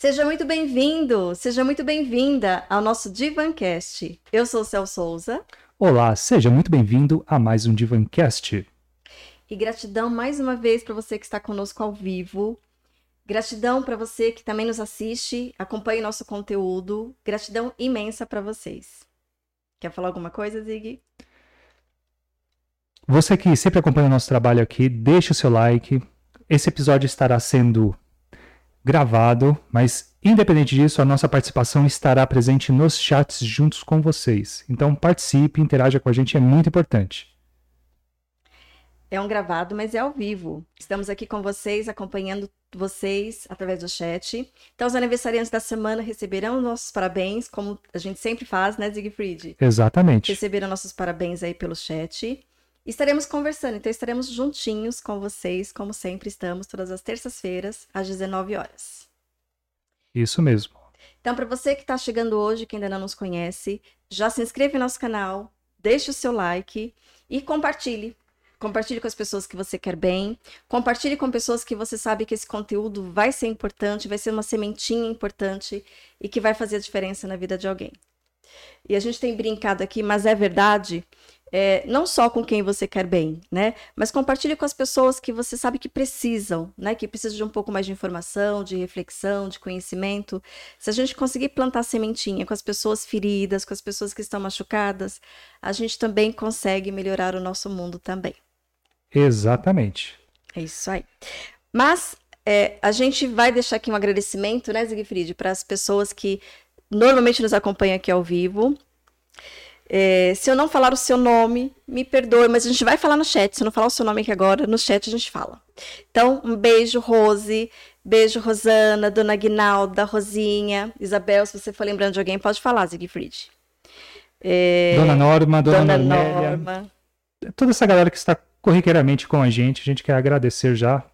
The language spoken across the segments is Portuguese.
Seja muito bem-vindo, seja muito bem-vinda ao nosso Divancast. Eu sou o Cel Souza. Olá, seja muito bem-vindo a mais um Divancast. E gratidão mais uma vez para você que está conosco ao vivo. Gratidão para você que também nos assiste, acompanha o nosso conteúdo. Gratidão imensa para vocês. Quer falar alguma coisa, Zig? Você que sempre acompanha o nosso trabalho aqui, deixe o seu like. Esse episódio estará sendo gravado, mas independente disso, a nossa participação estará presente nos chats juntos com vocês. Então participe, interaja com a gente, é muito importante. É um gravado, mas é ao vivo. Estamos aqui com vocês, acompanhando vocês através do chat. Então, os aniversariantes da semana receberão nossos parabéns, como a gente sempre faz, né, Siegfried? Exatamente. Receberam nossos parabéns aí pelo chat. Estaremos conversando, então estaremos juntinhos com vocês, como sempre estamos, todas as terças-feiras, às 19 horas. Isso mesmo. Então, para você que está chegando hoje, que ainda não nos conhece, já se inscreve no nosso canal, deixe o seu like e compartilhe. Compartilhe com as pessoas que você quer bem. Compartilhe com pessoas que você sabe que esse conteúdo vai ser importante, vai ser uma sementinha importante e que vai fazer a diferença na vida de alguém. E a gente tem brincado aqui, mas é verdade é, não só com quem você quer bem, né? Mas compartilhe com as pessoas que você sabe que precisam, né? Que precisam de um pouco mais de informação, de reflexão, de conhecimento. Se a gente conseguir plantar sementinha com as pessoas feridas, com as pessoas que estão machucadas, a gente também consegue melhorar o nosso mundo também. Exatamente. É isso aí. Mas é, a gente vai deixar aqui um agradecimento, né, Zigfried, para as pessoas que normalmente nos acompanham aqui ao vivo. É, se eu não falar o seu nome, me perdoe, mas a gente vai falar no chat. Se eu não falar o seu nome aqui agora, no chat a gente fala. Então, um beijo, Rose. Beijo, Rosana, Dona Guinalda, Rosinha, Isabel. Se você for lembrando de alguém, pode falar, Siegfried. É... Dona Norma, Dona, Dona Norma. Toda essa galera que está corriqueiramente com a gente, a gente quer agradecer já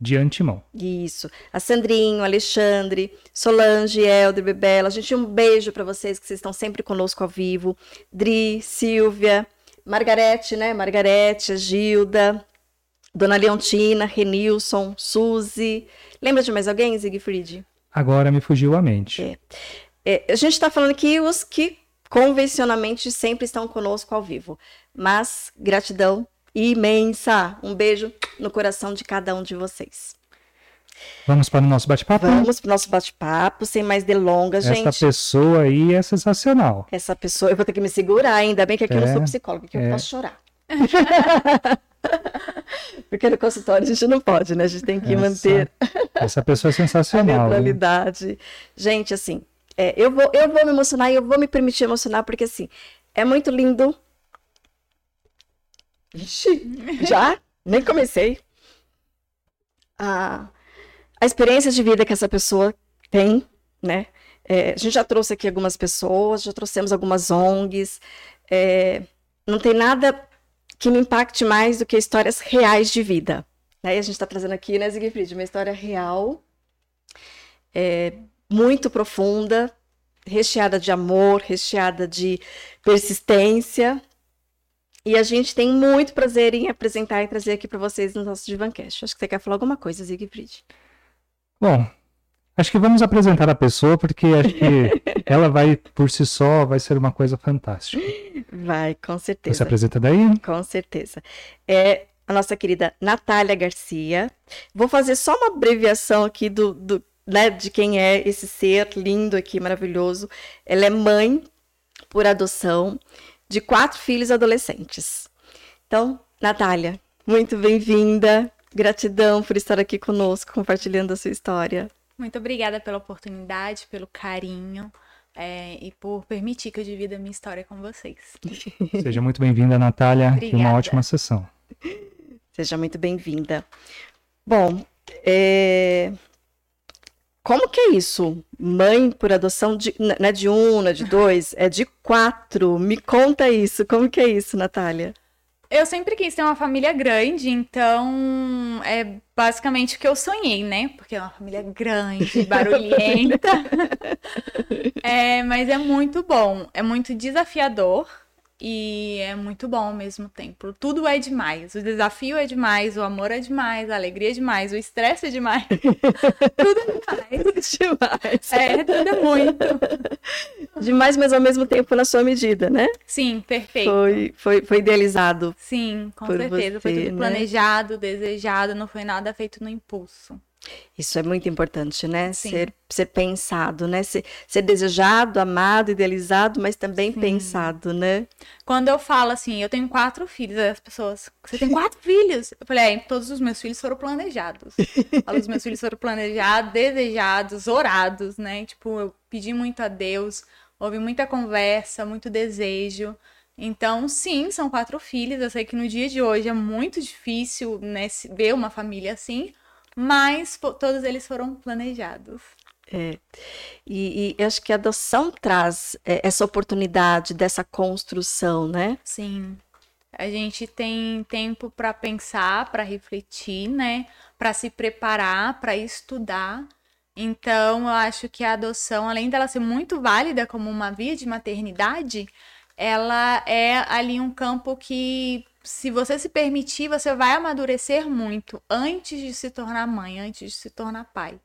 de antemão. Isso. A Sandrinho, Alexandre, Solange, Helder, Bebela. A gente um beijo para vocês que vocês estão sempre conosco ao vivo. Dri, Silvia, Margarete, né? Margarete, Gilda, Dona Leontina, Renilson, Suzy. Lembra de mais alguém, Siegfried? Agora me fugiu a mente. É. É, a gente está falando aqui os que convencionalmente sempre estão conosco ao vivo. Mas gratidão imensa. Um beijo no coração de cada um de vocês. Vamos para o nosso bate-papo? Vamos para o nosso bate-papo, sem mais delongas, gente. Essa pessoa aí é sensacional. Essa pessoa, eu vou ter que me segurar, ainda bem que aqui é, eu não sou é, psicóloga, que é. eu posso chorar. Porque no consultório a gente não pode, né? A gente tem que essa, manter. Essa pessoa é sensacional. a neutralidade. Gente, assim, é, eu, vou, eu vou me emocionar e eu vou me permitir emocionar, porque assim, é muito lindo Ixi, já? Nem comecei. A, a experiência de vida que essa pessoa tem, né? É, a gente já trouxe aqui algumas pessoas, já trouxemos algumas ONGs. É, não tem nada que me impacte mais do que histórias reais de vida. Né? E a gente está trazendo aqui, né, Siegfried, uma história real, é, muito profunda, recheada de amor, recheada de persistência, e a gente tem muito prazer em apresentar e trazer aqui para vocês no nosso Divancast. Acho que você quer falar alguma coisa, Siegfried. Bom, acho que vamos apresentar a pessoa, porque acho que ela vai, por si só, vai ser uma coisa fantástica. Vai, com certeza. Você apresenta daí? Com certeza. É a nossa querida Natália Garcia. Vou fazer só uma abreviação aqui do, do né, de quem é esse ser lindo aqui, maravilhoso. Ela é mãe por adoção de quatro filhos adolescentes. Então, Natália, muito bem-vinda. Gratidão por estar aqui conosco, compartilhando a sua história. Muito obrigada pela oportunidade, pelo carinho é, e por permitir que eu divida a minha história com vocês. Seja muito bem-vinda, Natália. Obrigada. Uma ótima sessão. Seja muito bem-vinda. Bom, é... Como que é isso? Mãe por adoção de, não é de um, não é de dois, é de quatro. Me conta isso. Como que é isso, Natália? Eu sempre quis ter uma família grande, então é basicamente o que eu sonhei, né? Porque é uma família grande, barulhenta. é, mas é muito bom, é muito desafiador. E é muito bom ao mesmo tempo. Tudo é demais. O desafio é demais, o amor é demais, a alegria é demais, o estresse é demais. tudo é demais. Demais. É, tudo é muito. Demais, mas ao mesmo tempo na sua medida, né? Sim, perfeito. Foi, foi, foi idealizado. Sim, com certeza. foi você, tudo né? planejado, desejado, não foi nada feito no impulso. Isso é muito importante, né? Sim. Ser, ser pensado, né? Ser, ser desejado, amado, idealizado, mas também Sim. pensado, né? Quando eu falo assim, eu tenho quatro filhos, as pessoas, você tem quatro filhos? Eu falei, é, todos os meus filhos foram planejados. Falo, os meus filhos foram planejados, desejados, orados, né? Tipo, eu pedi muito a Deus, houve muita conversa, muito desejo. Então, sim, são quatro filhos. Eu sei que no dia de hoje é muito difícil, né, ver uma família assim, mas todos eles foram planejados. É. E, e eu acho que a adoção traz é, essa oportunidade dessa construção, né? Sim. A gente tem tempo para pensar, para refletir, né? Para se preparar, para estudar. Então, eu acho que a adoção, além dela ser muito válida como uma via de maternidade, ela é ali um campo que, se você se permitir, você vai amadurecer muito antes de se tornar mãe, antes de se tornar pai.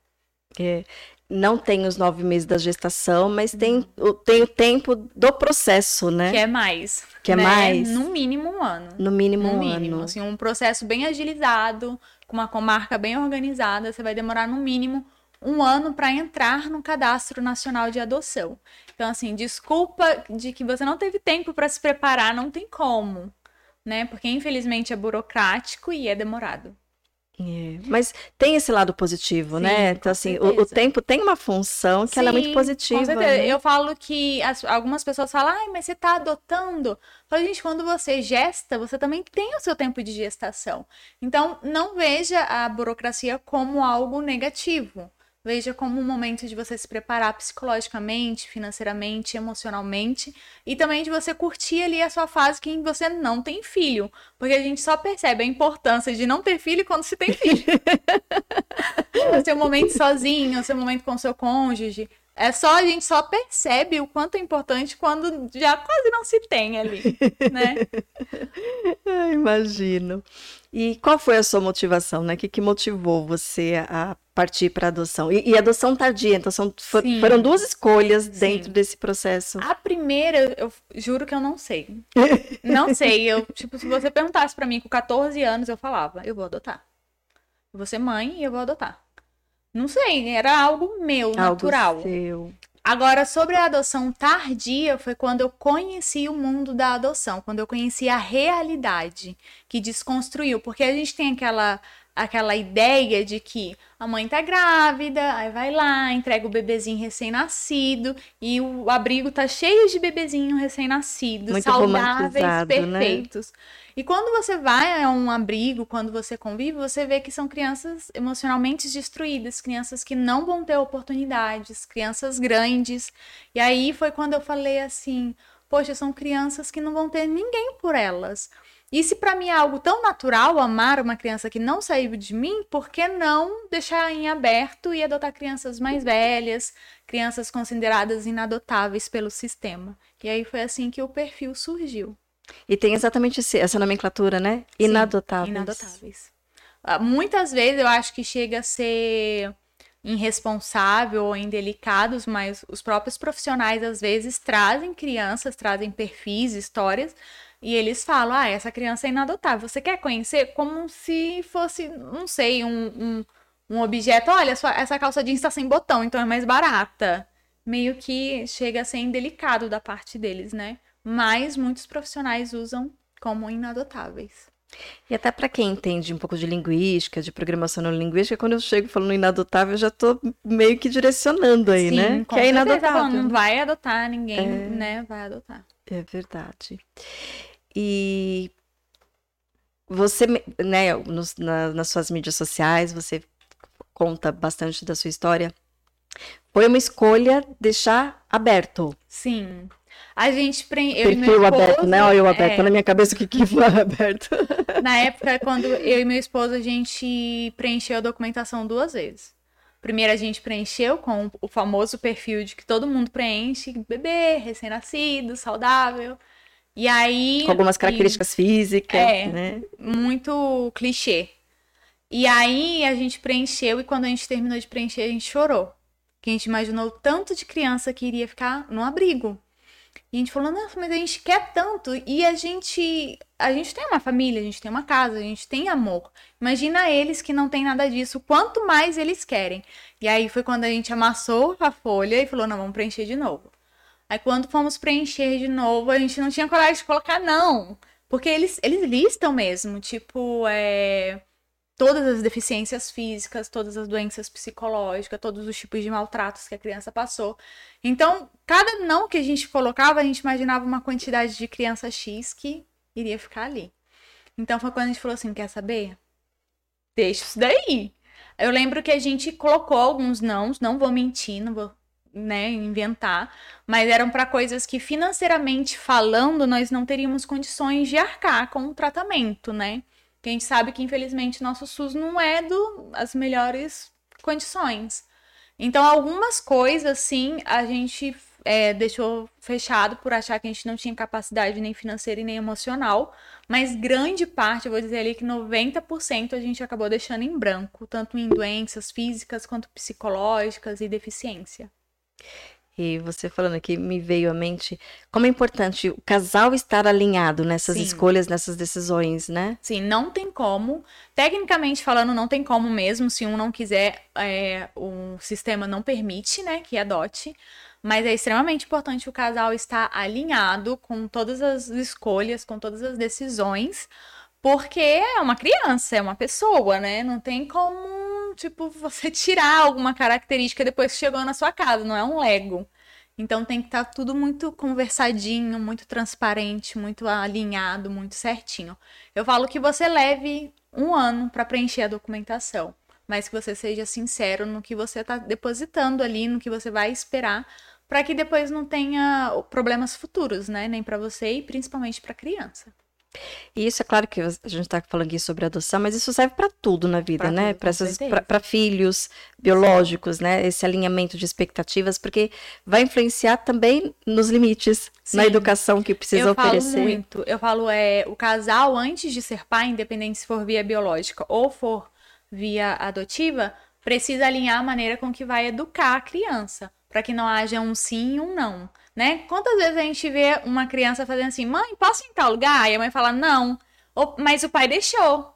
É, não tem os nove meses da gestação, mas tem, o- tem o tempo do processo, né? Que é mais. Que é né? mais. No mínimo um ano. No mínimo No um mínimo, ano. assim, um processo bem agilizado, com uma comarca bem organizada, você vai demorar no mínimo um ano para entrar no Cadastro Nacional de Adoção. Então, assim, desculpa de que você não teve tempo para se preparar, não tem como, né? Porque infelizmente é burocrático e é demorado. É, Mas tem esse lado positivo, Sim, né? Então, assim, o, o tempo tem uma função que ela é muito Sim, positiva. Né? Eu falo que as- algumas pessoas falam, ai, mas você tá adotando. Eu falo, gente, quando você gesta, você também tem o seu tempo de gestação. Então, não veja a burocracia como algo negativo. Veja como um momento de você se preparar psicologicamente, financeiramente, emocionalmente e também de você curtir ali a sua fase que você não tem filho. Porque a gente só percebe a importância de não ter filho quando se tem filho. o seu momento sozinho, o seu momento com o seu cônjuge. É só, a gente só percebe o quanto é importante quando já quase não se tem ali, né? Ah, imagino. E qual foi a sua motivação, né? O que, que motivou você a partir para adoção? E, e adoção tardia, então são, for- Sim. foram duas escolhas Sim. dentro desse processo. A primeira, eu juro que eu não sei. Não sei. Eu, tipo, se você perguntasse pra mim com 14 anos, eu falava, eu vou adotar. Eu vou ser mãe e eu vou adotar. Não sei, era algo meu, Algo natural. seu. Agora, sobre a adoção tardia, foi quando eu conheci o mundo da adoção, quando eu conheci a realidade que desconstruiu, porque a gente tem aquela aquela ideia de que a mãe tá grávida, aí vai lá, entrega o bebezinho recém-nascido e o abrigo tá cheio de bebezinho recém-nascido, saudáveis, né? perfeitos. E quando você vai a um abrigo, quando você convive, você vê que são crianças emocionalmente destruídas, crianças que não vão ter oportunidades, crianças grandes. E aí foi quando eu falei assim: poxa, são crianças que não vão ter ninguém por elas. E se para mim é algo tão natural amar uma criança que não saiu de mim, por que não deixar em aberto e adotar crianças mais velhas, crianças consideradas inadotáveis pelo sistema? E aí foi assim que o perfil surgiu. E tem exatamente esse- essa nomenclatura, né? Sim, Inadotáveis. Inadotáveis. Ah, Muitas vezes eu acho que chega a ser irresponsável ou indelicados, mas os próprios profissionais às vezes trazem crianças, trazem perfis, histórias, e eles falam: ah, essa criança é inadotável. Você quer conhecer? Como se fosse, não sei, um, um, um objeto. Olha, sua- essa calça jeans está sem botão, então é mais barata. Meio que chega a ser indelicado da parte deles, né? Mas muitos profissionais usam como inadotáveis. E até para quem entende um pouco de linguística, de programação neurolinguística, quando eu chego falando inadotável, eu já tô meio que direcionando aí, Sim, né? com Que é inadotável. falando, Não vai adotar ninguém, É. né? Vai adotar. É verdade. E você, né, nos- na- nas suas mídias sociais, você conta bastante da sua história. Foi uma escolha deixar aberto. Sim. A gente pre... eu e meu Perfil aberto, esposo, né? Olha eu aberto. é, Na minha cabeça, o que que foi aberto? Na época, quando eu e meu esposo, a gente preencheu a documentação duas vezes. Primeiro a gente preencheu com o famoso perfil de que todo mundo preenche, bebê, recém-nascido, saudável. E aí. Com algumas características físicas, É. né? muito clichê. E aí a gente preencheu e quando a gente terminou de preencher, a gente chorou. Que a gente imaginou tanto de criança que iria ficar no abrigo. E a gente falou, nossa, mas a gente quer tanto. E a gente. A gente tem uma família, a gente tem uma casa, a gente tem amor. Imagina eles que não tem nada disso, quanto mais eles querem. E aí foi quando a gente amassou a folha e falou, não, vamos preencher de novo. Aí quando fomos preencher de novo, a gente não tinha coragem de colocar não. Porque eles, eles listam mesmo, tipo, é, todas as deficiências físicas, todas as doenças psicológicas, todos os tipos de maltratos que a criança passou. Então, cada não que a gente colocava, a gente imaginava uma quantidade de criança X que iria ficar ali. Então foi quando a gente falou assim, quer saber? Deixa isso daí. Eu lembro que a gente colocou alguns nãos, não vou mentir, não vou né, inventar, mas eram para coisas que financeiramente falando nós não teríamos condições de arcar com o tratamento, né? Que a gente sabe que infelizmente nosso SUS não é do as melhores condições. Então algumas coisas sim a gente é, deixou fechado por achar que a gente não tinha capacidade nem financeira e nem emocional, mas grande parte, eu vou dizer ali que 90% a gente acabou deixando em branco, tanto em doenças físicas quanto psicológicas e deficiência. E você falando aqui, me veio à mente como é importante o casal estar alinhado nessas Sim. escolhas, nessas decisões, né? Sim, não tem como. Tecnicamente falando, não tem como mesmo. Se um não quiser, é, o sistema não permite, né, que adote. Mas é extremamente importante o casal estar alinhado com todas as escolhas, com todas as decisões, porque é uma criança, é uma pessoa, né? Não tem como, tipo, você tirar alguma característica depois que chegou na sua casa, não é um Lego. Então tem que estar tudo muito conversadinho, muito transparente, muito alinhado, muito certinho. Eu falo que você leve um ano para preencher a documentação, mas que você seja sincero no que você está depositando ali, no que você vai esperar, para que depois não tenha problemas futuros, né? Nem para você e principalmente para criança. E isso é claro que a gente está falando aqui sobre adoção, mas isso serve para tudo na vida, Pra né? Para filhos biológicos, né? Esse alinhamento de expectativas, porque vai influenciar também nos limites, na Sim. educação que precisa eu falo oferecer. muito. Eu falo, é, o casal, antes de ser pai, independente se for via biológica ou for via adotiva, precisa alinhar a maneira com que vai educar a criança, para que não haja um sim e um não, né? Quantas vezes a gente vê uma criança fazendo assim, mãe, posso ir em tal lugar? E a mãe fala, não, mas o pai deixou.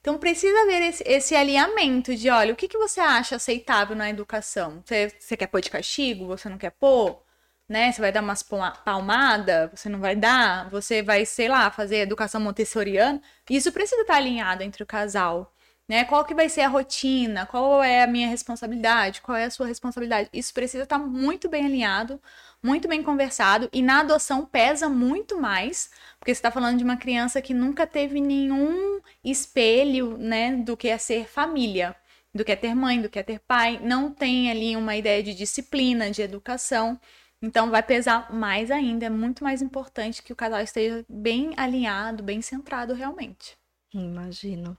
Então precisa haver esse, esse alinhamento de, olha, o que, que você acha aceitável na educação? Você, você quer pôr de castigo? Você não quer pôr? Né? Você vai dar umas palma- palmada? Você não vai dar? Você vai, sei lá, fazer educação montessoriana? Isso precisa estar alinhado entre o casal. Né? Qual que vai ser a rotina? Qual é a minha responsabilidade? Qual é a sua responsabilidade? Isso precisa estar muito bem alinhado, muito bem conversado. E na adoção pesa muito mais, porque você está falando de uma criança que nunca teve nenhum espelho, né, do que é ser família, do que é ter mãe, do que é ter pai. Não tem ali uma ideia de disciplina, de educação. Então vai pesar mais ainda. É muito mais importante que o casal esteja bem alinhado, bem centrado realmente. Imagino.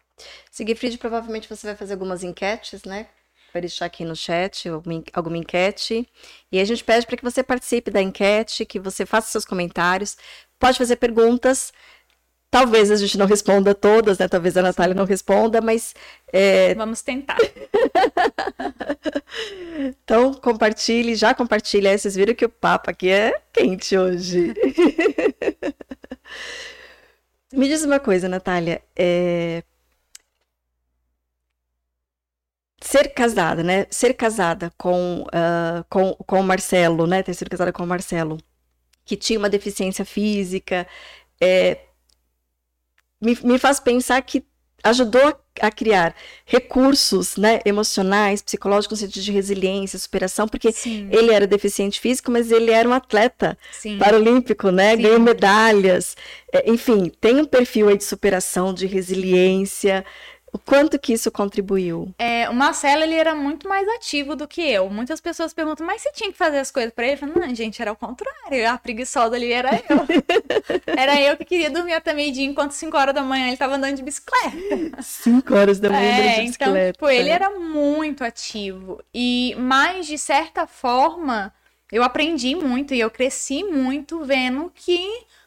Sigfried, provavelmente você vai fazer algumas enquetes, né? Vai deixar aqui no chat alguma en- alguma enquete. E a gente pede para que você participe da enquete, que você faça seus comentários. Pode fazer perguntas. Talvez a gente não responda todas, né? Talvez a Natália não responda, mas é, Vamos tentar. então compartilhe, já compartilha. Vocês viram que o papo aqui é quente hoje. Me diz uma coisa, Natália. é, Ser casada, né? Ser casada com, ah, com, com o Marcelo, né? Ter sido casada com o Marcelo, que tinha uma deficiência física, é, me, me faz pensar que ajudou a, a criar recursos, né? Emocionais, psicológicos, no sentido de resiliência, superação, porque Sim, ele era deficiente físico, mas ele era um atleta sim. paralímpico, né? Sim. Ganhou medalhas. É, enfim, tem um perfil aí de superação, de resiliência. O quanto que isso contribuiu? É, o Marcelo, ele era muito mais ativo do que eu. Muitas pessoas perguntam, mas você tinha que fazer as coisas pra ele? Eu falo, não, gente, era o contrário. A preguiçosa ali era eu. era eu que queria dormir até meio-dia, enquanto 5 horas da manhã ele tava andando de bicicleta. Cinco horas da manhã andando É, de então, bicicleta. tipo, ele era muito ativo. E, mas, de certa forma, eu aprendi muito e eu cresci muito vendo que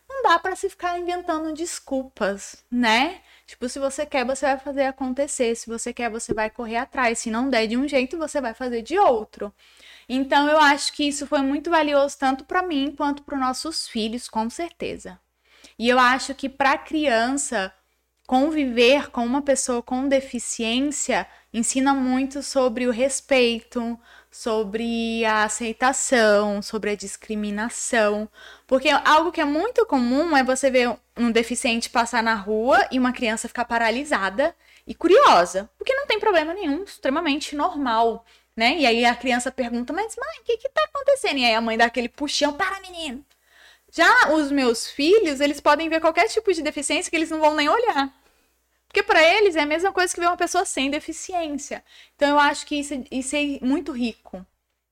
não dá para se ficar inventando desculpas, né? Tipo, se você quer, você vai fazer acontecer. Se você quer, você vai correr atrás. Se não der de um jeito, você vai fazer de outro. Então, eu acho que isso foi muito valioso tanto para mim quanto para os nossos filhos, com certeza. E eu acho que para criança conviver com uma pessoa com deficiência ensina muito sobre o respeito, sobre a aceitação, sobre a discriminação. Porque algo que é muito comum é você ver um deficiente passar na rua e uma criança ficar paralisada e curiosa, porque não tem problema nenhum, extremamente normal, né? E aí a criança pergunta: Mas mãe, o que que tá acontecendo? E aí a mãe dá aquele puxão: Para, menino. Já os meus filhos, eles podem ver qualquer tipo de deficiência que eles não vão nem olhar. Porque para eles é a mesma coisa que ver uma pessoa sem deficiência. Então eu acho que isso, isso é muito rico,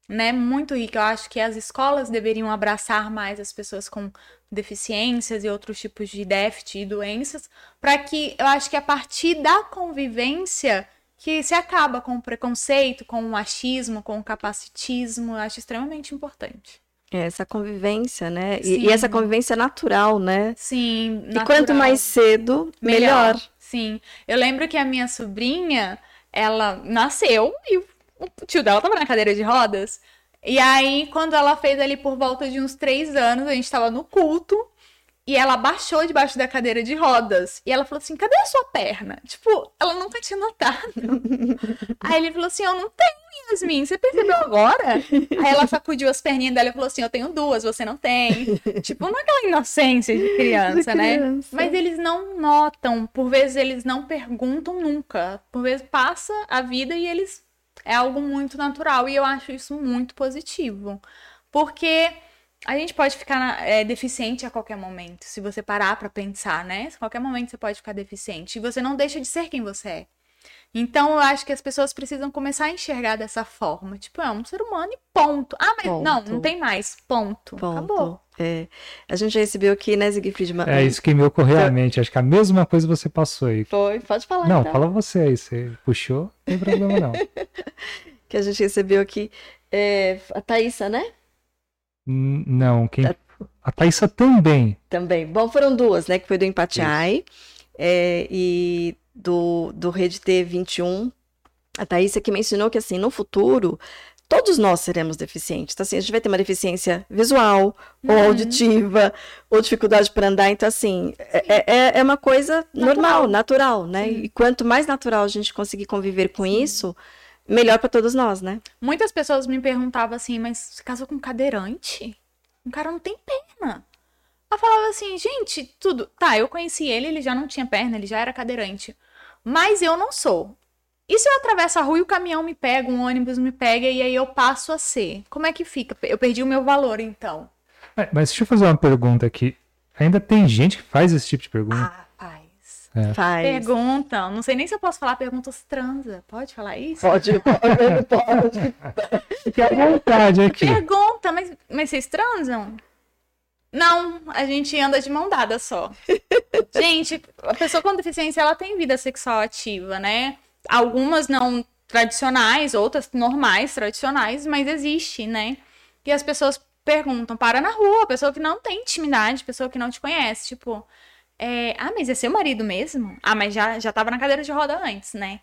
né? Muito rico. Eu acho que as escolas deveriam abraçar mais as pessoas com deficiências e outros tipos de déficit e doenças, para que eu acho que a partir da convivência que se acaba com o preconceito, com o machismo, com o capacitismo, eu acho extremamente importante. É, essa convivência, né? E, e, essa convivência natural, né? Sim. Natural. E quanto mais cedo, melhor. melhor. Sim. Eu lembro que a minha sobrinha, ela nasceu e o tio dela tava na cadeira de rodas. E aí, quando ela fez ali por volta de uns três anos, a gente tava no culto. E ela baixou debaixo da cadeira de rodas. E ela falou assim: cadê a sua perna? Tipo, ela nunca tinha notado. Aí ele falou assim: eu não tenho, Yasmin. Você percebeu agora? Aí ela sacudiu as perninhas dela e falou assim: eu tenho duas, você não tem. tipo, naquela inocência de criança, de né? criança. Mas eles não notam. Por vezes eles não perguntam nunca. Por vezes passa a vida e eles. É algo muito natural. E eu acho isso muito positivo. Porque a gente pode ficar é, deficiente a qualquer momento, se você parar para pensar, né? A qualquer momento você pode ficar deficiente. E você não deixa de ser quem você é. Então eu acho que as pessoas precisam começar a enxergar dessa forma. Tipo, é um ser humano e ponto. Ah, mas Ponto. não, não tem mais. Ponto. Ponto. Acabou. É. A gente já recebeu aqui, né, Siegfried? uma- É isso que me ocorreu à mente. Acho que a mesma coisa você passou aí. Foi, pode falar Não, então. fala você aí. Você puxou, não tem problema não. Que a gente recebeu aqui. É, a Thaísa, né? N- Não, quem... A Thaísa também. Também. Bom, foram duas, né? Que foi do Empatiai é, e do, do Rede T21. A Thaísa que mencionou que, assim, no futuro, todos nós seremos deficientes. Então, assim, a gente vai ter uma deficiência visual, ou Uhum. auditiva, ou dificuldade para andar. Então, assim, é, é, é uma coisa normal, natural, né? Sim. E quanto mais natural a gente conseguir conviver com isso, melhor para todos nós, né? Muitas pessoas me perguntavam assim, mas você casou com um cadeirante? Um cara não tem perna. Eu falava assim, gente, tudo. Tá, eu conheci ele, ele já não tinha perna, ele já era cadeirante. Mas eu não sou. E se eu atravesso a rua e o caminhão me pega, um ônibus me pega e aí eu passo a ser? Como é que fica? Eu perdi o meu valor, então. É, Mas deixa eu fazer uma pergunta aqui. Ainda tem gente que faz esse tipo de pergunta? Ah, faz. É. Faz. Pergunta. Não sei nem se eu posso falar pergunta se transa. Pode falar isso? Pode, pode, pode. Fique à vontade aqui. Pergunta, mas, mas vocês transam? Não, a gente anda de mão dada só. gente, a pessoa com deficiência, ela tem vida sexual ativa, né? Algumas não tradicionais, outras normais, tradicionais, mas existe, né? E as pessoas perguntam, para na rua, pessoa que não tem intimidade, pessoa que não te conhece, tipo, é, ah, mas é seu marido mesmo? Ah, mas já, já tava na cadeira de roda antes, né?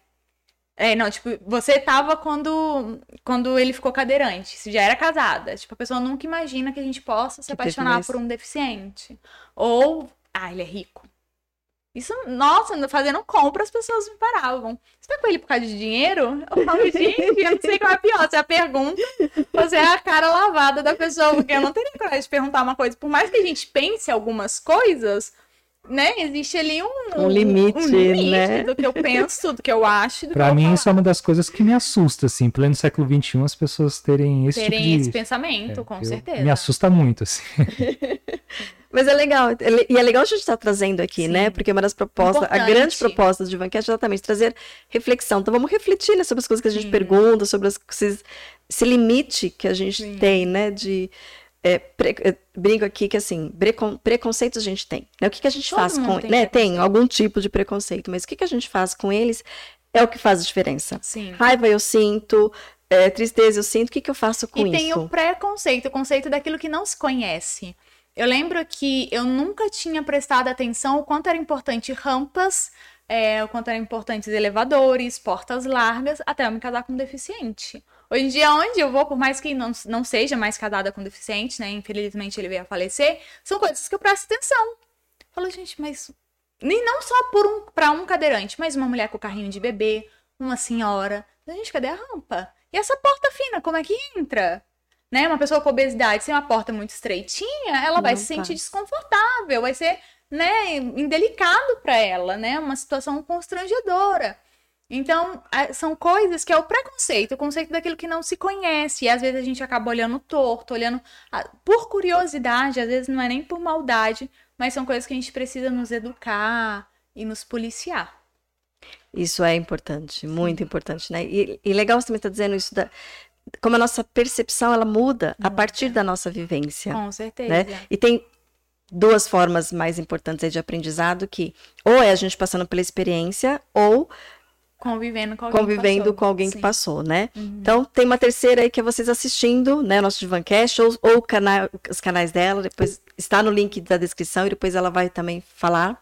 É, não, tipo, você tava quando, quando ele ficou cadeirante, se já era casada. Tipo, a pessoa nunca imagina que a gente possa se Que apaixonar por um deficiente. Ou, ah, ele é rico. Isso, nossa, fazendo compra, as pessoas me paravam. Você tá com ele por causa de dinheiro? Eu falo, gente, eu não sei qual é pior. Se é a pergunta, se é a cara lavada da pessoa, porque eu não teria coragem de perguntar uma coisa. Por mais que a gente pense algumas coisas, né? Existe ali um, Um limite, um limite né? do que eu penso, do que eu acho, do Pra que eu mim, isso é uma das coisas que me assusta, assim. Em pleno século XXI, as pessoas terem esse terem tipo de... esse pensamento, É, com certeza. Me assusta muito, assim. Mas é legal, ele- e é legal a gente estar trazendo aqui, Sim. né? Porque uma das propostas, a Importante. grande proposta do Ivancast é exatamente trazer reflexão. Então vamos refletir né, sobre as coisas que a gente Sim. pergunta, sobre as, esses- esse limite que a gente Sim. tem, né? De é, pre- é, brinco aqui que assim, precon, preconceitos a gente tem. Né? O que, que a gente Todo faz com. tem né? Tem algum tipo de preconceito, mas o que, que a gente faz com eles é o que faz a diferença. Sim. Raiva eu sinto, é, tristeza eu sinto, o que, que eu faço com E tem isso? o preconceito, o conceito daquilo que não se conhece. Eu lembro que eu nunca tinha prestado atenção o quanto era importante rampas, é, o quanto eram importantes elevadores, portas largas, até eu me casar com um deficiente. Hoje em dia, onde eu vou, por mais que não, não seja mais casada com deficiente, né? Infelizmente ele veio a falecer, são coisas que eu presto atenção. Falo, gente, mas. Nem não só por um, pra um cadeirante, mas uma mulher com carrinho de bebê, uma senhora. Gente, cadê a rampa? E essa porta fina, como é que entra? né? Uma pessoa com obesidade sem uma porta muito estreitinha, ela vai se sentir desconfortável, vai ser, né, indelicado para ela, né? Uma situação constrangedora. Então, são coisas que é o preconceito, o conceito daquilo que não se conhece. E às vezes a gente acaba olhando torto, olhando por curiosidade, às vezes não é nem por maldade, mas são coisas que a gente precisa nos educar e nos policiar. Isso é importante, muito importante, né? E, e legal você também estar tá dizendo isso da, como a nossa percepção ela muda a partir da nossa vivência. Com certeza. Né? E tem duas formas mais importantes de aprendizado que ou é a gente passando pela experiência ou convivendo com alguém, convivendo com alguém que passou, né? Uhum. Então tem uma terceira aí que é vocês assistindo, né, nosso Divancast ou, ou cana os canais dela, depois está no link da descrição e depois ela vai também falar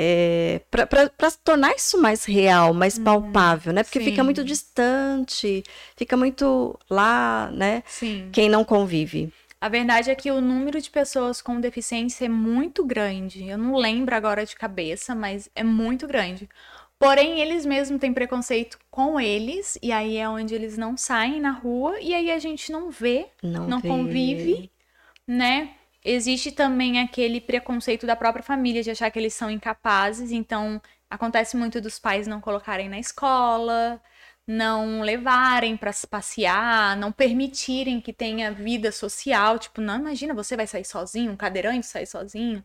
é, para tornar isso mais real, mais uhum. palpável, né? Porque Sim. fica muito distante, fica muito lá, né? Sim. Quem não convive. A verdade é que o número de pessoas com deficiência é muito grande. Eu não lembro agora de cabeça, mas é muito grande. Porém, eles mesmos têm preconceito com eles, e aí é onde eles não saem na rua, e aí a gente não vê, não, não vê. convive, né? Existe também aquele preconceito da própria família de achar que eles são incapazes, então acontece muito dos pais não colocarem na escola, não levarem para passear, não permitirem que tenha vida social, tipo, não imagina você vai sair sozinho, um cadeirante sair sozinho,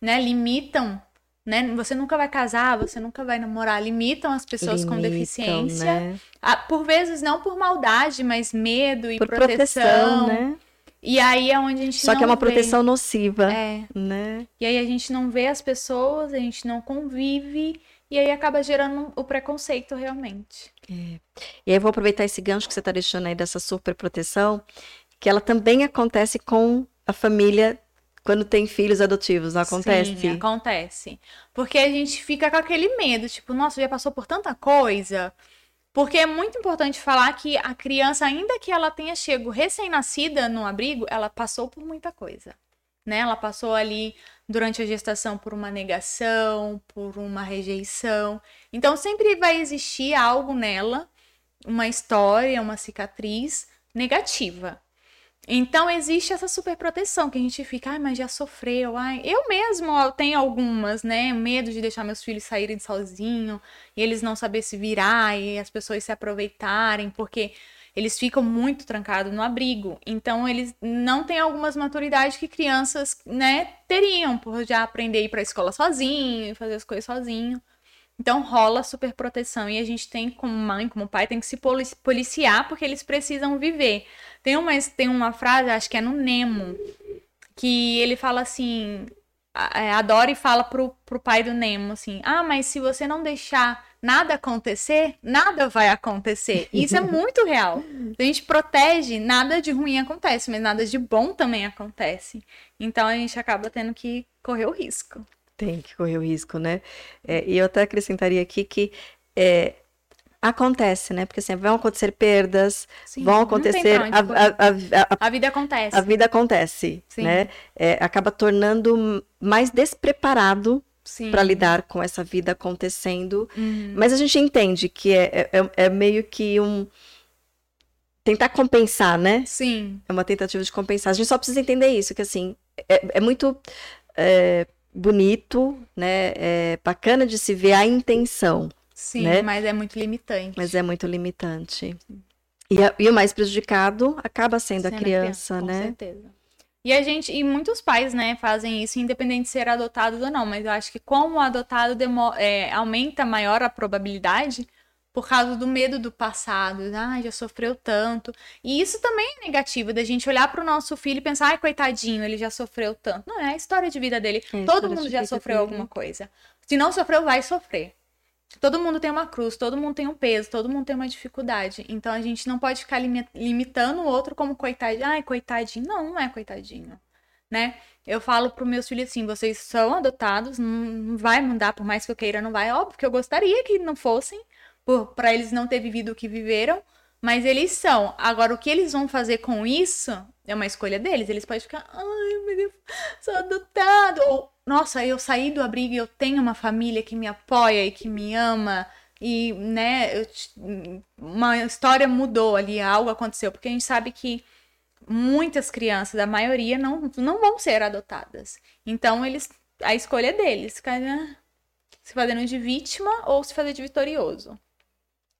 né? Limitam, né? Você nunca vai casar, você nunca vai namorar, limitam as pessoas Limitam, com deficiência, né? por vezes não por maldade, mas medo e por proteção, proteção né? E aí é onde a gente Só que é uma vê. proteção nociva. É. Né? E aí a gente não vê as pessoas, a gente não convive, e aí acaba gerando o preconceito realmente. É. E aí eu vou aproveitar esse gancho que você está deixando aí dessa super proteção, que ela também acontece com a família quando tem filhos adotivos, não acontece? Sim, acontece. Porque a gente fica com aquele medo, tipo, nossa, já passou por tanta coisa. Porque é muito importante falar que a criança, ainda que ela tenha chego recém-nascida no abrigo, ela passou por muita coisa. Né? Ela passou ali durante a gestação por uma negação, por uma rejeição. Então sempre vai existir algo nela, uma história, uma cicatriz negativa. Então existe essa superproteção que a gente fica, ai, mas já sofreu, ai. Eu mesmo tenho algumas, né? Medo de deixar meus filhos saírem sozinhos e eles não saber se virar e as pessoas se aproveitarem, porque eles ficam muito trancados no abrigo. Então eles não têm algumas maturidades que crianças, né, teriam por já aprender a ir para a escola sozinho, fazer as coisas sozinho. Então rola super proteção e a gente tem como mãe, como pai, tem que se policiar porque eles precisam viver. Tem uma, tem uma frase, acho que é no Nemo, que ele fala assim, é, a Dory fala pro, pro pai do Nemo assim, ah, mas se você não deixar nada acontecer, nada vai acontecer. Isso é muito real. A gente protege, nada de ruim acontece, mas nada de bom também acontece. Então a gente acaba tendo que correr o risco. Tem que correr o risco, né? É, e eu até acrescentaria aqui que é, acontece, né? Porque sempre assim, vão acontecer perdas, Sim, vão acontecer. A, a, a, a, vida acontece. A vida acontece, Sim. né? É, acaba tornando mais despreparado para lidar com essa vida acontecendo. Uhum. Mas a gente entende que é, é, é, meio que um. Tentar compensar, né? Sim. É uma tentativa de compensar. A gente só precisa entender isso, que assim, é, é muito. Bonito, né? É bacana de se ver a intenção. Sim, né? mas é muito limitante. Mas é muito limitante. E, a, e o mais prejudicado acaba sendo, sendo a, criança, a criança, né? Com certeza. E a gente, e muitos pais, né, fazem isso, independente de ser adotado ou não, mas eu acho que como o adotado é, aumenta maior a probabilidade, por causa do medo do passado, ah, já sofreu tanto. E isso também é negativo, da gente olhar para o nosso filho e pensar, ai, coitadinho, ele já sofreu tanto. Não, é a história de vida dele. É todo mundo já sofreu dele. alguma coisa. Se não sofreu, vai sofrer. Todo mundo tem uma cruz, todo mundo tem um peso, todo mundo tem uma dificuldade. Então a gente não pode ficar limitando o outro como coitadinho. Ai, coitadinho. Não, não é coitadinho. né? Eu falo para meus filhos assim: vocês são adotados, não vai mudar, por mais que eu queira, não vai. Óbvio que eu gostaria que não fossem, para eles não ter vivido o que viveram, mas eles são. Agora, o que eles vão fazer com isso é uma escolha deles. Eles podem ficar, ai, meu Deus, sou adotado. Ou, nossa, eu saí do abrigo e eu tenho uma família que me apoia e que me ama. E, né, eu, uma história mudou ali, algo aconteceu. Porque a gente sabe que muitas crianças, a maioria, não, não vão ser adotadas. Então, eles a escolha é deles. Se fazendo de vítima ou se fazer de vitorioso.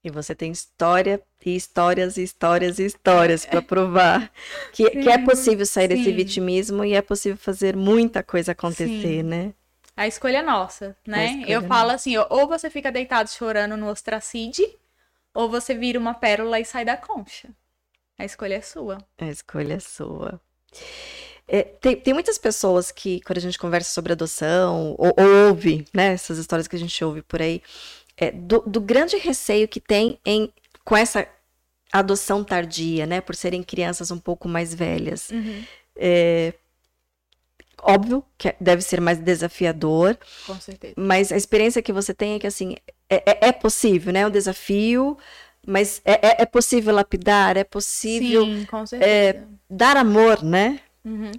E você tem história e histórias e histórias e histórias para provar que, sim, que é possível sair sim. desse vitimismo e é possível fazer muita coisa acontecer, sim. né? A escolha é nossa, né? Eu é falo assim, ou você fica deitado chorando no ostracide, ou você vira uma pérola e sai da concha. A escolha é sua. A escolha é sua. É, tem, tem muitas pessoas que, quando a gente conversa sobre adoção, ou, ou ouve, né, essas histórias que a gente ouve por aí, é, do, do, grande receio que tem em, com essa adoção tardia, né? Por serem crianças um pouco mais velhas. Uhum. É, óbvio que deve ser mais desafiador. Com certeza. Mas a experiência que você tem é que, assim, é, é, é possível, né? O desafio, mas é, é, é possível lapidar, é possível Sim, com certeza. dar amor, né? Uhum.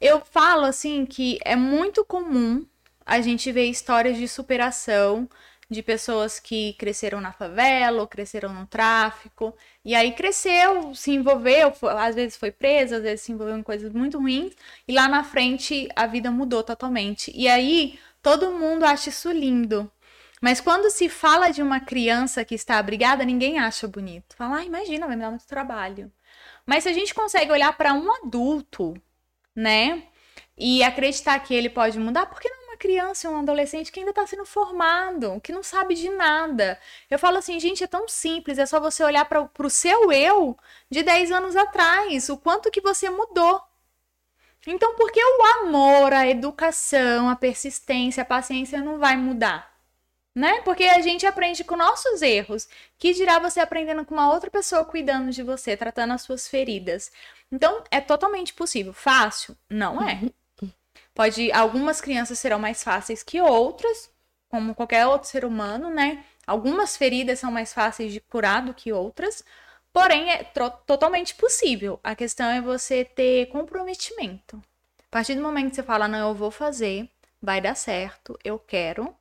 Eu falo, assim, que é muito comum a gente ver histórias de superação de pessoas que cresceram na favela ou cresceram no tráfico. E aí cresceu, se envolveu, às vezes foi presa, às vezes se envolveu em coisas muito ruins. E lá na frente a vida mudou totalmente. E aí todo mundo acha isso lindo. Mas quando se fala de uma criança que está abrigada, ninguém acha bonito. Fala, ah, imagina, vai me dar muito trabalho. Mas se a gente consegue olhar para um adulto, né? E acreditar que ele pode mudar, por que não criança e um adolescente que ainda está sendo formado, que não sabe de nada. Eu falo assim, gente, é tão simples, é só você olhar para o seu eu de 10 anos atrás, o quanto que você mudou. Então, por que o amor, a educação, a persistência, a paciência não vai mudar? Né? Porque a gente aprende com nossos erros. Que dirá você aprendendo com uma outra pessoa cuidando de você, tratando as suas feridas? Então, é totalmente possível. Fácil? Não é. Pode, algumas crianças serão mais fáceis que outras, como qualquer outro ser humano, né? Algumas feridas são mais fáceis de curar do que outras, porém é totalmente possível. A questão é você ter comprometimento. A partir do momento que você fala, não, eu vou fazer, vai dar certo, eu quero,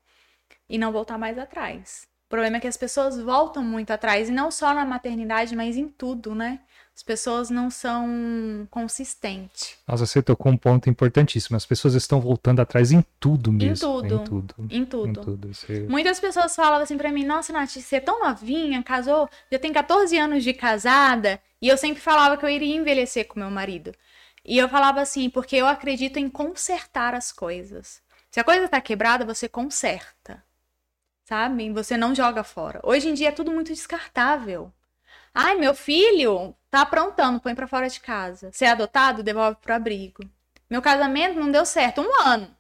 e não voltar mais atrás. O problema é que as pessoas voltam muito atrás, e não só na maternidade, mas em tudo, né? As pessoas não são consistentes. Nossa, você tocou um ponto importantíssimo. As pessoas estão voltando atrás em tudo mesmo. Em tudo. Em tudo. Em tudo. Em tudo você... Muitas pessoas falavam assim para mim: Nossa, Nath, você é tão novinha, casou, já tem 14 anos de casada. E eu sempre falava que eu iria envelhecer com meu marido. E eu falava assim, porque eu acredito em consertar as coisas. Se a coisa tá quebrada, você conserta. Sabe? Você não joga fora. Hoje em dia é tudo muito descartável. Ai, meu filho tá aprontando, põe para fora de casa. Se é adotado, devolve pro abrigo. Meu casamento não deu certo. Um ano.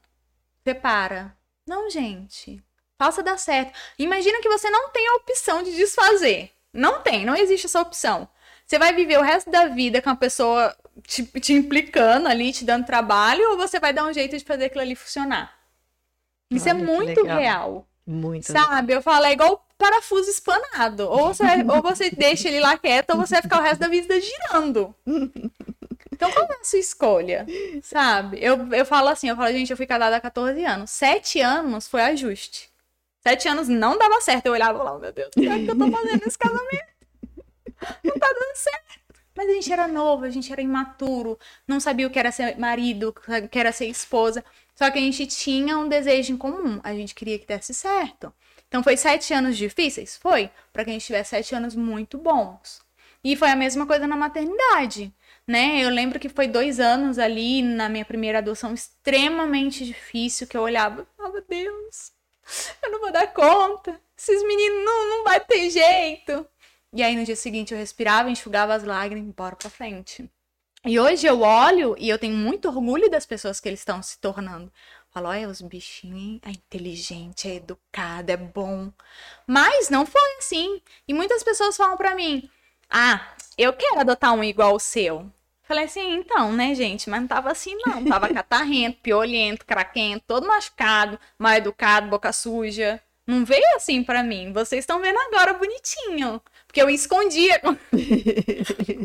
Separa. Não, gente. Faça dar certo. Imagina que você não tem a opção de desfazer. Não tem, não existe essa opção. Você vai viver o resto da vida com a pessoa te, te implicando ali, te dando trabalho, ou você vai dar um jeito de fazer aquilo ali funcionar? Isso é Olha, é muito real. Muito. Sabe? Eu falo, é igual parafuso espanado. Ou você, ou você deixa ele lá quieto, ou você vai ficar o resto da vida girando. Então, qual é a sua escolha? Sabe? Eu, eu falo assim, eu falo, gente, eu fui casada há 14 anos. Sete anos foi ajuste. Sete anos não dava certo. Eu olhava e falava, meu Deus, o que, é que eu tô fazendo nesse casamento? Não tá dando certo. Mas a gente era novo, a gente era imaturo, não sabia o que era ser marido, o que era ser esposa. Só que a gente tinha um desejo em comum. A gente queria que desse certo. Então foi sete anos difíceis? Foi. Para que a gente tivesse sete anos muito bons. E foi a mesma coisa na maternidade. Né? Eu lembro que foi dois anos ali na minha primeira adoção extremamente difícil, que eu olhava, oh meu Deus, eu não vou dar conta, esses meninos não, não vai ter jeito. E aí no dia seguinte eu respirava, enxugava as lágrimas e bora pra frente. E hoje eu olho e eu tenho muito orgulho das pessoas que eles estão se tornando. Falo, olha, os bichinhos, é inteligente, é educado, é bom. Mas não foi assim. E muitas pessoas falam para mim: ah, eu quero adotar um igual o seu. Falei assim, então, né, gente? Mas não tava assim, não. Tava catarrento, piolento, craquento, todo machucado, mal educado, boca suja. Não veio assim pra mim. Vocês estão vendo agora bonitinho. Porque eu escondia.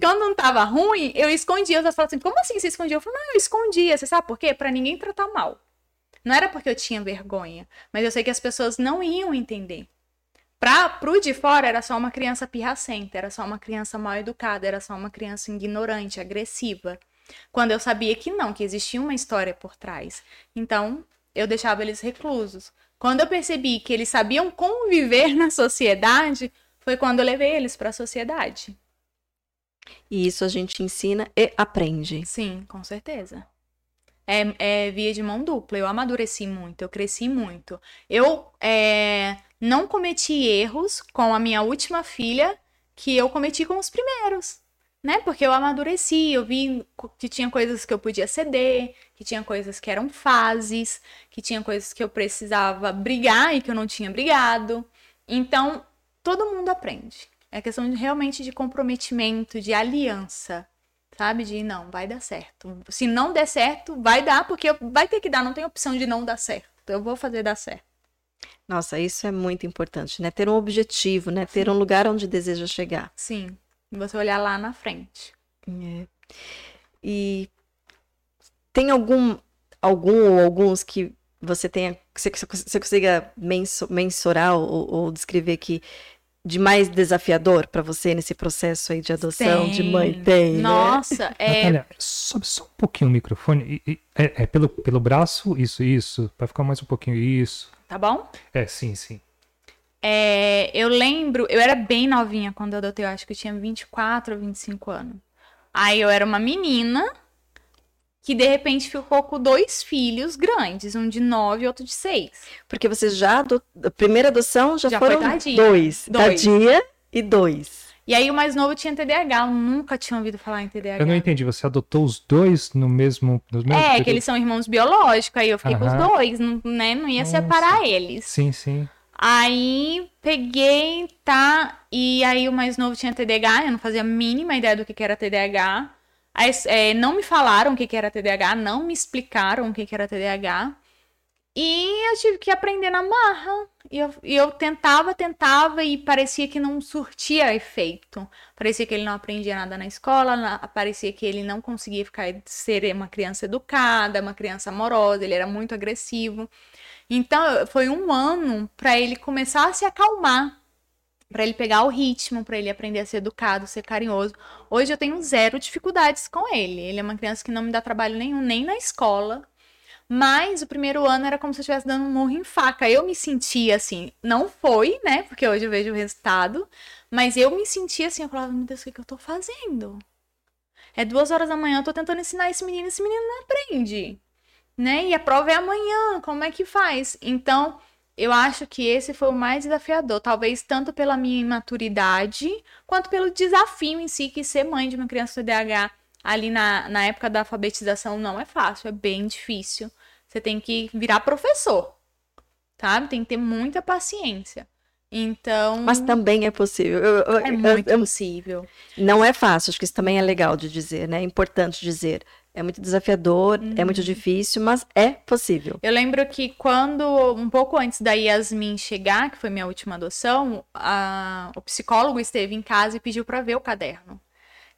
Quando não tava ruim, eu escondia. Outros falavam assim, como assim você escondia? Eu falei, não, eu escondia. Você sabe por quê? Pra ninguém tratar mal. Não era porque eu tinha vergonha. Mas eu sei que as pessoas não iam entender. Pra, pro de fora era só uma criança pirracenta, era só uma criança mal educada, era só uma criança ignorante, agressiva. Quando eu sabia que não, que existia uma história por trás. Então, eu deixava eles reclusos. Quando eu percebi que eles sabiam conviver na sociedade, foi quando eu levei eles para a sociedade. E isso a gente ensina e aprende. Sim, com certeza. É, é via de mão dupla. Eu amadureci muito, eu cresci muito. Eu é, não cometi erros com a minha última filha que eu cometi com os primeiros, né? Porque eu amadureci, eu vi que tinha coisas que eu podia ceder, que tinha coisas que eram fases, que tinha coisas que eu precisava brigar e que eu não tinha brigado. Então, todo mundo aprende. É questão de, realmente de comprometimento, de aliança, sabe? De não, vai dar certo. Se não der certo, vai dar, porque vai ter que dar, não tem opção de não dar certo. Eu vou fazer dar certo. Nossa, isso é muito importante, né? Ter um objetivo, né? Ter um lugar onde deseja chegar. Sim. E você olhar lá na frente. É. E tem algum, algum ou alguns que você tenha, você, você consiga mensurar ou, ou descrever que de mais desafiador para você nesse processo aí de adoção tem. de mãe tem? Nossa, né? é. Natália, sobe só um pouquinho o microfone. E, e, é, é, pelo, pelo braço, isso, isso. Vai ficar mais um pouquinho, isso. Tá bom? É, sim, sim. É, eu lembro, eu era bem novinha quando eu adotei, eu acho que eu tinha 24 ou 25 anos. Aí eu era uma menina que de repente ficou com dois filhos grandes, um de nove e outro de seis. Porque você já, do, a primeira adoção já, Já foram foi tardia. dois. Dois. Tadia e dois. E aí o mais novo tinha TDAH, eu nunca tinha ouvido falar em TDAH. Eu não entendi. Você adotou os dois no mesmo. No mesmo É, período? que eles são irmãos biológicos, aí eu fiquei com os dois, não, né? Não ia Nossa. separar eles. Sim, sim. Aí peguei, tá? E aí o mais novo tinha TDAH, eu não fazia a mínima ideia do que, que era TDAH. É, não me falaram o que, que era TDAH, não me explicaram o que, que era TDAH. E eu tive que aprender na marra. E eu, e eu tentava, tentava e parecia que não surtia efeito. Parecia que ele não aprendia nada na escola, na- parecia que ele não conseguia ficar ser uma criança educada, uma criança amorosa, ele era muito agressivo. Então, foi um ano para ele começar a se acalmar, para ele pegar o ritmo, para ele aprender a ser educado, ser carinhoso. Hoje eu tenho zero dificuldades com ele. Ele é uma criança que não me dá trabalho nenhum, nem na escola. Mas o primeiro ano era como se eu estivesse dando um murro em faca. Eu me sentia assim, não foi, né? Porque hoje eu vejo o resultado. Mas eu me sentia assim, eu falava, meu Deus, o que, que eu tô fazendo? É duas horas da manhã, eu tô tentando ensinar esse menino, esse menino não aprende. Né? E a prova é amanhã, como é que faz? Então, eu acho que esse foi o mais desafiador. Talvez tanto pela minha imaturidade, quanto pelo desafio em si, que ser mãe de uma criança com TDAH ali na, na época da alfabetização não é fácil, é bem difícil. Você tem que virar professor, sabe? Tem que ter muita paciência. Então, Mas também é possível. Eu- eu- é muito eu- possível. não é fácil, acho que isso também é legal de dizer, né? É importante dizer. É muito desafiador, é muito Uhum. difícil, mas é possível. Eu lembro que quando, um pouco antes da Yasmin chegar, que foi minha última adoção, a- o psicólogo esteve em casa e pediu pra ver o caderno.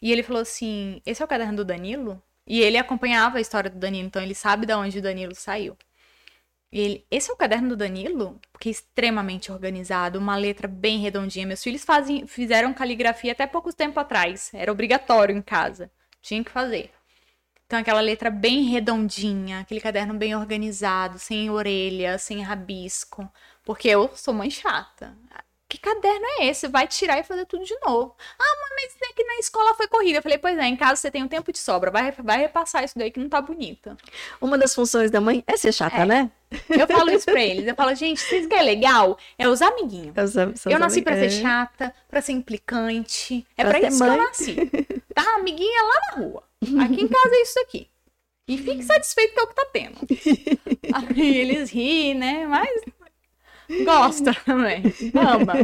E ele falou assim: Esse é o caderno do Danilo? E ele acompanhava a história do Danilo, então ele sabe de onde o Danilo saiu. E ele, esse é o caderno do Danilo? Porque é extremamente organizado, uma letra bem redondinha. Meus filhos fazem, fizeram caligrafia até pouco tempo atrás. Era obrigatório em casa. Tinha que fazer. Então, aquela letra bem redondinha, aquele caderno bem organizado, sem orelha, sem rabisco. Porque eu sou mãe chata. Que caderno é esse? Vai tirar e fazer tudo de novo. Ah, mãe, mas é que na escola foi corrida. Eu falei, pois é, em casa você tem um tempo de sobra. Vai, vai repassar isso daí que não tá bonita. Uma das funções da mãe é ser chata, É. né? Eu falo isso pra eles. Eu falo, gente, vocês querem legal? É os amiguinhos. Os am- são Eu nasci pra ser é. chata, pra ser implicante. É Pra pra, isso que mãe. eu nasci. Tá, amiguinha lá na rua. Aqui em casa é isso aqui. E fique satisfeito com o que tá tendo. Aí eles riem, né? Mas gosta também. Ama.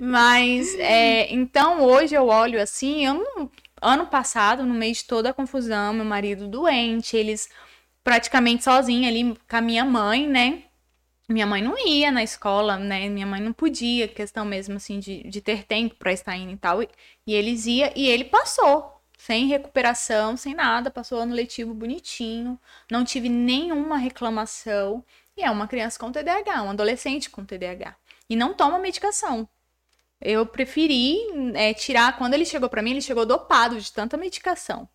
Mas, é, então, hoje eu olho assim, eu não... ano passado, no meio de toda a confusão, meu marido doente, eles praticamente sozinhos ali com a minha mãe, né? Minha mãe não ia na escola, né? Minha mãe não podia, questão mesmo assim de, de ter tempo para estar indo e tal. E, e eles iam, e ele passou, sem recuperação, sem nada, passou ano letivo bonitinho, não tive nenhuma reclamação. E é uma criança com TDAH, um adolescente com TDAH. E não toma medicação. Eu preferi é, tirar. Quando ele chegou para mim, ele chegou dopado de tanta medicação.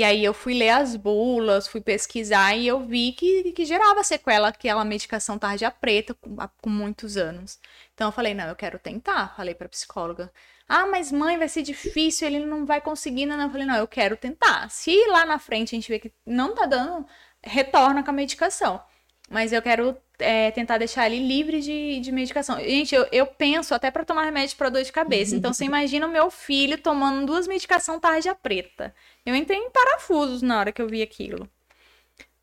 E aí eu fui ler as bulas, fui pesquisar e eu vi que, que gerava sequela aquela medicação tarja preta com, com muitos anos. Então eu falei, não, eu quero tentar. Falei pra psicóloga. Ah, mas mãe, vai ser difícil, ele não vai conseguir. Não, eu falei, não, eu quero tentar. Se lá na frente a gente vê que não tá dando, retorna com a medicação. Mas eu quero é, tentar deixar ele livre de, de medicação. Gente, eu, eu penso até para tomar remédio para dor de cabeça. Então, você imagina o meu filho tomando duas medicações tarja preta. Eu entrei em parafusos na hora que eu vi aquilo.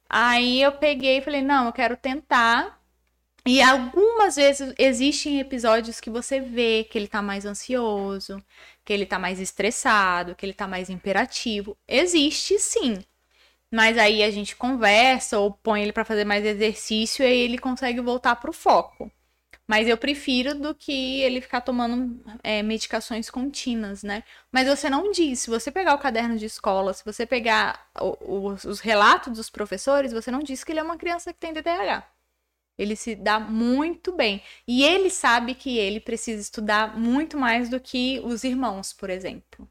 Aí eu peguei e falei, não, eu quero tentar. E algumas vezes existem episódios que você vê que ele tá mais ansioso, que ele tá mais estressado, que ele tá mais imperativo. Existe sim. Mas aí a gente conversa ou põe ele para fazer mais exercício e aí ele consegue voltar pro foco. Mas eu prefiro do que ele ficar tomando é, medicações contínuas, né? Mas você não diz. Se você pegar o caderno de escola, se você pegar o, o, os relatos dos professores, você não diz que ele é uma criança que tem TDAH. Ele se dá muito bem. E ele sabe que ele precisa estudar muito mais do que os irmãos, por exemplo.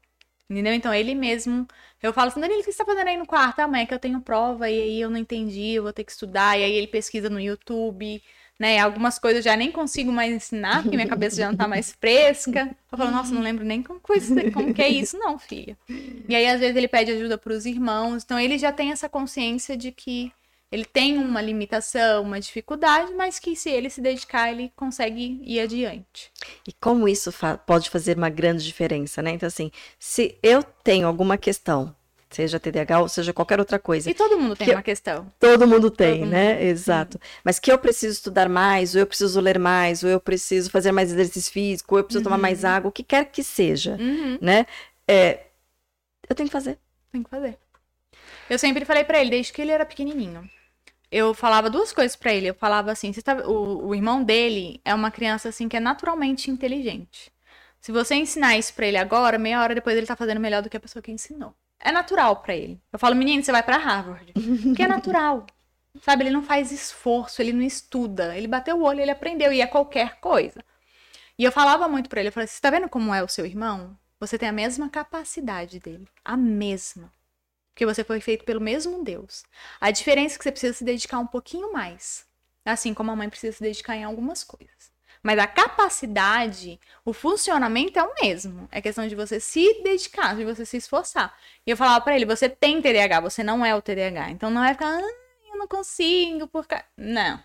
Entendeu? Então ele mesmo. Eu falo assim, Danilo, o que você tá fazendo aí no quarto? Amanhã é que eu tenho prova e aí eu não entendi, eu vou ter que estudar. E aí ele pesquisa no YouTube né? Algumas coisas eu já nem consigo mais ensinar, porque minha cabeça já não tá mais fresca. Eu falo, nossa, não lembro nem como, coisa, como que é isso, não, filha. E aí, às vezes, ele pede ajuda para os irmãos. Então, ele já tem essa consciência de que ele tem uma limitação, uma dificuldade, mas que se ele se dedicar, ele consegue ir adiante. E como isso fa pode fazer uma grande diferença, né? Então, assim, se eu tenho alguma questão seja TDAH ou seja qualquer outra coisa. E todo mundo tem que uma questão. Todo mundo tem, todo né? Mundo. Exato. Mas que eu preciso estudar mais, ou eu preciso ler mais, ou eu preciso fazer mais exercício físico, ou eu preciso uhum. tomar mais uhum. água, o que quer que seja, uhum. né? É, eu tenho que fazer. Tem que fazer. Eu sempre falei para ele, desde que ele era pequenininho. Eu falava duas coisas para ele. Eu falava assim, tá... o, o irmão dele é uma criança assim que é naturalmente inteligente. Se você ensinar isso para ele agora, meia hora depois ele tá fazendo melhor do que a pessoa que ensinou. É natural para ele. Eu falo, menino, você vai para Harvard. Porque é natural. Sabe, ele não faz esforço, ele não estuda. Ele bateu o olho, ele aprendeu e é qualquer coisa. E eu falava muito para ele, eu falei, você tá vendo como é o seu irmão? Você tem a mesma capacidade dele, a mesma. Porque você foi feito pelo mesmo Deus. A diferença é que você precisa se dedicar um pouquinho mais. Assim como a mãe precisa se dedicar em algumas coisas. Mas a capacidade, o funcionamento é o mesmo. É questão de você se dedicar, de você se esforçar. E eu falava para ele: você tem TDAH, você não é o TDAH. Então não é ficar, ah, eu não consigo, porque. Não.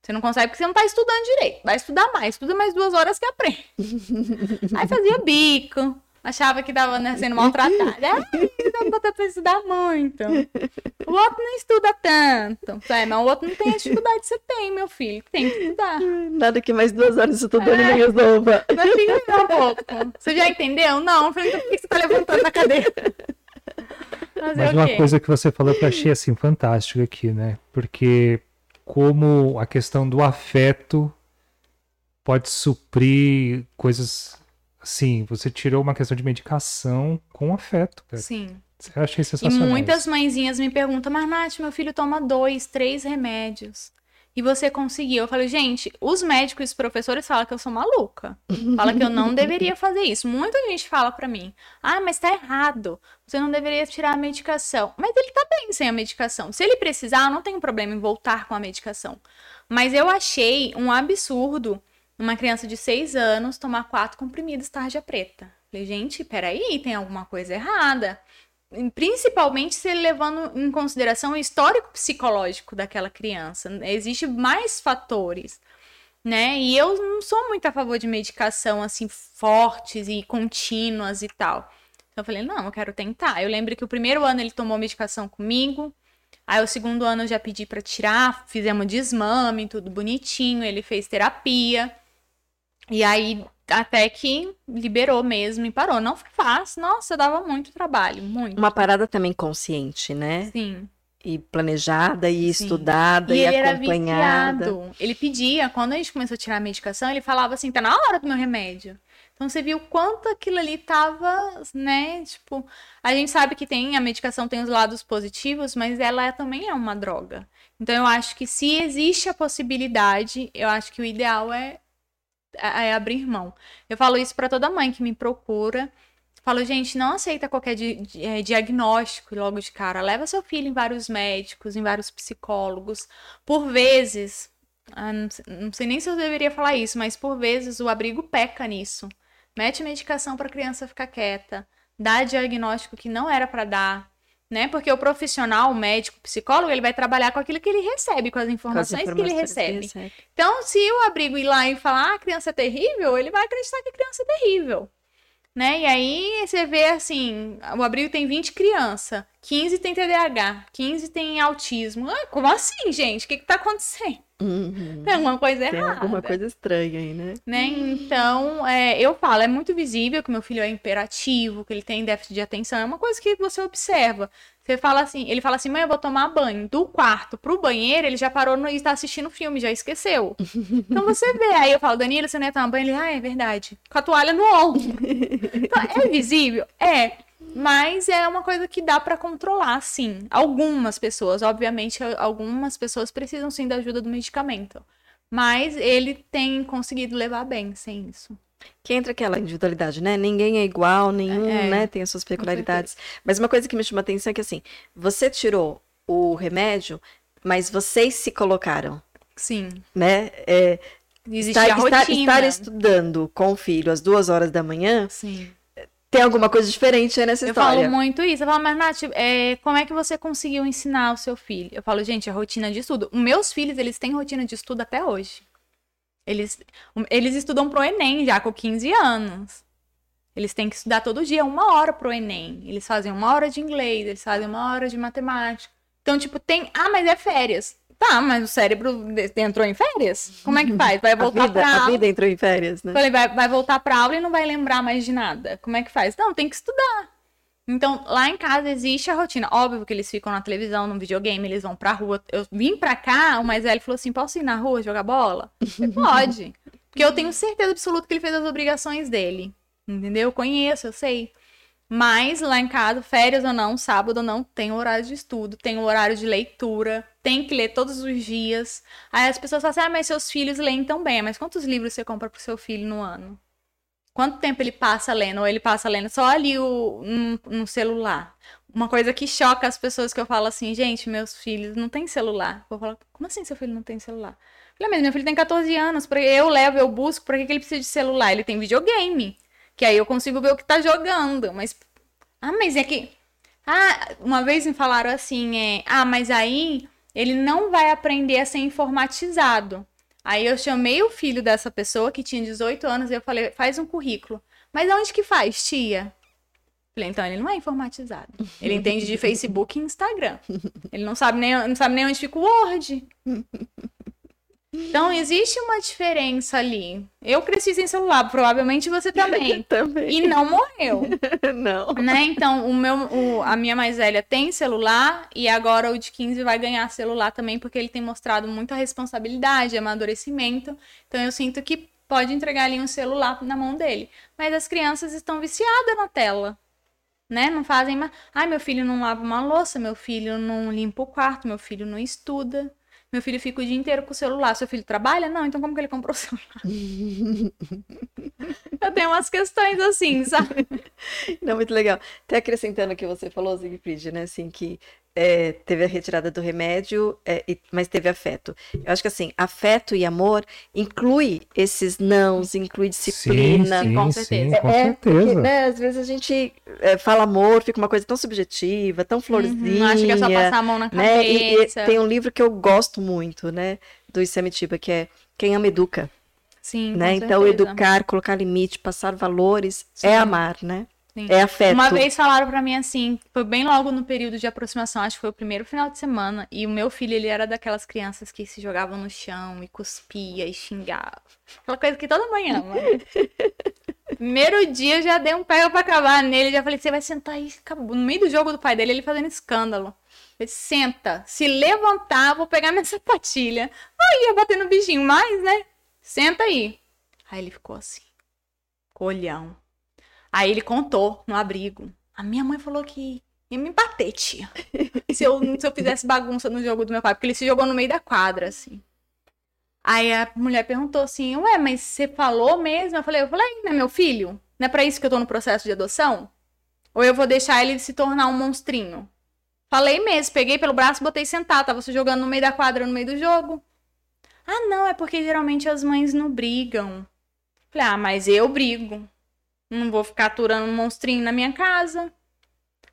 Você não consegue porque você não tá estudando direito. Vai estudar mais, estuda mais duas horas que aprende. Aí fazia bico, achava que tava né, sendo maltratada. Ai, dá botar pra estudar muito. O outro não estuda tanto. É, mas o outro não tem a dificuldade que você tem, meu filho. Tem que estudar. Nada que mais duas horas estudando é. não resolva. Mas fica um pouco. Você já entendeu? Não. Eu falei, então por que você tá levantando na cadeira? Mas, Mas uma coisa que você falou que eu achei assim fantástico aqui, né? Porque como a questão do afeto pode suprir coisas Sim, você tirou uma questão de medicação com afeto. Cara. Sim. Eu achei sensacional. E muitas mãezinhas me perguntam, mas Nath, meu filho toma dois, três remédios. E você conseguiu. Eu falei, gente, os médicos e os professores falam que eu sou maluca. Fala que eu não deveria fazer isso. Muita gente fala para mim, ah, mas tá errado. Você não deveria tirar a medicação. Mas ele tá bem sem a medicação. Se ele precisar, eu não tenho problema em voltar com a medicação. Mas eu achei um absurdo uma criança de 6 anos tomar quatro comprimidos tarja preta. Falei, gente, peraí, tem alguma coisa errada. Principalmente se levando em consideração o histórico psicológico daquela criança. Existem mais fatores, né? E eu não sou muito a favor de medicação assim fortes e contínuas e tal. Então eu falei, não, eu quero tentar. Eu lembro que o primeiro ano ele tomou medicação comigo. Aí o segundo ano eu já pedi para tirar, fizemos desmame, tudo bonitinho, ele fez terapia. E aí, até que liberou mesmo e parou. Não foi fácil, nossa, dava muito trabalho, muito. Uma parada também consciente, né? Sim. E planejada, e Sim. estudada, E e, ele era acompanhada. viciado. Ele pedia, quando a gente começou a tirar a medicação, ele falava assim, tá na hora do meu remédio. Então você viu quanto aquilo ali tava, né? Tipo, a gente sabe que tem, a medicação tem os lados positivos, mas ela é- também é uma droga. Então eu acho que se existe a possibilidade, eu acho que o ideal é, é abrir mão. Eu falo isso pra toda mãe que me procura. Falo, gente, não aceita qualquer di- di- eh, diagnóstico logo de cara. Leva seu filho em vários médicos, em vários psicólogos. Por vezes, ah, não sei nem se eu deveria falar isso, mas por vezes o abrigo peca nisso. Mete medicação para a criança ficar quieta, dá diagnóstico que não era para dar, né? Porque o profissional, o médico, o psicólogo, ele vai trabalhar com aquilo que ele recebe, com as Com as informações, que ele informações que recebe. recebe. Então, se o abrigo ir lá e falar, ah, a criança é terrível, ele vai acreditar que a criança é terrível. Né? E aí você vê assim, o abrigo tem 20 crianças, 15 tem TDAH, 15 tem autismo. Ah, como assim, gente? O que que tá acontecendo? Uhum. Tem alguma coisa Tem errada. alguma coisa estranha aí, né? Né? Então, é, eu falo, é muito visível que meu filho é imperativo, que ele tem déficit de atenção, é uma coisa que você observa. Você fala assim, ele fala assim, mãe, eu vou tomar banho. Do quarto pro banheiro, ele já parou no, e está assistindo filme, já esqueceu. Então você vê, aí eu falo, Danilo, você não ia tomar banho? Ele, ah, é verdade. Com a toalha no ombro. Então, é visível? É. Mas é uma coisa que dá pra controlar, sim. Algumas pessoas, obviamente, algumas pessoas precisam sim da ajuda do medicamento. Mas ele tem conseguido levar bem sem isso. Que entra aquela individualidade, né? Ninguém é igual, nenhum, É, né? Tem as suas peculiaridades. Mas uma coisa que me chama a atenção é que, assim, você tirou o remédio, mas vocês se colocaram, Sim. né? É, Existe estar, a estar- rotina. estar estudando com o filho às duas horas da manhã, Sim. Tem alguma coisa diferente aí nessa Eu história. falo muito isso. Eu falo, mas Nath, é, como é que você conseguiu ensinar o seu filho? Eu falo, gente, a rotina de estudo. Os meus filhos, eles têm rotina de estudo até hoje. Eles, eles estudam pro Enem já com 15 anos. Eles têm que estudar todo dia uma hora pro Enem. Eles fazem uma hora de inglês, eles fazem uma hora de matemática. Então, tipo, tem. Ah, mas é férias. Tá, mas o cérebro entrou em férias? Como é que faz? Vai voltar vida, pra a aula? vida entrou em férias, né? Falei, vai, vai voltar pra aula e não vai lembrar mais de nada. Como é que faz? Não, tem que estudar. Então, lá em casa existe a rotina. Óbvio que eles ficam na televisão, no videogame, eles vão pra rua. Eu vim pra cá, o mais velho falou assim: posso ir na rua jogar bola? Falei, Pode. Porque eu tenho certeza absoluta que ele fez as obrigações dele. Entendeu? Eu conheço, eu sei. Mas lá em casa, férias ou não, sábado ou não, tem horário de estudo, tem o horário de leitura, tem que ler todos os dias. Aí as pessoas falam assim: ah, mas seus filhos leem tão bem. Mas quantos livros você compra pro seu filho no ano? Quanto tempo ele passa lendo? Ou ele passa lendo só ali o, no, no celular? Uma coisa que choca as pessoas que eu falo assim, gente, meus filhos não têm celular. Eu falo, como assim seu filho não tem celular? Falei, mas meu filho tem 14 anos, eu levo, eu busco, que que ele precisa de celular? Ele tem videogame. Que aí eu consigo ver o que tá jogando. Mas. Ah, mas é que. Ah, uma vez me falaram assim, é. Ah, mas aí ele não vai aprender a ser informatizado. Aí eu chamei o filho dessa pessoa que tinha 18 anos e eu falei, faz um currículo. Mas aonde que faz, tia? Falei, então ele não é informatizado. Ele entende de Facebook e Instagram. Ele não sabe nem, não sabe nem onde fica o Word. Então existe uma diferença ali. Eu cresci sem celular, provavelmente você também. Também. E não morreu Não. né? Então, o meu, o- a minha mais velha tem celular e agora o de 15 vai ganhar celular também porque ele tem mostrado muita responsabilidade, amadurecimento. Então, eu sinto que pode entregar ali um celular na mão dele. Mas as crianças estão viciadas na tela. Né? Não fazem mais. Ai, meu filho não lava uma louça, meu filho não limpa o quarto, meu filho não estuda. Meu filho fica o dia inteiro com o celular. Seu filho trabalha? Não, então como que ele comprou o celular? Eu tenho umas questões assim, sabe? Não, muito legal. Até acrescentando o que você falou, Siegfried, né? Assim, que é, teve a retirada do remédio, é, e- mas teve afeto. Eu acho que assim, afeto e amor inclui esses nãos, inclui disciplina. sim, com sim, certeza. com É, porque, certeza. né, às vezes a gente é, fala amor, fica uma coisa tão subjetiva, tão florzinha. Uhum, acho que é só passar a mão na né? E- e cabeça. tem um livro que eu gosto muito, né? Do Isamitiba, que é Quem Ama Educa. Sim, né? com Então, certeza. educar, colocar limite, passar valores, Sim. é amar, né? Sim. É afeto. Uma vez falaram pra mim assim, foi bem logo no período de aproximação, acho que foi o primeiro final de semana, e o meu filho, ele era daquelas crianças que se jogavam no chão e cuspia e xingava. Aquela coisa que toda mãe ama. né? Primeiro dia eu já dei um pega pra acabar nele, já falei, você vai sentar aí, acabou. No meio do jogo do pai dele, ele fazendo escândalo. Ele senta, se levantar, vou pegar minha sapatilha. Aí ia bater no bichinho mais, né? Senta aí. Aí ele ficou assim, colhão. Aí ele contou no abrigo. A minha mãe falou que ia me bater, tia. se, eu, se eu fizesse bagunça no jogo do meu pai, porque ele se jogou no meio da quadra, assim. Aí a mulher perguntou assim, ué, mas você falou mesmo? Eu falei, eu falei, né, meu filho? Não é pra isso que eu tô no processo de adoção? Ou eu vou deixar ele se tornar um monstrinho? Falei mesmo, peguei pelo braço e botei sentar. Tava se jogando no meio da quadra, no meio do jogo. Ah, não, é porque geralmente as mães não brigam. Falei, ah, mas eu brigo. Não vou ficar aturando um monstrinho na minha casa.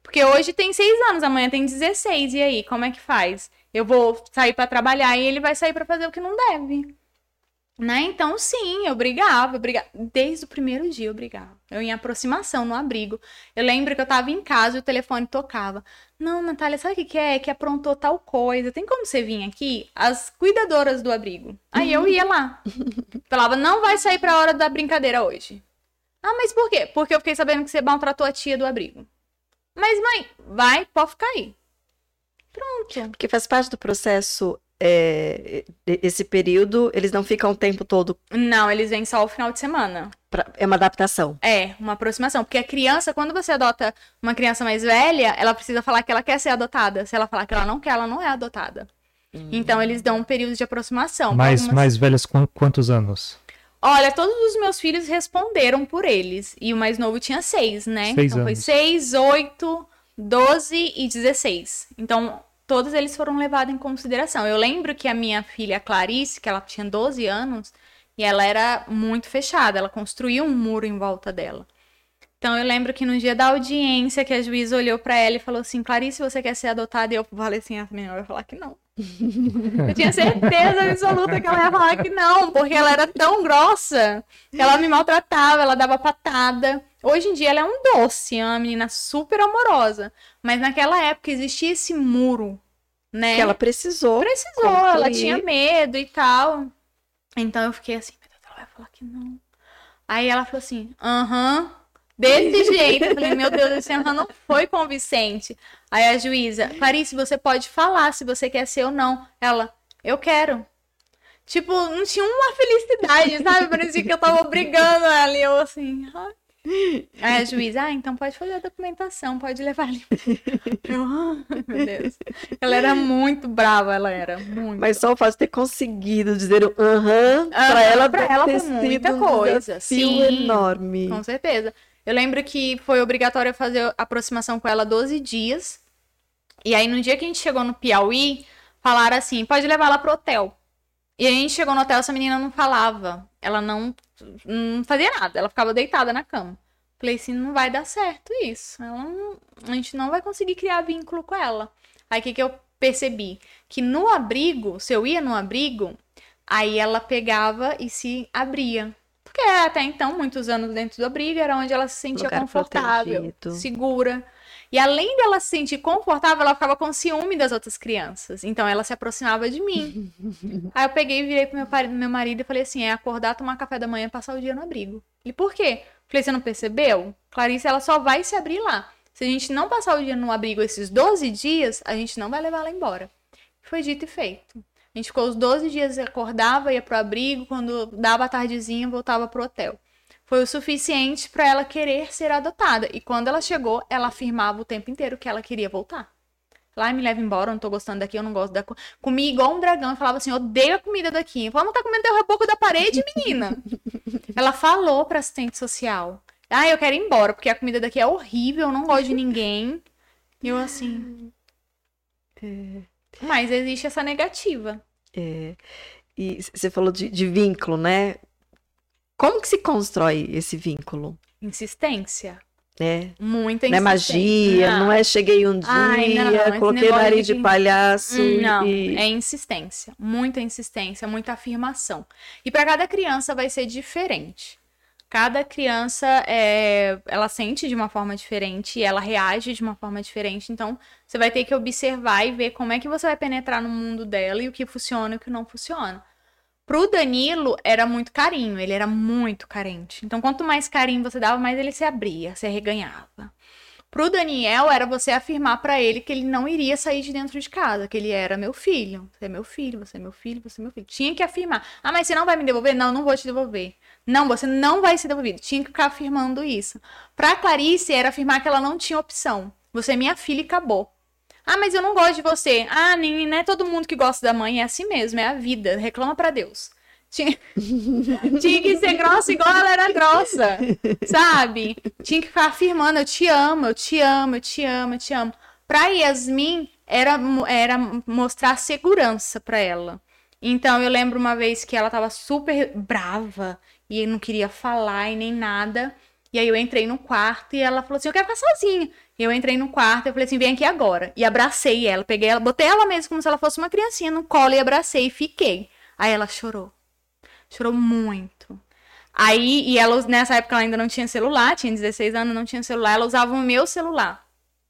Porque hoje tem seis anos, amanhã tem 16. E aí, como é que faz? Eu vou sair para trabalhar e ele vai sair para fazer o que não deve. Né? Então, sim, eu brigava, eu brigava. Desde o primeiro dia eu brigava. Eu em aproximação, no abrigo. Eu lembro que eu tava em casa e o telefone tocava. Não, Natália, sabe o que, que é? Que aprontou tal coisa. Tem como você vir aqui? As cuidadoras do abrigo. Aí eu ia lá. Falava, não vai sair pra hora da brincadeira hoje. Ah, mas por quê? Porque eu fiquei sabendo que você maltratou a tia do abrigo. Mas, mãe, vai, pode ficar aí. Pronto. Porque faz parte do processo. é, esse período, eles não ficam o tempo todo. Não, eles vêm só o final de semana. pra- é uma adaptação. É, uma aproximação. Porque a criança, quando você adota uma criança mais velha, ela precisa falar que ela quer ser adotada. Se ela falar que ela não quer, ela não é adotada. Então, eles dão um período de aproximação. Mais, Algumas- mais velhas com quantos anos? Olha, todos os meus filhos responderam por eles. E o mais novo tinha seis, né? Seis então foi anos. seis, oito, doze e dezesseis. Então, todos eles foram levados em consideração. Eu lembro que a minha filha Clarice, que ela tinha 12 anos, e ela era muito fechada, ela construiu um muro em volta dela. Então eu lembro que no dia da audiência que a juíza olhou pra ela e falou assim: Clarice, você quer ser adotada? E eu falei assim: a menina vai falar que não. Eu tinha certeza absoluta que ela ia falar que não, porque ela era tão grossa que ela me maltratava, ela dava patada. Hoje em dia ela é um doce, é uma menina super amorosa. Mas naquela época existia esse muro, né? Que ela precisou. precisou, ela concluir. tinha medo e tal. Então eu fiquei assim, meu Deus, ela vai falar que não. Aí ela falou assim, aham, desse jeito. Eu falei, meu Deus, esse aham não foi convincente. Aí a juíza, Clarice, você pode falar se você quer ser ou não. Ela, eu quero. Tipo, não tinha uma felicidade, sabe? Parecia que eu tava brigando ela e eu assim, ai. Aí a juíza, ah, então pode fazer a documentação, pode levar ali. Eu, ai, meu Deus. Ela era muito brava, ela era muito. Mas só o fato de ter conseguido dizer o aham, pra Aham, ela, pra ela ter foi muita um coisa, desafio sim. enorme. Com certeza. Eu lembro que foi obrigatório fazer aproximação com ela 12 dias. E aí, no dia que a gente chegou no Piauí, falaram assim: pode levar ela pro hotel. E aí a gente chegou no hotel, essa menina não falava. Ela não, não fazia nada, ela ficava deitada na cama. Falei assim: não vai dar certo isso. Não- a gente não vai conseguir criar vínculo com ela. Aí o que, que eu percebi? Que no abrigo, se eu ia no abrigo, aí ela pegava e se abria. Porque até então, muitos anos dentro do abrigo, era onde ela se sentia Lugar confortável, protegido. segura. E além dela se sentir confortável, ela ficava com ciúme das outras crianças. Então ela se aproximava de mim. Aí eu peguei e virei pro meu, pari- meu marido e falei assim: é acordar, tomar café da manhã e passar o dia no abrigo. Ele, por quê? Falei, você não percebeu? Clarice, ela só vai se abrir lá. Se a gente não passar o dia no abrigo esses 12 dias, a gente não vai levar ela embora. Foi dito e feito. A gente ficou os 12 dias, acordava, ia pro abrigo, quando dava a tardezinha, voltava pro hotel. Foi o suficiente para ela querer ser adotada. E quando ela chegou, ela afirmava o tempo inteiro que ela queria voltar. Lá me leva embora, eu não tô gostando daqui, eu não gosto da. co-". Comi igual um dragão e falava assim: odeio a comida daqui. Não tá comendo o reboco da parede, menina. ela falou pra assistente social: ah, eu quero ir embora, porque a comida daqui é horrível, eu não gosto de ninguém. E eu assim. Mas existe essa negativa. É, e você falou de, de vínculo, né? Como que se constrói esse vínculo? Insistência. Né? Muita Não é insistência. magia, não é cheguei um dia, Ai, não, esse coloquei nariz de de palhaço Não, e... é insistência, muita insistência, muita afirmação. E para cada criança vai ser diferente. Cada criança é, ela sente de uma forma diferente, ela reage de uma forma diferente. Então, você vai ter que observar e ver como é que você vai penetrar no mundo dela e o que funciona e o que não funciona. Pro Danilo era muito carinho, ele era muito carente. Então, quanto mais carinho você dava, mais ele se abria, se arreganhava. Pro Daniel era você afirmar para ele que ele não iria sair de dentro de casa, que ele era meu filho. Você é meu filho, você é meu filho, você é meu filho. Tinha que afirmar. Ah, mas você não vai me devolver? Não, não vou te devolver. Não, você não vai ser devolvido. Tinha que ficar afirmando isso. Pra Clarice era afirmar que ela não tinha opção. Você é minha filha e acabou. Ah, mas eu não gosto de você. Ah, nem, não é todo mundo que gosta da mãe, é assim mesmo, é a vida. Reclama para Deus. Tinha... Tinha que ser grossa igual ela era grossa, sabe? Tinha que ficar afirmando, eu te amo, eu te amo, eu te amo, eu te amo. Pra Yasmin, era, era mostrar segurança para ela. Então, eu lembro uma vez que ela tava super brava e não queria falar e nem nada. E aí eu entrei no quarto e ela falou assim: Eu quero ficar sozinha. E eu entrei no quarto e falei assim: Vem aqui agora. E abracei ela, peguei ela, botei ela mesmo como se ela fosse uma criancinha no colo e abracei e fiquei. Aí ela chorou. Chorou muito. Aí, e ela, nessa época ela ainda não tinha celular, tinha 16 anos, não tinha celular, ela usava o meu celular.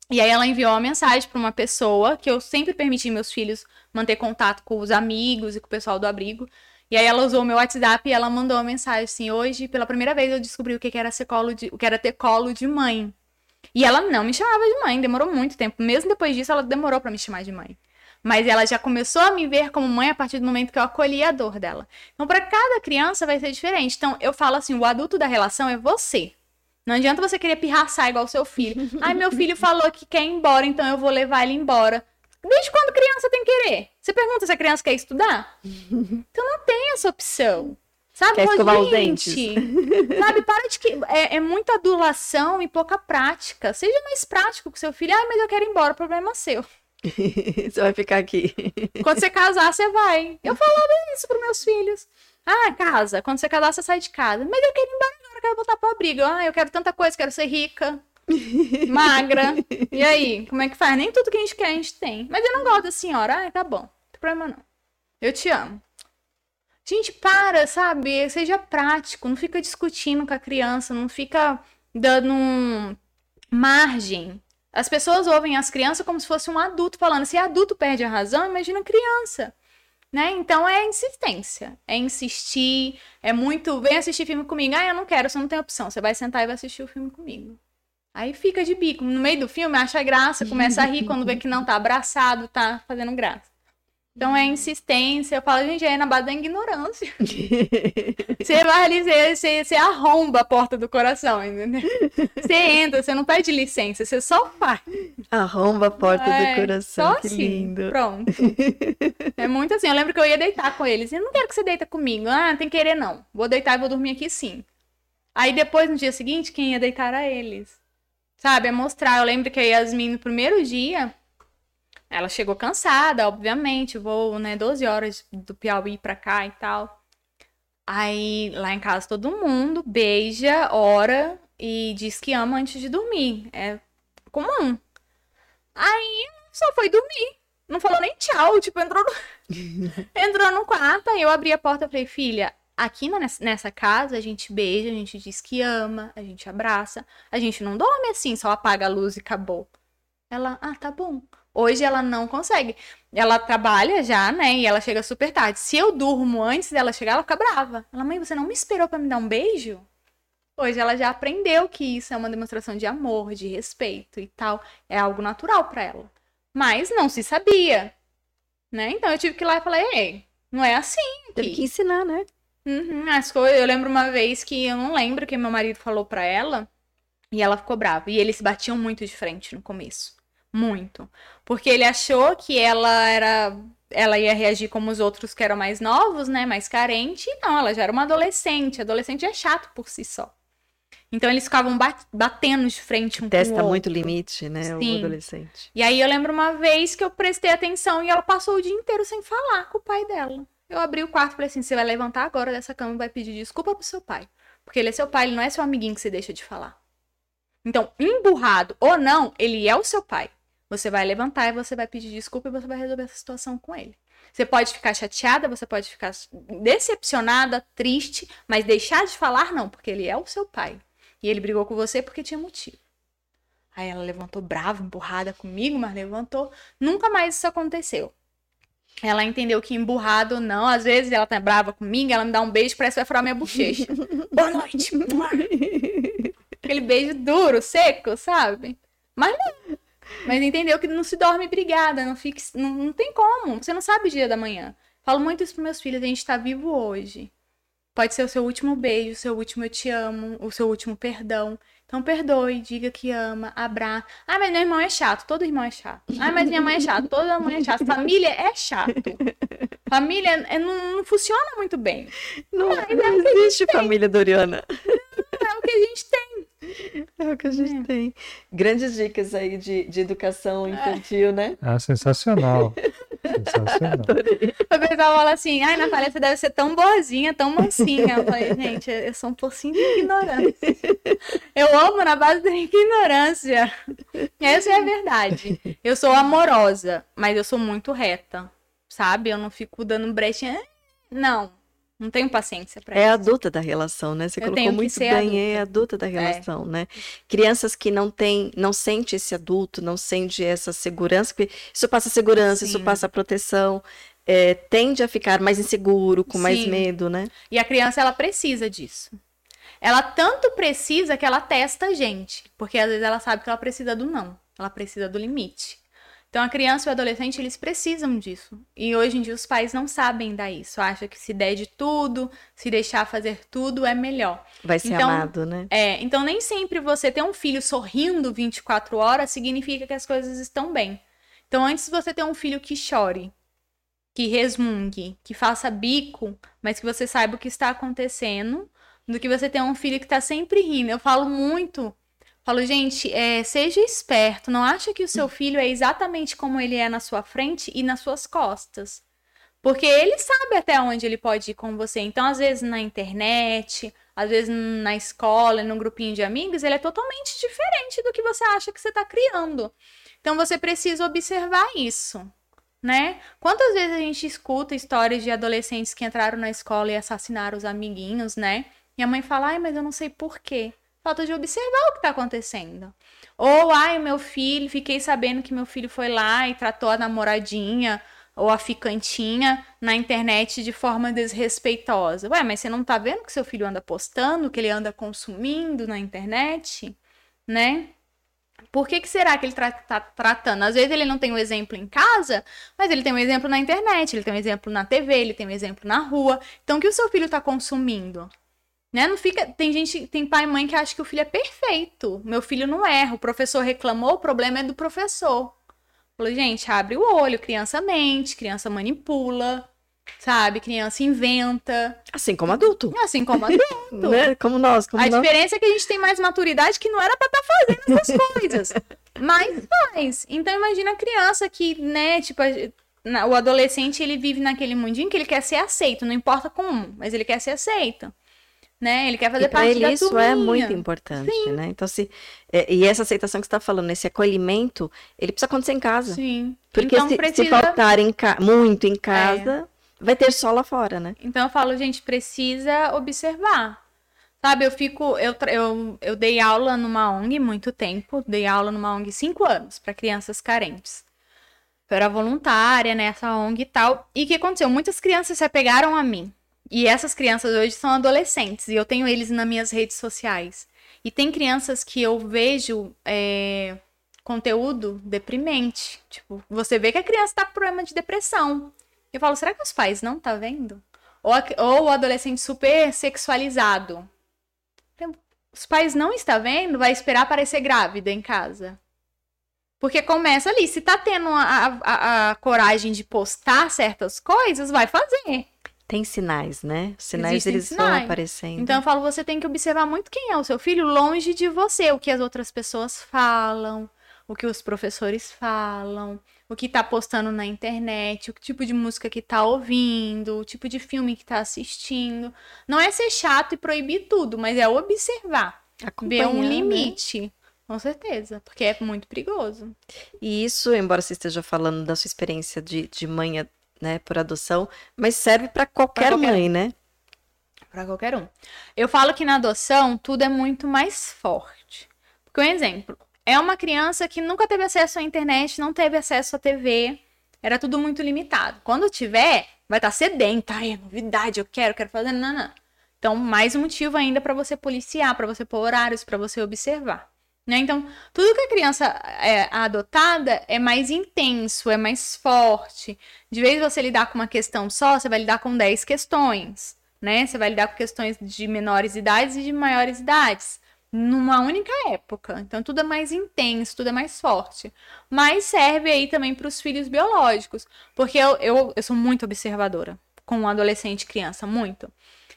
E aí ela enviou uma mensagem para uma pessoa que eu sempre permiti meus filhos manter contato com os amigos e com o pessoal do abrigo. E aí ela usou o meu WhatsApp e ela mandou uma mensagem assim: "Hoje, pela primeira vez eu descobri o que era ser colo de, o que era ter colo de mãe". E ela não me chamava de mãe, demorou muito tempo. Mesmo depois disso, ela demorou para me chamar de mãe. Mas ela já começou a me ver como mãe a partir do momento que eu acolhi a dor dela. Então, para cada criança vai ser diferente. Então, eu falo assim: o adulto da relação é você. Não adianta você querer pirraçar igual seu filho. Ai, meu filho falou que quer ir embora, então eu vou levar ele embora. Desde quando criança tem querer? Você pergunta se a criança quer estudar? Então não tem essa opção. Sabe, quer escovar os dentes. Sabe, para de que. É, é, muita adulação e pouca prática. Seja mais prático com seu filho. Ai, mas eu quero ir embora, o problema é seu. você vai ficar aqui. Quando você casar, você vai. Eu falava isso para meus filhos. Ah, casa. Quando você casar, você sai de casa. Mas eu quero ir embora agora, eu quero voltar pra briga. Ah, eu quero tanta coisa, quero ser rica, magra. E aí, como é que faz? Nem tudo que a gente quer a gente tem. Mas eu não gosto da senhora. Ah, tá bom. Não tem problema não. Eu te amo. Gente, para, sabe? Seja prático. Não fica discutindo com a criança. Não fica dando margem as pessoas ouvem as crianças como se fosse um adulto falando. Se adulto perde a razão, imagina criança. Né? Então é insistência, é insistir, é muito. Vem assistir filme comigo. Ah, eu não quero, você não tem opção. Você vai sentar e vai assistir o filme comigo. Aí fica de bico. No meio do filme, acha graça, começa a rir quando vê que não tá abraçado, tá fazendo graça. Então é insistência. Eu falo, gente, é na base da ignorância. você vai ali, você, você arromba a porta do coração, entendeu? Você entra, você não pede licença, você só faz. Arromba a porta é, do coração, só que assim, lindo. Pronto. É muito assim. Eu lembro que eu ia deitar com eles. Eu não quero que você deita comigo. Ah, tem que querer não. Vou deitar e vou dormir aqui sim. Aí depois, no dia seguinte, quem ia deitar era eles. Sabe? É mostrar. Eu lembro que a Yasmin, no primeiro dia, ela chegou cansada, obviamente, vou, né, 12 horas do Piauí pra cá e tal. Aí, lá em casa, todo mundo beija, ora e diz que ama antes de dormir. É comum. Aí, só foi dormir. Não falou nem tchau, tipo, entrou no, entrou no quarto, aí eu abri a porta e falei, filha, aqui nessa casa a gente beija, a gente diz que ama, a gente abraça, a gente não dorme assim, só apaga a luz e acabou. Ela, ah, tá bom. Hoje ela não consegue. Ela trabalha já, né? E ela chega super tarde. Se eu durmo antes dela chegar, ela fica brava. Ela, mãe, você não me esperou para me dar um beijo? Hoje ela já aprendeu que isso é uma demonstração de amor, de respeito e tal. É algo natural para ela. Mas não se sabia, né? Então eu tive que ir lá e falar, ei, não é assim. Aqui. Teve que ensinar, né? Uhum, as coisas. Eu lembro uma vez que eu não lembro que meu marido falou para ela e ela ficou brava. E eles se batiam muito de frente no começo. Muito. Porque ele achou que ela era. Ela ia reagir como os outros que eram mais novos, né? Mais carente. E não, ela já era uma adolescente. Adolescente é chato por si só. Então eles ficavam batendo de frente um Testa com o muito limite, né? Sim. O adolescente. E aí eu lembro uma vez que eu prestei atenção e ela passou o dia inteiro sem falar com o pai dela. Eu abri o quarto e falei assim: você vai levantar agora dessa cama e vai pedir desculpa pro seu pai. Porque ele é seu pai, ele não é seu amiguinho que você deixa de falar. Então, emburrado ou não, ele é o seu pai. Você vai levantar e você vai pedir desculpa e você vai resolver essa situação com ele. Você pode ficar chateada, você pode ficar decepcionada, triste, mas deixar de falar não, porque ele é o seu pai. E ele brigou com você porque tinha motivo. Aí ela levantou brava, empurrada comigo, mas levantou. Nunca mais isso aconteceu. Ela entendeu que emburrado não. Às vezes ela tá brava comigo, ela me dá um beijo, parece que vai furar minha bochecha. Boa noite. Aquele beijo duro, seco, sabe? Mas não. Mas entendeu que não se dorme brigada, não fique. Não, não tem como. Você não sabe o dia da manhã. Falo muito isso pros meus filhos, a gente tá vivo hoje. Pode ser o seu último beijo, o seu último eu te amo, o seu último perdão. Então perdoe, diga que ama, abraça. Ah, mas meu irmão é chato, todo irmão é chato. Ah, mas minha mãe é chata, toda mãe é chata. Família é chato. Família é, não, não, funciona muito bem. Não, não é existe família Doriana. É o que a gente tem. É o que a gente é. tem. Grandes dicas aí de, de educação infantil, é. né? Ah, sensacional. sensacional. O pessoal fala assim, ai, Natália, você deve ser tão boazinha, tão mansinha. Eu falei, gente, eu sou um pouquinho de ignorância. Eu amo na base da ignorância. Essa é a verdade. Eu sou amorosa, mas eu sou muito reta, sabe? Eu não fico dando brechinha. Não, não tenho paciência para é isso. É adulta da relação, né? Você eu colocou muito bem, adulta. é adulta da é. relação, é. né? Crianças que não têm, não sente esse adulto, não sente essa segurança, isso passa segurança, Sim. isso passa proteção, é, tende a ficar mais inseguro, com Sim. mais medo, né? E a criança ela precisa disso. Ela tanto precisa que ela testa a gente, porque às vezes ela sabe que ela precisa do não, ela precisa do limite. Então a criança e o adolescente, eles precisam disso. E hoje em dia os pais não sabem dar isso. Acham que se der de tudo, se deixar fazer tudo é melhor. Vai ser então, amado, né? É, então nem sempre você ter um filho sorrindo 24 horas significa que as coisas estão bem. Então antes você ter um filho que chore, que resmungue, que faça bico, mas que você saiba o que está acontecendo, do que você ter um filho que está sempre rindo. Eu falo muito Falo, gente, é, seja esperto. Não acha que o seu filho é exatamente como ele é na sua frente e nas suas costas. Porque ele sabe até onde ele pode ir com você. Então, às vezes na internet, às vezes na escola, num grupinho de amigos, ele é totalmente diferente do que você acha que você está criando. Então, você precisa observar isso, né? Quantas vezes a gente escuta histórias de adolescentes que entraram na escola e assassinaram os amiguinhos, né? E a mãe fala, ai, mas eu não sei por quê. Falta de observar o que está acontecendo. Ou, ai, meu filho, fiquei sabendo que meu filho foi lá e tratou a namoradinha ou a ficantinha na internet de forma desrespeitosa. Ué, mas você não tá vendo que seu filho anda postando, que ele anda consumindo na internet, né? Por que, que será que ele está tra tá tratando? Às vezes ele não tem um exemplo em casa, mas ele tem um exemplo na internet, ele tem um exemplo na TV, ele tem um exemplo na rua. Então, o que o seu filho está consumindo? Né? Não fica, tem gente, tem pai e mãe que acha que o filho é perfeito. Meu filho não erra, o professor reclamou, o problema é do professor. Falei, gente, abre o olho, criança mente, criança manipula, sabe? Criança inventa. Assim como adulto. Assim como adulto. né? Como nós. Como a nós. diferença é que a gente tem mais maturidade que não era pra estar tá fazendo essas coisas. Mas faz. Então imagina a criança que, né, tipo, o adolescente ele vive naquele mundinho que ele quer ser aceito, não importa como, mas ele quer ser aceito né? Ele quer fazer e parte ele da isso turminha. é muito importante, Sim. né? Então se é, e essa aceitação que você está falando, esse acolhimento, ele precisa acontecer em casa. Sim. Porque então, se, precisa... se faltar em ca... muito em casa, é. vai ter só lá fora, né? Então eu falo, gente, precisa observar. Sabe, eu fico, eu, eu, eu dei aula numa ONG muito tempo, dei aula numa ONG cinco anos para crianças carentes. Eu era voluntária nessa ONG e tal. E o que aconteceu? Muitas crianças se apegaram a mim e essas crianças hoje são adolescentes e eu tenho eles nas minhas redes sociais. E tem crianças que eu vejo é, conteúdo deprimente. Tipo, você vê que a criança tá com problema de depressão. Eu falo, será que os pais não tá vendo? Ou, a, ou o adolescente super sexualizado. Os pais não estão vendo, vai esperar aparecer grávida em casa. Porque começa ali, se tá tendo a, a, a coragem de postar certas coisas, vai fazer. Tem sinais, né? Os sinais Existem eles sinais. vão aparecendo. Então eu falo, você tem que observar muito quem é o seu filho longe de você, o que as outras pessoas falam, o que os professores falam, o que tá postando na internet, o tipo de música que tá ouvindo, o tipo de filme que tá assistindo. Não é ser chato e proibir tudo, mas é observar, ver um né? limite. Né? Com certeza, porque é muito perigoso. E isso, embora você esteja falando da sua experiência de, de mãe né, por adoção, mas serve para qualquer, qualquer, mãe, um. né? Para qualquer um. Eu falo que na adoção tudo é muito mais forte. Porque um exemplo, é uma criança que nunca teve acesso à internet, não teve acesso à TV, era tudo muito limitado. Quando tiver, vai estar tá sedenta, ai, é novidade, eu quero, quero fazer, não, não. Então, mais um motivo ainda para você policiar, para você pôr horários, para você observar. Né? Então, tudo que a criança é adotada é mais intenso, é mais forte. De vez você lidar com uma questão só, você vai lidar com 10 questões. Né? Você vai lidar com questões de menores idades e de maiores idades numa única época. Então tudo é mais intenso, tudo é mais forte. Mas serve aí também para os filhos biológicos, porque eu, eu, eu sou muito observadora com um adolescente criança, muito.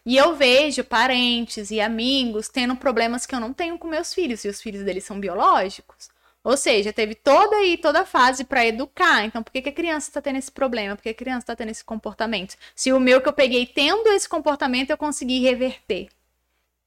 E eu vejo parentes e amigos tendo problemas que eu não tenho com meus filhos, e os filhos deles são biológicos. Ou seja, teve toda aí, toda a fase para educar. Então, por que, que a criança está tendo esse problema? Por que a criança está tendo esse comportamento? Se o meu que eu peguei tendo esse comportamento, eu consegui reverter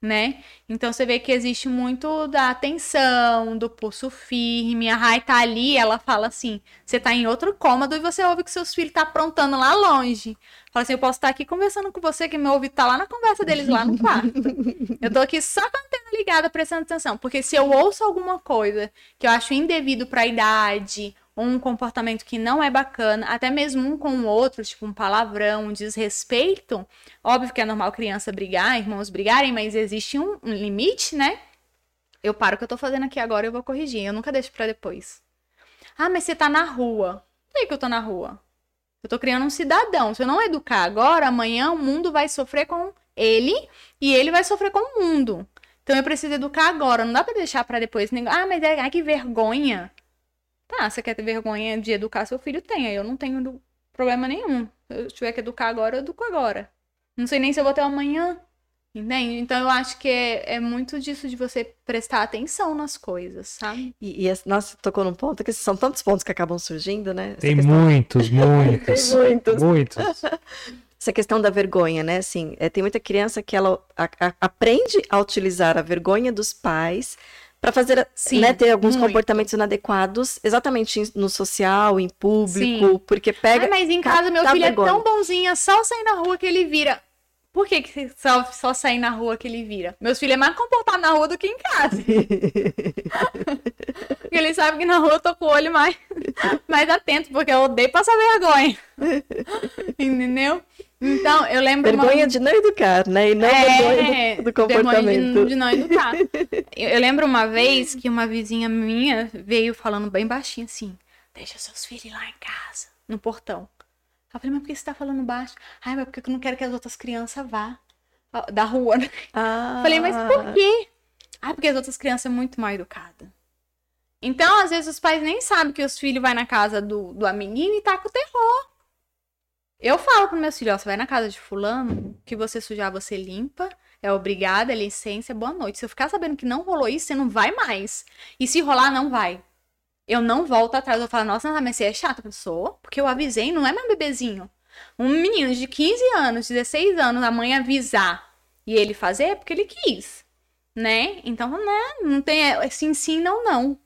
né? Então você vê que existe muito da atenção, do pulso firme. A Rai tá ali, ela fala assim: você tá em outro cômodo e você ouve que seus filhos tá aprontando lá longe. Fala assim: eu posso estar aqui conversando com você, que meu ouvido tá lá na conversa deles lá no quarto. eu tô aqui só com a antena ligada, prestando atenção. Porque se eu ouço alguma coisa que eu acho indevido pra idade um comportamento que não é bacana, até mesmo um com o outro, tipo um palavrão, um desrespeito. Óbvio que é normal criança brigar, irmãos brigarem, mas existe um, um limite, né? Eu paro o que eu tô fazendo aqui agora e eu vou corrigir. Eu nunca deixo para depois. Ah, mas você tá na rua. Por que, eu tô na rua? Eu tô criando um cidadão. Se eu não educar agora, amanhã o mundo vai sofrer com ele e ele vai sofrer com o mundo. Então eu preciso educar agora. Não dá para deixar para depois. Ah, mas é, ai, que vergonha. Tá, você quer ter vergonha de educar seu filho? Tenha. Eu não tenho problema nenhum. Se eu tiver que educar agora, eu educo agora. Não sei nem se eu vou ter amanhã. Entende? Então eu acho que é, é muito disso de você prestar atenção nas coisas, sabe? E, e nossa, tocou num ponto que são tantos pontos que acabam surgindo, né? Essa Tem questão... muitos, muitos. Tem muitos. Muitos. Essa questão da vergonha, né? Assim, é, tem muita criança que ela a, a, aprende a utilizar a vergonha dos pais para fazer, Sim, né, ter alguns muito. comportamentos inadequados, exatamente no social, em público, Sim. porque pega. Ai, mas em casa meu filho é tão bonzinho, é só sair na rua que ele vira. Por que, que só, só sair na rua que ele vira? Meus filhos é mais comportado na rua do que em casa. porque ele sabe que na rua eu tô com o olho mais, mais atento, porque eu odeio passar vergonha. Entendeu? Então, eu lembro. Vergonha uma... de não educar, né? E não é, vergonha do, do comportamento. De, de, não educar. eu, eu, lembro uma vez que uma vizinha minha veio falando bem baixinho assim: deixa seus filhos lá em casa, no portão. Eu falei, mas por que você tá falando baixo? Ai, mas porque eu não quero que as outras crianças vá da rua, né? Ah. Falei, mas por quê? Ah, porque as outras crianças são muito mal educadas. Então, às vezes, os pais nem sabem que os filhos vão na casa do, do amiguinho e tá com terror. Eu falo pro meus filhos, ó, você vai na casa de fulano, que você sujar, você limpa, é obrigada, é licença, é boa noite. Se eu ficar sabendo que não rolou isso, você não vai mais. E se rolar, não vai. Eu não volto atrás, eu falo, nossa, mas você é chata, pessoa, porque eu avisei, não é mais bebezinho. Um menino de 15 anos, 16 anos, a mãe avisar e ele fazer é porque ele quis, né? Então, né, não tem é, sim, sim, não, não.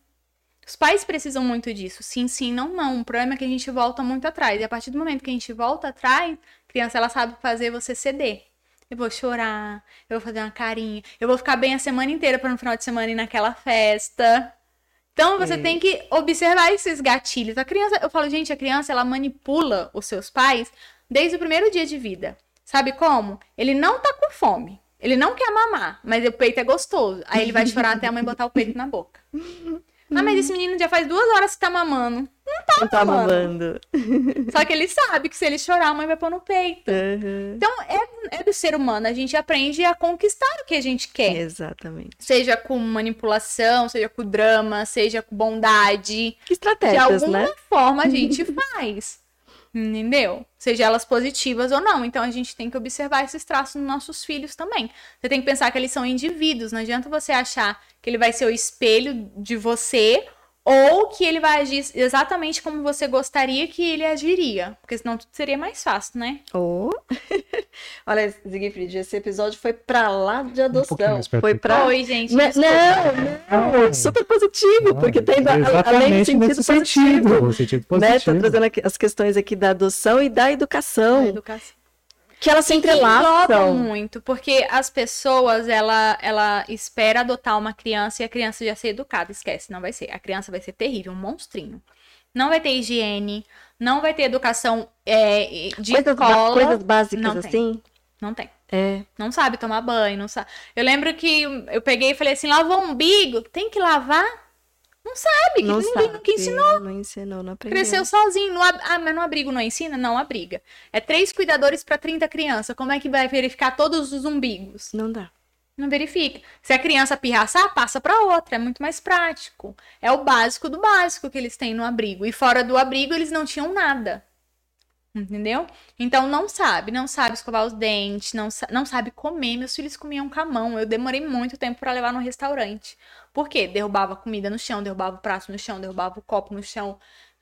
Os pais precisam muito disso. Sim, sim, não, não. O problema é que a gente volta muito atrás. E a partir do momento que a gente volta atrás, a criança ela sabe fazer você ceder. Eu vou chorar, eu vou fazer uma carinha, eu vou ficar bem a semana inteira para no final de semana ir naquela festa. Então você é. tem que observar esses gatilhos. A criança, eu falo, gente, a criança ela manipula os seus pais desde o primeiro dia de vida. Sabe como? Ele não tá com fome. Ele não quer mamar, mas o peito é gostoso. Aí ele vai chorar até a mãe botar o peito na boca. Ah, mas esse menino já faz duas horas que tá mamando. Não tá, Não tá mamando. Só que ele sabe que se ele chorar, a mãe vai pôr no peito. Uhum. Então, é, é do ser humano. A gente aprende a conquistar o que a gente quer. Exatamente. Seja com manipulação, seja com drama, seja com bondade. Estratégias, De alguma né? forma a gente faz. Entendeu? Seja elas positivas ou não. Então a gente tem que observar esses traços nos nossos filhos também. Você tem que pensar que eles são indivíduos. Não adianta você achar que ele vai ser o espelho de você ou que ele vai agir exatamente como você gostaria que ele agiria, porque senão tudo seria mais fácil, né? Oh. Olha, Zigfried, esse episódio foi pra lá de adoção. Um foi pra. Oi, gente. Não, não, não, super positivo, porque tem além do sentido positivo. Sentido positivo. Né? Tá trazendo as questões aqui da adoção e da educação. Da educação que elas se entrelaçam muito, porque as pessoas, ela, ela espera adotar uma criança e a criança já ser educada, esquece, não vai ser. A criança vai ser terrível, um monstrinho. Não vai ter higiene, não vai ter educação é, de Coisas, escola. coisas básicas não tem. assim. Não tem. É. Não sabe tomar banho, não sabe. Eu lembro que eu peguei e falei assim: lavou o umbigo, tem que lavar? Não sabe, que Não ninguém sabe. nunca ensinou. Não ensinou, não aprendeu. Cresceu sozinho. No ab- Ah, mas no abrigo não ensina? Não abriga. É três cuidadores para 30 crianças. Como é que vai verificar todos os umbigos? Não dá. Não verifica. Se a criança pirraçar, passa para outra. É muito mais prático. É o básico do básico que eles têm no abrigo. E fora do abrigo, eles não tinham nada. Entendeu? Então não sabe, não sabe escovar os dentes, não, sa- não sabe comer. Meus filhos comiam com a mão. Eu demorei muito tempo para levar no restaurante. Por quê? Derrubava a comida no chão, derrubava o prato no chão, derrubava o copo no chão,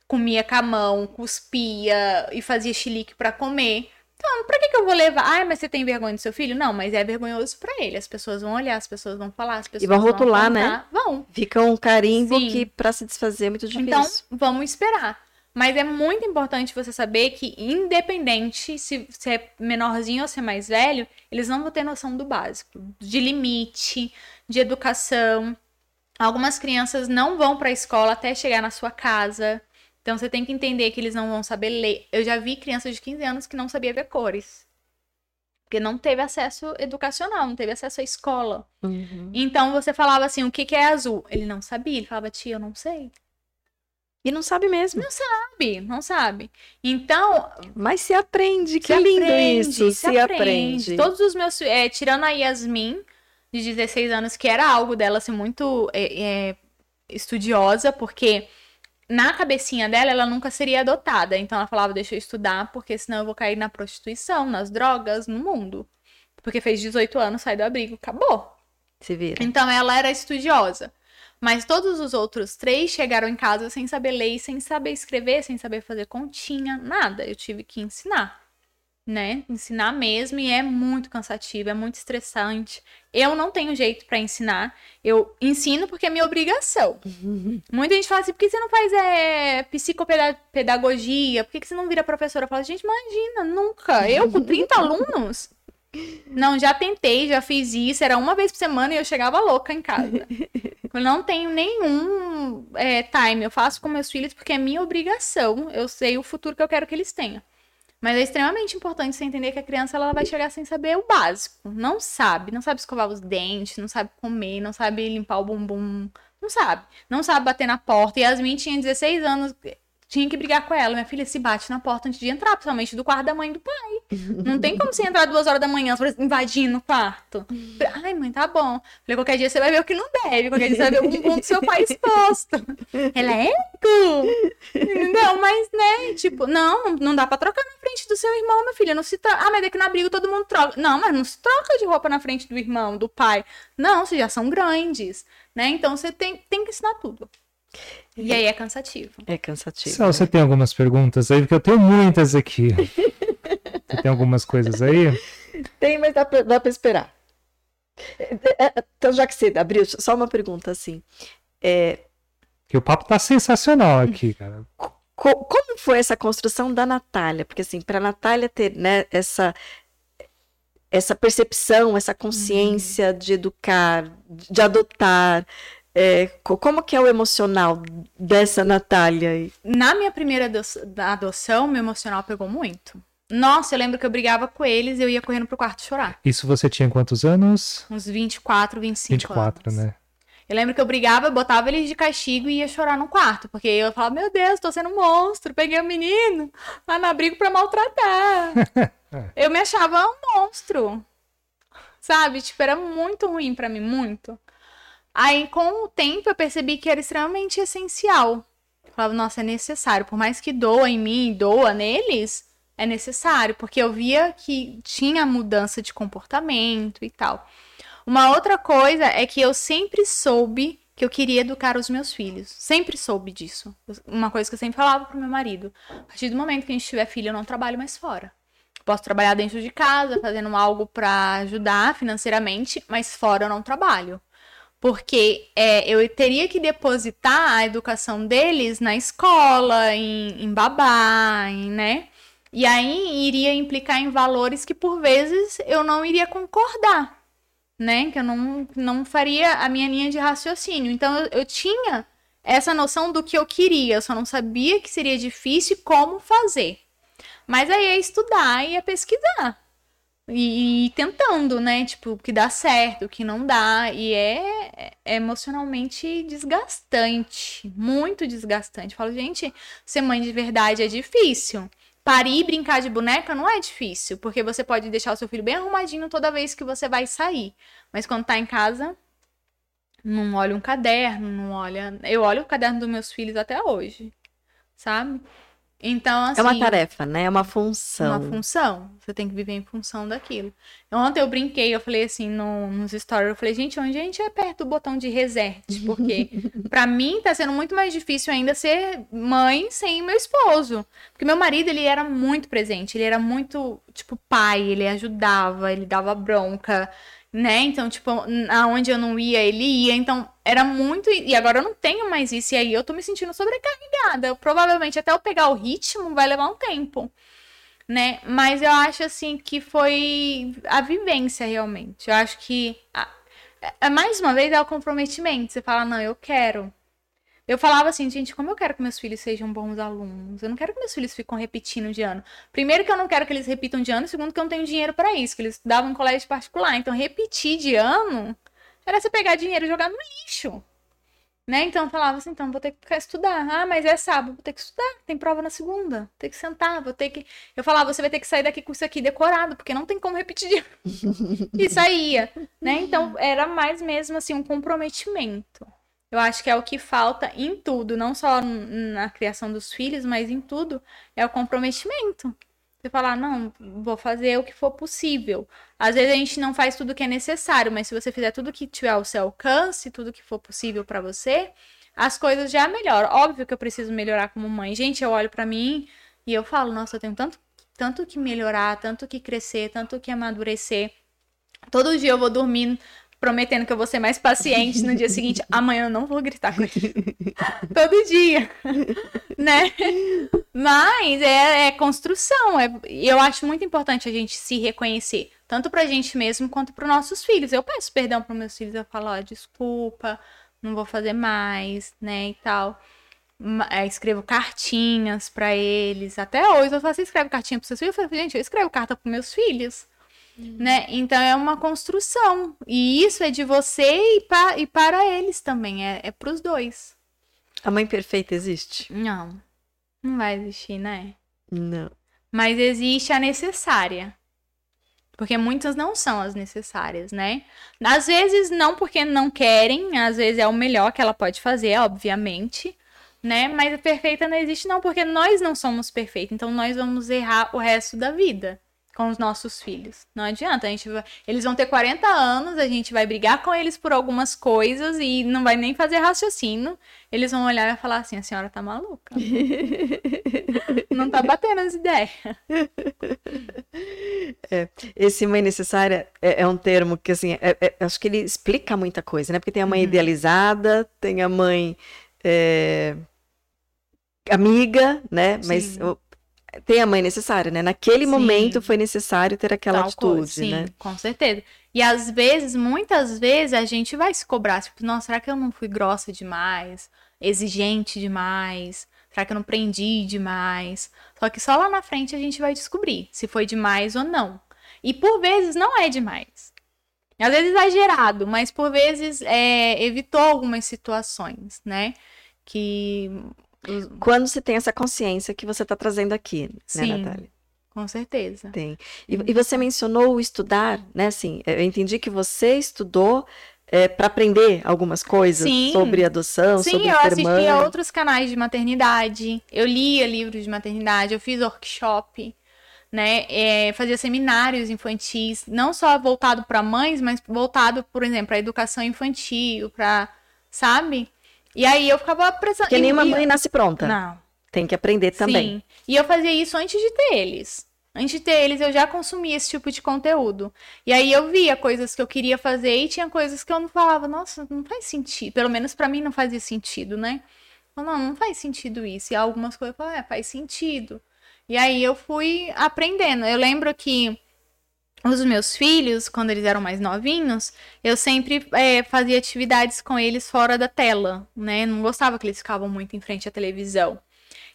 comia com a mão, cuspia e fazia chilique para comer. Então, pra que, que eu vou levar? Ai, mas você tem vergonha do seu filho? Não, mas é vergonhoso pra ele. As pessoas vão olhar, as pessoas vão falar, as pessoas vão rotular, né? apontar. Vão. Fica um carimbo Sim. que pra se desfazer é muito difícil. Então, vamos esperar. Mas é muito importante você saber que, independente se você é menorzinho ou se é mais velho, eles não vão ter noção do básico, de limite, de educação. Algumas crianças não vão para a escola até chegar na sua casa. Então você tem que entender que eles não vão saber ler. Eu já vi crianças de 15 anos que não sabia ver cores. Porque não teve acesso educacional, não teve acesso à escola. Uhum. Então você falava assim: o que, que é azul? Ele não sabia. Ele falava, tia, eu não sei. E não sabe mesmo. sabe, não sabe. Então, Mas se aprende, que se lindo aprende, isso. Se, aprende. Todos os meus, é, tirando a Yasmin, de 16 anos, que era algo dela assim, muito é, é, estudiosa, porque na cabecinha dela ela nunca seria adotada. Então ela falava, deixa eu estudar, porque senão eu vou cair na prostituição, nas drogas, no mundo. Porque fez 18 anos, sai do abrigo, acabou. Se vira. Então ela era estudiosa. Mas todos os outros três chegaram em casa sem saber ler, sem saber escrever, sem saber fazer continha, nada. Eu tive que ensinar, né? Ensinar mesmo e é muito cansativo, é muito estressante. Eu não tenho jeito pra ensinar. Eu ensino porque é minha obrigação. Muita gente fala assim: por que você não faz é, psicopedagogia? Por que que você não vira professora? Eu falo, gente, imagina, nunca. Eu com 30 alunos. Não, já tentei, já fiz isso. Era uma vez por semana e eu chegava louca em casa. Eu não tenho nenhum é, time. Eu faço com meus filhos porque é minha obrigação. Eu sei o futuro que eu quero que eles tenham. Mas é extremamente importante você entender que a criança ela vai chegar sem saber o básico. Não sabe. Não sabe escovar os dentes, não sabe comer, não sabe limpar o bumbum. Não sabe. Não sabe bater na porta. E Yasmin tinha 16 anos. Tinha que brigar com ela. Minha filha se bate na porta antes de entrar, principalmente do quarto da mãe e do pai. Não tem como você entrar duas horas da manhã invadindo o quarto. Ai, mãe, tá bom. Falei, qualquer dia você vai ver o que não deve. Qualquer dia você vai ver o bumbum do seu pai exposto. Ela é eco. Não, mas, né, tipo, não, não dá pra trocar na frente do seu irmão, meu filho. Não se troca. Ah, mas daqui na briga todo mundo troca. Não, mas não se troca de roupa na frente do irmão, do pai. Não, vocês já são grandes, né? Então você tem, tem que ensinar tudo. E aí é cansativo. É cansativo. Sal, você tem algumas perguntas aí? Porque eu tenho muitas aqui. você tem algumas coisas aí? Tem, mas dá pra, dá pra esperar. É, é, Então, já que você abriu, só uma pergunta assim. É, Que o papo tá sensacional aqui, cara. co- como foi essa construção da Natália? Porque, assim, para a Natália ter né, essa, essa percepção, essa consciência de educar, de adotar, é, co- como que é o emocional dessa Natália? aí? Na minha primeira adoção, meu emocional pegou muito. Nossa, eu lembro que eu brigava com eles e eu ia correndo pro quarto chorar. Isso você tinha quantos anos? Uns 24, 25 24, anos. né? Eu lembro que eu brigava, eu botava eles de castigo e ia chorar no quarto. Porque eu falava, meu Deus, tô sendo um monstro. Peguei o menino lá no abrigo pra maltratar. eu me achava um monstro. Sabe? Tipo, era muito ruim pra mim, muito. Aí, com o tempo, eu percebi que era extremamente essencial. Eu falava, nossa, é necessário. Por mais que doa em mim, doa neles, é necessário. Porque eu via que tinha mudança de comportamento e tal. Uma outra coisa é que eu sempre soube que eu queria educar os meus filhos. Sempre soube disso. Uma coisa que eu sempre falava pro meu marido. A partir do momento que a gente tiver filho, eu não trabalho mais fora. Posso trabalhar dentro de casa, fazendo algo para ajudar financeiramente, mas fora eu não trabalho. Porque é, eu teria que depositar a educação deles na escola, em, em babá, em, né? E aí iria implicar em valores que por vezes eu não iria concordar né? Que eu não, não faria a minha linha de raciocínio. Então eu, eu tinha essa noção do que eu queria, eu só não sabia que seria difícil e como fazer. Mas aí é estudar e é pesquisar. E, e, tentando, né? Tipo, o que dá certo, o que não dá. E é, é emocionalmente desgastante. Muito desgastante. Falo, gente, ser mãe de verdade é difícil. Parir e brincar de boneca não é difícil, porque você pode deixar o seu filho bem arrumadinho toda vez que você vai sair. Mas quando tá em casa, não olha um caderno, não olha. Eu olho o caderno dos meus filhos até hoje, sabe? Então, assim. É uma assim, tarefa, né? É uma função. Uma função. Você tem que viver em função daquilo. Ontem eu brinquei, eu falei assim no, nos stories, eu falei, gente, onde a gente é perto do botão de reset? Porque para mim tá sendo muito mais difícil ainda ser mãe sem meu esposo. Porque meu marido, ele era muito presente, ele era muito, tipo, pai, ele ajudava, ele dava bronca né? Então, tipo, aonde eu não ia, ele ia. Então, era muito. E agora eu não tenho mais isso. E aí eu tô me sentindo sobrecarregada. Provavelmente até eu pegar o ritmo vai levar um tempo. Né? Mas eu acho assim que foi a vivência realmente. Eu acho que a, é, mais uma vez é o comprometimento. Você fala, não, eu quero. Eu falava assim, gente, como eu quero que meus filhos sejam bons alunos? Eu não quero que meus filhos fiquem repetindo de ano. Primeiro que eu não quero que eles repitam de ano, segundo que eu não tenho dinheiro para isso, que eles estudavam em colégio particular. Então, repetir de ano era você pegar dinheiro e jogar no lixo. Né? Então eu falava assim, então vou ter que ficar estudar. Ah, mas é sábado, vou ter que estudar. Tem prova na segunda. Vou ter que sentar, vou ter que. Eu falava, você vai ter que sair daqui com isso aqui decorado, porque não tem como repetir. e saía, né? Então era mais mesmo assim um comprometimento. Eu acho que é o que falta em tudo, não só na criação dos filhos, mas em tudo, é o comprometimento. Você falar, não, vou fazer o que for possível. Às vezes a gente não faz tudo o que é necessário, mas se você fizer tudo que tiver ao seu alcance, tudo que for possível para você, as coisas já melhoram. Óbvio que eu preciso melhorar como mãe. Gente, eu olho para mim e eu falo, nossa, eu tenho tanto, tanto que melhorar, tanto que crescer, tanto que amadurecer. Todo dia eu vou dormir prometendo que eu vou ser mais paciente no dia seguinte. Amanhã eu não vou gritar com ele. Todo dia. né? Mas é, é construção. É, eu acho muito importante a gente se reconhecer. Tanto pra gente mesmo quanto pros nossos filhos. Eu peço perdão pros meus filhos. Eu falo, ó, desculpa, não vou fazer mais, né? E tal. É, escrevo cartinhas para eles. Até hoje eu falo, você escreve cartinha pros seus filhos? Eu falo, gente, eu escrevo carta pros meus filhos. Né? Então é uma construção. E isso é de você e, pa e para eles também. É, é para os dois. A mãe perfeita existe? Não. Não vai existir, né? Não. Mas existe a necessária. Porque muitas não são as necessárias, né? Às vezes não porque não querem, às vezes é o melhor que ela pode fazer, obviamente, né? Mas a perfeita não existe não porque nós não somos perfeitos, então nós vamos errar o resto da vida com os nossos filhos. Não adianta, a gente vai... eles vão ter 40 anos, a gente vai brigar com eles por algumas coisas e não vai nem fazer raciocínio. Eles vão olhar e falar assim: a senhora tá maluca. não tá batendo as ideias. É, esse mãe necessária é, é, um termo que, assim, é, é, acho que ele explica muita coisa, né? Porque tem a mãe uhum. idealizada, tem a mãe é, amiga, né? Sim. Mas tem a mãe necessária, né? Naquele sim. momento foi necessário ter aquela Tal atitude, coisa, sim, né? Com certeza. E às vezes, muitas vezes, a gente vai se cobrar, tipo, nossa, será que eu não fui grossa demais? Exigente demais? Será que eu não prendi demais? Só que só lá na frente a gente vai descobrir se foi demais ou não. E por vezes não é demais. Às vezes exagerado, mas por vezes é, evitou algumas situações, né? Que quando você tem essa consciência que você está trazendo aqui, né, Sim, Natália? Com certeza. Tem. E, e, você mencionou o estudar, né? Assim, eu entendi que você estudou é, para aprender algumas coisas Sim. sobre adoção, Sim, sobre eu assistia a outros canais de maternidade, eu lia livros de maternidade, eu fiz workshop, né? É, fazia seminários infantis, não só voltado para mães, mas voltado, por exemplo, para educação infantil, para, sabe? E aí eu ficava prestando. Porque nenhuma mãe nasce pronta. Não. Tem que aprender também. Sim. E eu fazia isso antes de ter eles. Antes de ter eles, eu já consumia esse tipo de conteúdo. E aí eu via coisas que eu queria fazer e tinha coisas que eu não falava, nossa, não faz sentido. Pelo menos para mim não fazia sentido, né? Eu, não, não faz sentido isso. E algumas coisas eu falava, é, faz sentido. E aí eu fui aprendendo. Eu lembro que os meus filhos, quando eles eram mais novinhos, eu sempre é, fazia atividades com eles fora da tela, né? Não gostava que eles ficavam muito em frente à televisão.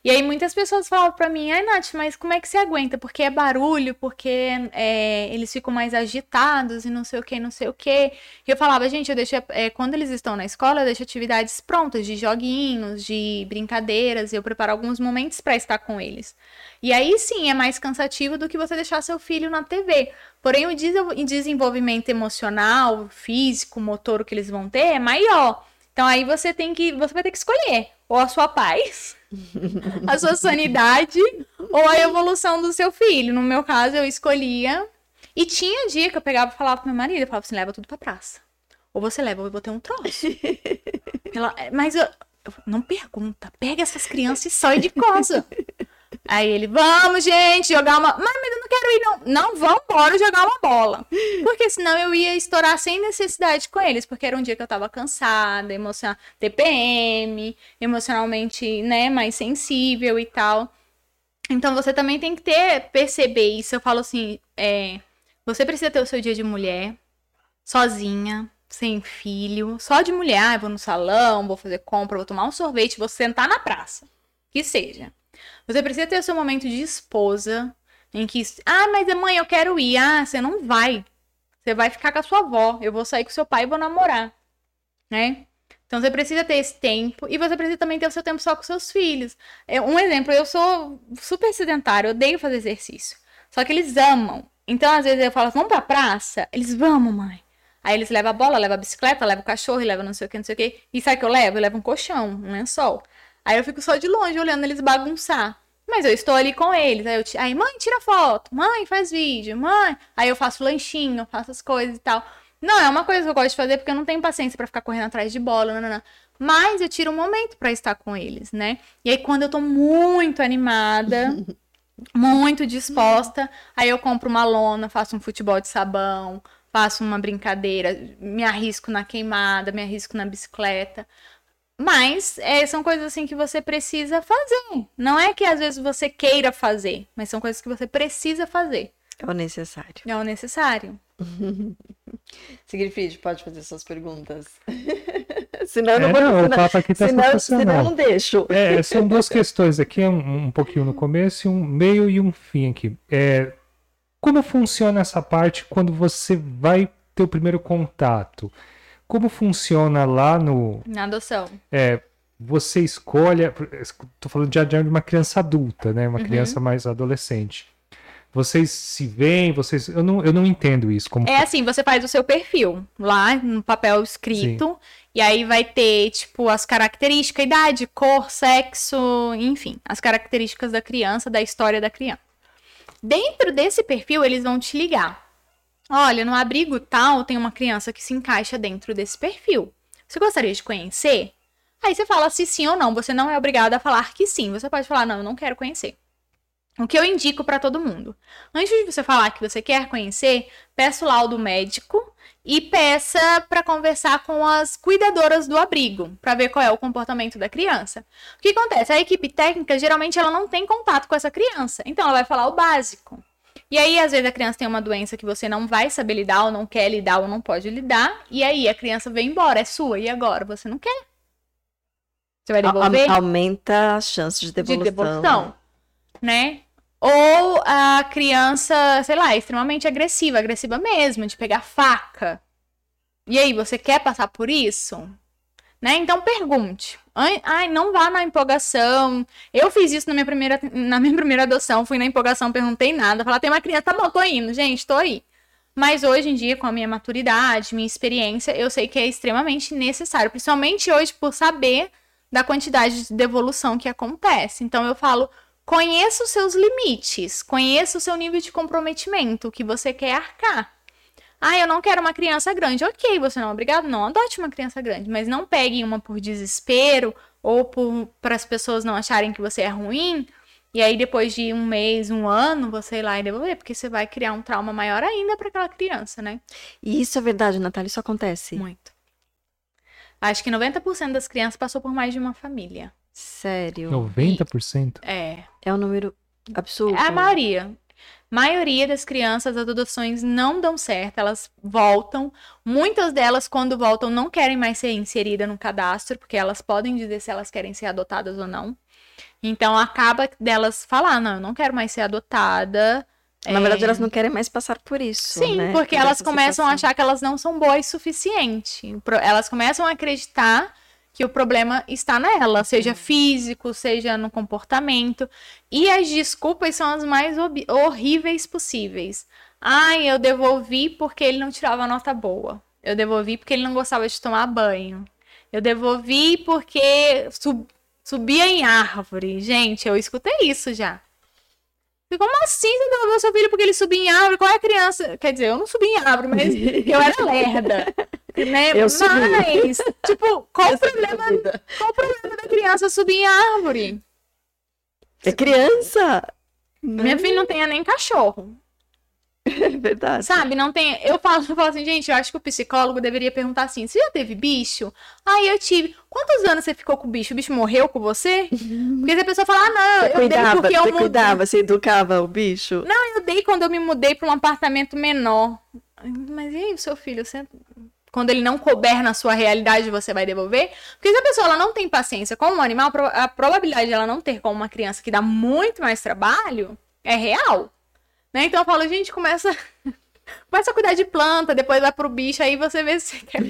E aí muitas pessoas falavam pra mim, ai Nath, mas como é que você aguenta? Porque é barulho, porque é, eles ficam mais agitados e não sei o que, não sei o que. E eu falava, gente, eu deixo, é, quando eles estão na escola, eu deixo atividades prontas, de joguinhos, de brincadeiras, eu preparo alguns momentos para estar com eles. E aí sim é mais cansativo do que você deixar seu filho na TV. Porém, o desenvolvimento emocional, físico, motor que eles vão ter é maior. Então aí você tem que. Você vai ter que escolher. Ou a sua paz a sua sanidade ou a evolução do seu filho. No meu caso, eu escolhia. E tinha dia que eu pegava e falava pro meu marido, eu falava assim, leva tudo pra praça. Ou você leva, ou eu vou ter um troço. Ela, mas eu, eu, não pergunta, pega essas crianças e sai de casa. Aí ele, vamos, gente, jogar uma. Mas, eu não quero ir, não. Não, vamos embora jogar uma bola. Porque senão eu ia estourar sem necessidade com eles. Porque era um dia que eu tava cansada, emocional, TPM, emocionalmente, né, mais sensível e tal. Então você também tem que ter, perceber isso. Eu falo assim, é, você precisa ter o seu dia de mulher, sozinha, sem filho, só de mulher. Ah, vou no salão, vou fazer compra, vou tomar um sorvete, vou sentar na praça. Que seja. Você precisa ter o seu momento de esposa, em que, ah, mas mãe, eu quero ir. Ah, você não vai. Você vai ficar com a sua avó. Eu vou sair com seu pai e vou namorar. Né? Então você precisa ter esse tempo e você precisa também ter o seu tempo só com seus filhos. É, um exemplo, eu sou super sedentário, eu odeio fazer exercício. Só que eles amam. Então, às vezes, eu falo, vamos pra praça? Eles, vamos, mãe. Aí eles levam a bola, levam a bicicleta, levam o cachorro, levam não sei o que, não sei o que. E sabe o que eu levo? Eu levo um colchão, um lençol. Aí eu fico só de longe olhando eles bagunçar. Mas eu estou ali com eles. Aí, eu, aí, mãe, tira foto. Mãe, faz vídeo. Mãe. Aí eu faço lanchinho, faço as coisas e tal. Não, é uma coisa que eu gosto de fazer porque eu não tenho paciência para ficar correndo atrás de bola. Não, não, não. Mas eu tiro um momento para estar com eles, né? E aí, quando eu tô muito animada, muito disposta, aí eu compro uma lona, faço um futebol de sabão, faço uma brincadeira, me arrisco na queimada, me arrisco na bicicleta. Mas é, são coisas assim que você precisa fazer. Não é que às vezes você queira fazer, mas são coisas que você precisa fazer. É o necessário. É o necessário. Sigrid, pode fazer suas perguntas. senão eu não é, vou não, senão, o papo aqui tá senão, senão eu não deixo. É, são duas questões aqui, um, um pouquinho no começo, um meio e um fim aqui. É, como funciona essa parte quando você vai ter o primeiro contato? Como funciona lá no. Na adoção. É, você escolhe. Estou falando já de uma criança adulta, né? Uma uhum. criança mais adolescente. Vocês se veem, vocês. Eu não, eu não entendo isso. Como... É assim, você faz o seu perfil lá no papel escrito. Sim. E aí vai ter, tipo, as características, idade, cor, sexo, enfim, as características da criança, da história da criança. Dentro desse perfil, eles vão te ligar. Olha, no abrigo tal tem uma criança que se encaixa dentro desse perfil. Você gostaria de conhecer? Aí você fala se sim ou não. Você não é obrigado a falar que sim. Você pode falar, não, eu não quero conhecer. O que eu indico para todo mundo? Antes de você falar que você quer conhecer, peça o laudo médico e peça para conversar com as cuidadoras do abrigo, para ver qual é o comportamento da criança. O que acontece? A equipe técnica geralmente ela não tem contato com essa criança, então ela vai falar o básico. E aí, às vezes, a criança tem uma doença que você não vai saber lidar, ou não quer lidar, ou não pode lidar. E aí a criança vem embora, é sua. E agora? Você não quer? Você vai devolver? Aumenta a chance de devolução. De devolução, né? Ou a criança, sei lá, é extremamente agressiva, agressiva mesmo, de pegar faca. E aí, você quer passar por isso? Né? Então pergunte. Ai, não vá na empolgação. Eu fiz isso na minha primeira, na minha primeira adoção. Fui na empolgação, perguntei nada. Falar, tem uma criança, tá bom, tô indo, gente, tô aí. Mas hoje em dia, com a minha maturidade, minha experiência, eu sei que é extremamente necessário. Principalmente hoje, por saber da quantidade de devolução que acontece. Então eu falo, conheça os seus limites, conheça o seu nível de comprometimento, o que você quer arcar. Ah, eu não quero uma criança grande. Ok, você não é obrigado, não adote uma criança grande, mas não pegue uma por desespero ou para as pessoas não acharem que você é ruim. E aí, depois de um mês, um ano, você ir lá e devolver, porque você vai criar um trauma maior ainda para aquela criança, né? E isso é verdade, Natália? Isso acontece? Muito. Acho que 90% das crianças passou por mais de uma família. Sério? 90%? É. É um número absurdo. É a maioria. Maioria das crianças, as adoções não dão certo, elas voltam. Muitas delas, quando voltam, não querem mais ser inseridas no cadastro, porque elas podem dizer se elas querem ser adotadas ou não. Então acaba delas falar, não, eu não quero mais ser adotada. Na É, verdade, elas não querem mais passar por isso. Sim, né? porque Por elas começam a situação. achar que elas não são boas o suficiente. Elas começam a acreditar que o problema está nela, seja físico, seja no comportamento. E as desculpas são as mais horríveis possíveis. Ai, eu devolvi porque ele não tirava nota boa. Eu devolvi porque ele não gostava de tomar banho. Eu devolvi porque sub- subia em árvore. Gente, eu escutei isso já. Como assim você devolveu seu filho porque ele subia em árvore? Qual é a criança? Quer dizer, eu não subi em árvore, mas eu era lerda. Né? Eu subi. Mas, tipo, qual o problema, qual o problema da criança subir em árvore? É criança? Minha filha não tem nem cachorro. É verdade. Sabe, não tem. Eu falo, eu falo assim, gente, eu acho que o psicólogo deveria perguntar assim: você já teve bicho? Ah, eu tive. Quantos anos você ficou com o bicho? O bicho morreu com você? Porque se a pessoa falar, ah, não, Você eu dei cuidava, porque eu você mudei. cuidava, você educava o bicho? Não, eu dei quando eu me mudei para um apartamento menor. Mas e aí, seu filho? Você... Quando ele não couber na sua realidade, você vai devolver? Porque se a pessoa ela não tem paciência com um animal, a probabilidade de ela não ter com uma criança que dá muito mais trabalho é real. Né? Então eu falo, gente, começa, começa a cuidar de planta, depois vai pro bicho, aí você vê se você quer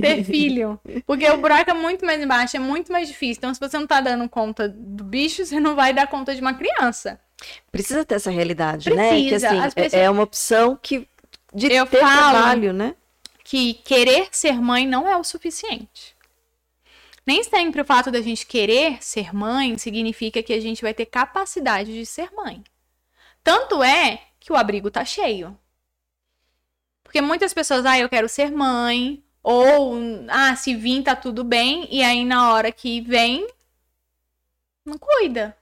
ter filho. Porque o buraco é muito mais embaixo, é muito mais difícil. Então, se você não tá dando conta do bicho, você não vai dar conta de uma criança. Precisa ter essa realidade, né? Que Precisa. assim, As é- pessoas- é uma opção que de Eu ter falo- trabalho, né? Que querer ser mãe não é o suficiente. Nem sempre o fato da gente querer ser mãe significa que a gente vai ter capacidade de ser mãe. Tanto é que o abrigo tá cheio. Porque muitas pessoas, ah, eu quero ser mãe, ou, ah, se vir tá tudo bem, e aí na hora que vem, não cuida,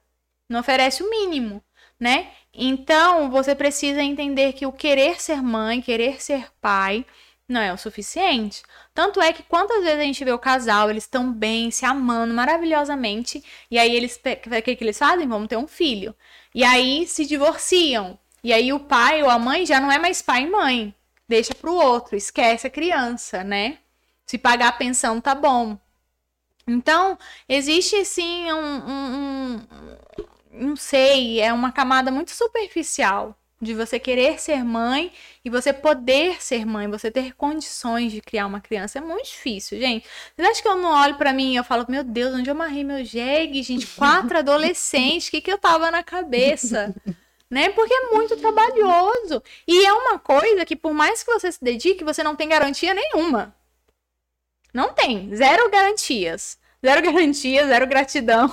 não oferece o mínimo, né? Então, você precisa entender que o querer ser mãe, querer ser pai, não é o suficiente. Tanto é que quantas vezes a gente vê o casal, eles estão bem, se amando maravilhosamente, e aí eles, o que, que eles fazem? Vamos ter um filho. E aí se divorciam. E aí o pai ou a mãe já não é mais pai e mãe. Deixa pro outro, esquece a criança, né? Se pagar a pensão, tá bom. Então, existe sim um, um- um- não sei, é uma camada muito superficial de você querer ser mãe e você poder ser mãe, você ter condições de criar uma criança. É muito difícil, gente. Vocês acham que eu não olho pra mim e eu falo, meu Deus, onde eu amarrei meu jegue, gente? Quatro adolescentes, o que, que eu tava na cabeça? Né? Porque é muito trabalhoso. E é uma coisa que, por mais que você se dedique, você não tem garantia nenhuma. Não tem. Zero garantias. Zero garantia, zero gratidão.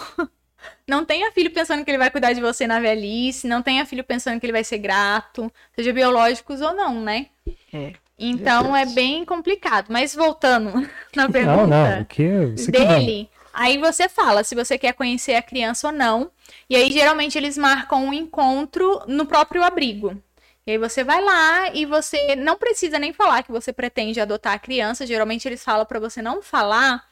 Não tenha filho pensando que ele vai cuidar de você na velhice. Não tenha filho pensando que ele vai ser grato. Seja biológicos ou não, né? É. Então é bem complicado. Mas voltando na pergunta Não, não. O que? Aqui não. dele, aí você fala se você quer conhecer a criança ou não. E aí, geralmente, eles marcam um encontro no próprio abrigo. E aí você vai lá e você não precisa nem falar que você pretende adotar a criança. Geralmente eles falam pra você não falar,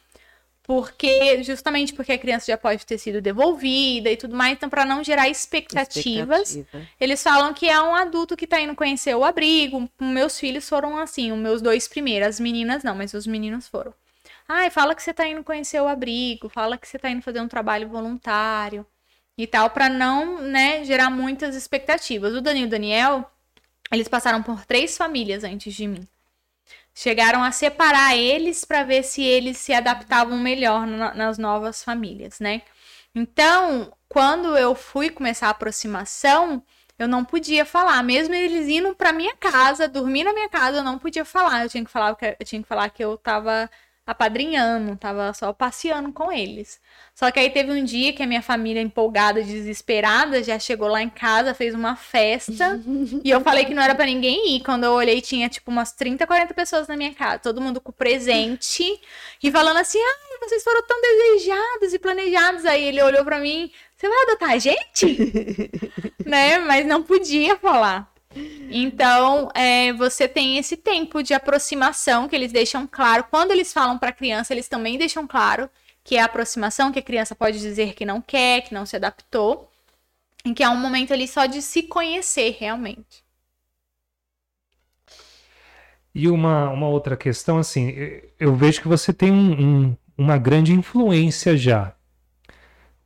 porque justamente porque a criança já pode ter sido devolvida e tudo mais, então para não gerar expectativas, Expectativa. eles falam que é um adulto que tá indo conhecer o abrigo. Meus filhos foram assim, os meus dois primeiros. As meninas não, mas os meninos foram. Ai, fala que você tá indo conhecer o abrigo, fala que você tá indo fazer um trabalho voluntário e tal, pra não, né, gerar muitas expectativas. O Danilo e o Daniel, eles passaram por três famílias antes de mim. Chegaram a separar eles pra ver se eles se adaptavam melhor na- nas novas famílias, né? Então, quando eu fui começar a aproximação, eu não podia falar, mesmo eles indo pra minha casa, dormir na minha casa, eu não podia falar. Eu tinha que falar que eu tinha que falar que eu tava apadrinhando, tava só passeando com eles. Só que aí teve um dia que a minha família empolgada, desesperada, já chegou lá em casa, fez uma festa, e eu falei que não era pra ninguém ir. Quando eu olhei, tinha tipo umas 30, 40 pessoas na minha casa, todo mundo com presente e falando assim: "Ai, vocês foram tão desejados e planejados". Aí ele olhou pra mim: "Você vai adotar a gente?" né? Mas não podia falar. Então, é, você tem esse tempo de aproximação que eles deixam claro. Quando eles falam para a criança, eles também deixam claro que é a aproximação, que a criança pode dizer que não quer, que não se adaptou. em que é um momento ali só de se conhecer realmente. E uma, uma outra questão, assim, eu vejo que você tem um, um, uma grande influência já.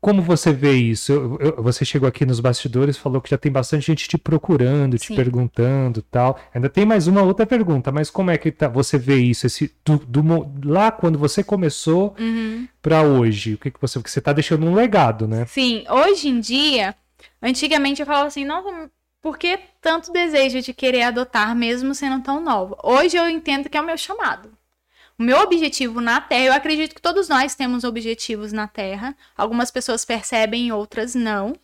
Como você vê isso? Eu, eu, você chegou aqui nos bastidores, falou que já tem bastante gente te procurando, te Sim. perguntando tal. Ainda tem mais uma outra pergunta, mas como é que tá, você vê isso? Esse, do, do lá quando você começou Uhum. pra hoje, o que, que você. Porque você tá deixando um legado, né? Sim, hoje em dia, antigamente eu falava assim, não, por que tanto desejo de querer adotar mesmo sendo tão nova? Hoje eu entendo que é o meu chamado. O meu objetivo na Terra, eu acredito que todos nós temos objetivos na Terra. Algumas pessoas percebem, outras não.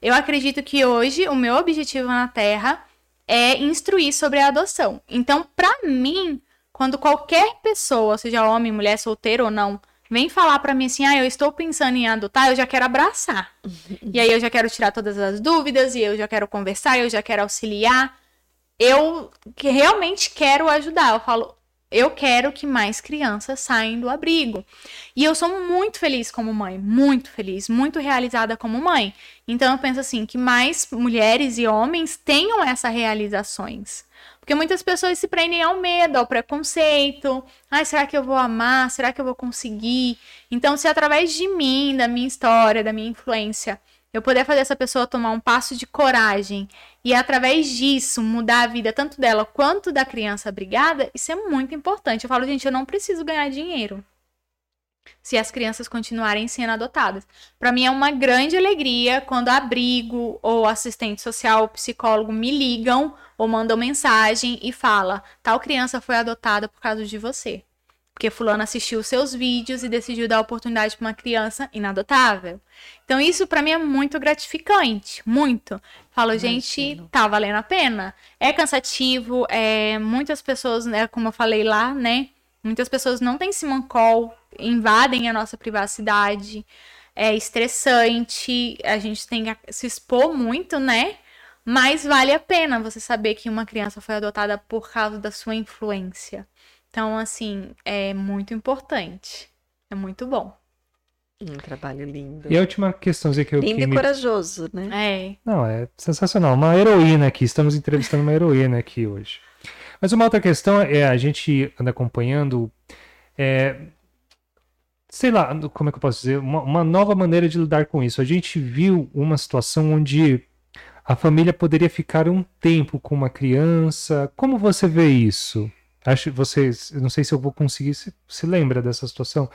Eu acredito que hoje o meu objetivo na Terra é instruir sobre a adoção. Então, pra mim, quando qualquer pessoa, seja homem, mulher, solteiro ou não, vem falar pra mim assim, ah, eu estou pensando em adotar, eu já quero abraçar. E aí eu já quero tirar todas as dúvidas, e eu já quero conversar, eu já quero auxiliar. Eu realmente quero ajudar. Eu falo, eu quero que mais crianças saiam do abrigo. E eu sou muito feliz como mãe, muito feliz, muito realizada como mãe. Então eu penso assim, que mais mulheres e homens tenham essas realizações. Porque muitas pessoas se prendem ao medo, ao preconceito. Ai, será que eu vou amar? Será que eu vou conseguir? Então, se através de mim, da minha história, da minha influência, eu puder fazer essa pessoa tomar um passo de coragem e através disso mudar a vida tanto dela quanto da criança abrigada, isso é muito importante. Eu falo, gente, eu não preciso ganhar dinheiro se as crianças continuarem sendo adotadas. Para mim é uma grande alegria quando abrigo ou assistente social ou psicólogo me ligam ou mandam mensagem e fala: "Tal criança foi adotada por causa de você". Porque fulano assistiu os seus vídeos e decidiu dar oportunidade para uma criança inadotável. Então isso para mim é muito gratificante, muito. Falo, gente, Imagino. tá valendo a pena. É cansativo, é muitas pessoas, né, como eu falei lá, né? Muitas pessoas não têm simancol, invadem a nossa privacidade. É estressante, a gente tem que se expor muito, né? Mas vale a pena você saber que uma criança foi adotada por causa da sua influência. Então, assim, é muito importante. É muito bom. Um trabalho lindo. E a última questãozinha que eu Lindo que e me... corajoso, né? É. Não, é sensacional. Uma heroína aqui. Estamos entrevistando uma heroína aqui hoje. Mas uma outra questão é a gente anda acompanhando, é, sei lá, como é que eu posso dizer, uma, uma nova maneira de lidar com isso. A gente viu uma situação onde a família poderia ficar um tempo com uma criança. Como você vê isso? Acho você, eu não sei se eu vou conseguir. Se, se lembra dessa situação?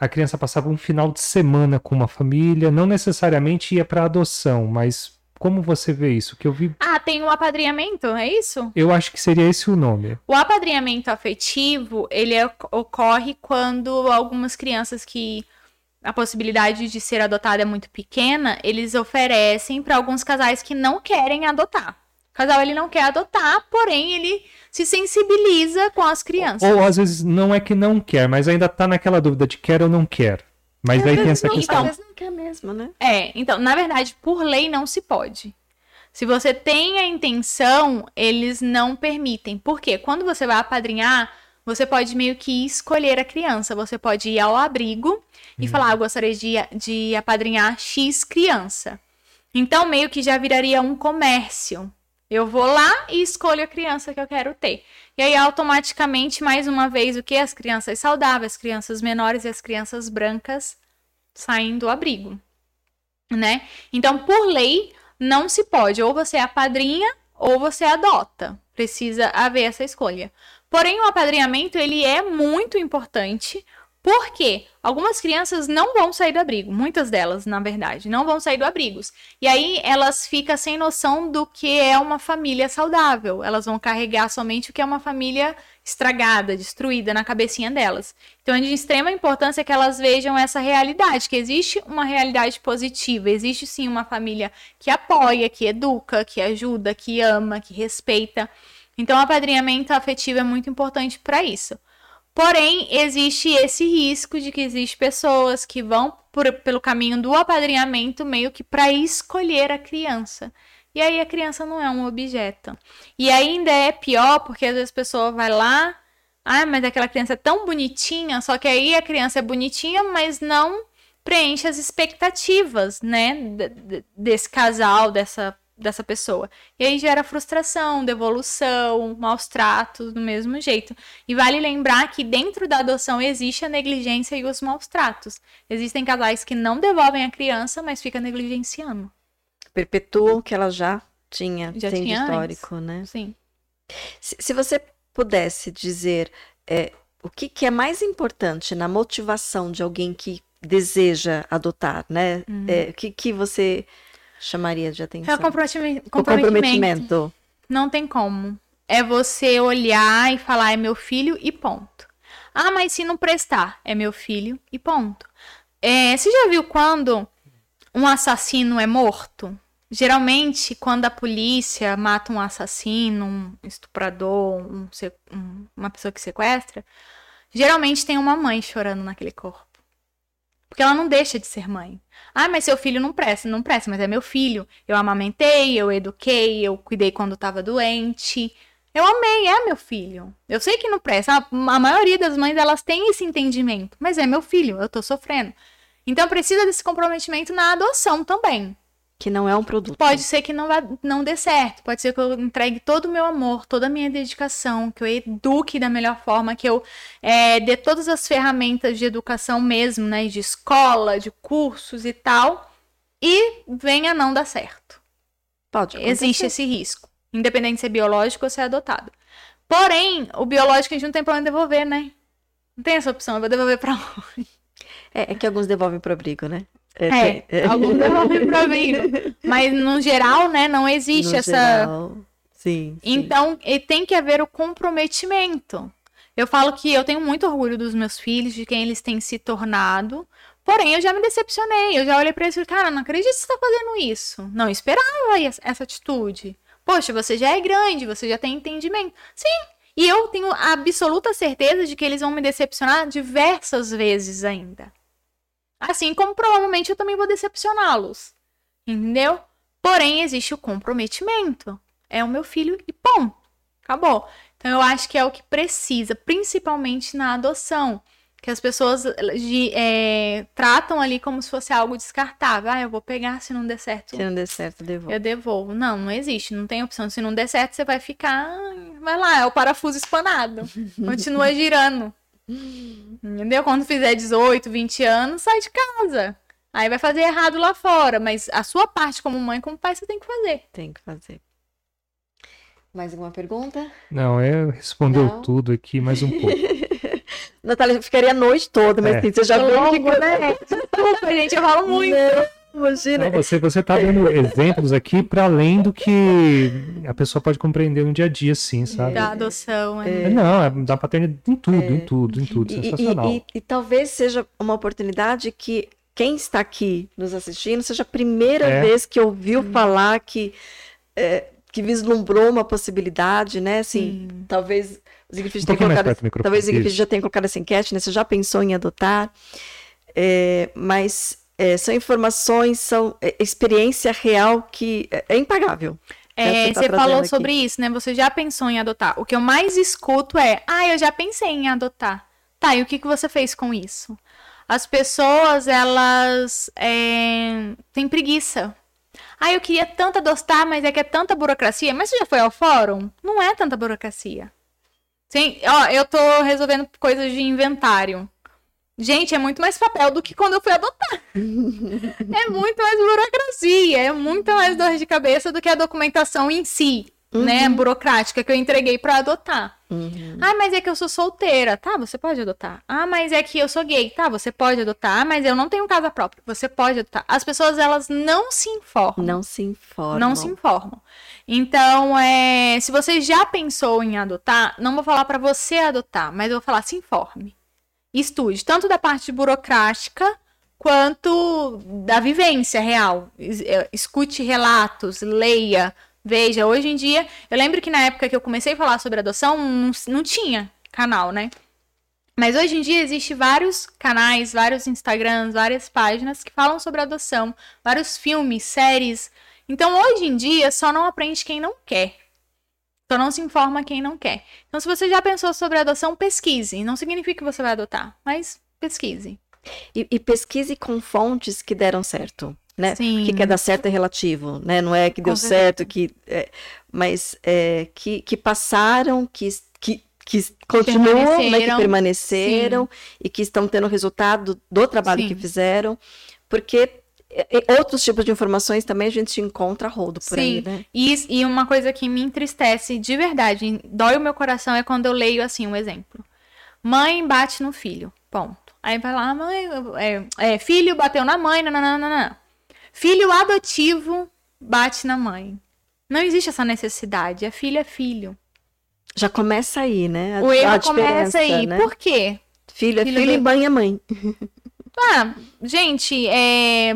A criança passava um final de semana com uma família, não necessariamente ia para adoção, mas como você vê isso? Que eu vi, Ah, tem o apadrinhamento, é isso? eu acho que seria esse o nome. O apadrinhamento afetivo, ele oc- ocorre quando algumas crianças que a possibilidade de ser adotada é muito pequena, eles oferecem para alguns casais que não querem adotar. O casal ele não quer adotar, porém ele se sensibiliza com as crianças. Ou às vezes não é que não quer, mas ainda tá naquela dúvida de quer ou não quer. Mas Às daí tem essa não, questão. Às vezes não quer mesmo, né? É, então, na verdade, por lei não se pode. Se você tem a intenção, eles não permitem. Por quê? Quando você vai apadrinhar, você pode meio que escolher a criança. Você pode ir ao abrigo e falar, "Ah, eu gostaria de, de apadrinhar X criança. Então, meio que já viraria um comércio. Eu vou lá e escolho a criança que eu quero ter. E aí, automaticamente, mais uma vez, o que? As crianças saudáveis, as crianças menores e as crianças brancas saem do abrigo né? Então, por lei, não se pode. Ou você apadrinha ou você adota. Precisa haver essa escolha. Porém, o apadrinhamento, ele é muito importante. Porque algumas crianças não vão sair do abrigo, muitas delas, na verdade, não vão sair do abrigo. E aí elas ficam sem noção do que é uma família saudável. Elas vão carregar somente o que é uma família estragada, destruída na cabecinha delas. Então é de extrema importância que elas vejam essa realidade, que existe uma realidade positiva, existe sim uma família que apoia, que educa, que ajuda, que ama, que respeita. Então o apadrinhamento afetivo é muito importante para isso. Porém, existe esse risco de que existem pessoas que vão por- pelo caminho do apadrinhamento meio que para escolher a criança. E aí a criança não é um objeto. E ainda é pior porque às vezes a pessoa vai lá, ah, mas aquela criança é tão bonitinha, só que aí a criança é bonitinha, mas não preenche as expectativas, né, desse casal, dessa dessa pessoa. E aí gera frustração, devolução, maus tratos do mesmo jeito. E vale lembrar que dentro da adoção existe a negligência e os maus tratos. Existem casais que não devolvem a criança, mas fica negligenciando. Perpetuam que ela já tinha, já tem tinha histórico, antes. né? Sim. Se, se você pudesse dizer é, o que, que, é mais importante na motivação de alguém que deseja adotar, né? Uhum. É, o que, que você chamaria de atenção? É o comprometimento. Comprometimento. Não tem como. É você olhar e falar, é meu filho e ponto. Ah, mas se não prestar, é meu filho e ponto. É, você já viu quando um assassino é morto? Geralmente, quando a polícia mata um assassino, um estuprador, um, um, uma pessoa que sequestra, geralmente tem uma mãe chorando naquele corpo. Porque ela não deixa de ser mãe. Ah, mas seu filho não presta. Não presta, mas é meu filho. Eu amamentei, eu eduquei, eu cuidei quando estava doente. Eu amei, é meu filho. Eu sei que não presta. A, a maioria das mães, elas têm esse entendimento. Mas é meu filho, eu tô sofrendo. Então precisa desse comprometimento na adoção também. Que não é um produto. Pode ser que não, vá, não dê certo. Pode ser que eu entregue todo o meu amor, toda a minha dedicação, que eu eduque da melhor forma, que eu é, dê todas as ferramentas de educação mesmo, né? De escola, de cursos e tal. E venha não dar certo. Pode acontecer. Existe esse risco. Independente se é biológico ou se é adotado. Porém, o biológico a gente não tem problema devolver, né? Não tem essa opção, eu vou devolver pra onde? É, é que alguns devolvem pro abrigo, né? É, é. alguns devolvem abrigo. Mas no geral, né, não existe no essa. Geral, sim, sim. Então, tem que haver o comprometimento. Eu falo que eu tenho muito orgulho dos meus filhos, de quem eles têm se tornado. Porém, eu já me decepcionei. Eu já olhei pra eles e falei, cara, não acredito que você tá fazendo isso. Não esperava essa atitude. Poxa, você já é grande, você já tem entendimento. Sim, e eu tenho a absoluta certeza de que eles vão me decepcionar diversas vezes ainda. Assim como provavelmente eu também vou decepcioná-los. Entendeu? Porém, existe o comprometimento. É o meu filho e ponto. Acabou. Então, eu acho que é o que precisa, principalmente na adoção. Que as pessoas de, é, tratam ali como se fosse algo descartável. Ah, eu vou pegar, se não der certo. Se não der certo, eu devolvo. Eu devolvo. Não, não existe, não tem opção. Se não der certo, você vai ficar. Vai lá, é o parafuso espanado. Continua girando. Entendeu? Quando fizer 18, 20 anos, sai de casa. Aí vai fazer errado lá fora. Mas a sua parte como mãe, como pai, você tem que fazer. Tem que fazer. Mais alguma pergunta? Não, eu respondeu Não. tudo aqui, mais um pouco. Natália, eu ficaria a noite toda, mas É. assim, você já viu né? Desculpa, gente, eu falo muito. Não, imagina. Não, você, você tá dando exemplos aqui para além do que a pessoa pode compreender no dia a dia, sim, sabe? Da adoção. É. Não, é da paternidade em tudo, em tudo, em tudo. E- e- Sensacional. E, e talvez seja uma oportunidade que quem está aqui nos assistindo seja a primeira É. vez que ouviu falar que, é, que vislumbrou uma possibilidade, né? Assim, talvez o Zigfried Um colocado, talvez o Zigfried já tenha colocado essa enquete, né? Você já pensou em adotar? É, mas é, são informações, são é, experiência real que é, é impagável. É, Você tá falou aqui. sobre isso, né? Você já pensou em adotar. O que eu mais escuto é: ah, eu já pensei em adotar. Tá, e o que, que você fez com isso? As pessoas, elas é, têm preguiça. Ah, eu queria tanto adotar, mas é que é tanta burocracia. Mas você já foi ao fórum? Não é tanta burocracia. Sim, ó, eu tô resolvendo coisas de inventário. Gente, é muito mais papel do que quando eu fui adotar. é muito mais burocracia, é muito mais dor de cabeça do que a documentação em si, né, burocrática que eu entreguei pra adotar. Uhum. Ah, mas é que eu sou solteira. Tá, você pode adotar. Ah, mas é que eu sou gay. Tá, você pode adotar. Ah, mas eu não tenho casa própria. Você pode adotar. As pessoas, elas não se informam. Não se informa. Não se informam. Então, é, se você já pensou em adotar, não vou falar pra você adotar, mas eu vou falar se informe. Estude, tanto da parte burocrática quanto da vivência real. É, Escute relatos, leia, veja. Hoje em dia, eu lembro que na época que eu comecei a falar sobre adoção, não, não tinha canal, né? Mas hoje em dia existe vários canais, vários Instagrams, várias páginas que falam sobre adoção, vários filmes, séries. Então hoje em dia só não aprende quem não quer. Só não se informa quem não quer. Então se você já pensou sobre adoção, pesquise. Não significa que você vai adotar, mas pesquise. E, e pesquise com fontes que deram certo. Né? Sim. Porque que é dar certo é relativo, né? Não é que deu certo, que, é, mas é, que, que passaram, que, que, que continuam, né, que Permaneceram. e que estão tendo resultado do trabalho Sim. que fizeram, porque outros tipos de informações também a gente encontra rodo por aí, Sim. né? E, e uma coisa que me entristece de verdade, dói o meu coração, é quando eu leio assim um exemplo. Mãe bate no filho. Ponto. Aí vai lá, mãe, é, é, filho bateu na mãe, nananana. Filho adotivo bate na mãe. Não existe essa necessidade. É filho é filho. Já começa aí, né? A, o erro começa aí. né? Por quê? Filho é Filho filho, e mãe é mãe. Ah, gente, é...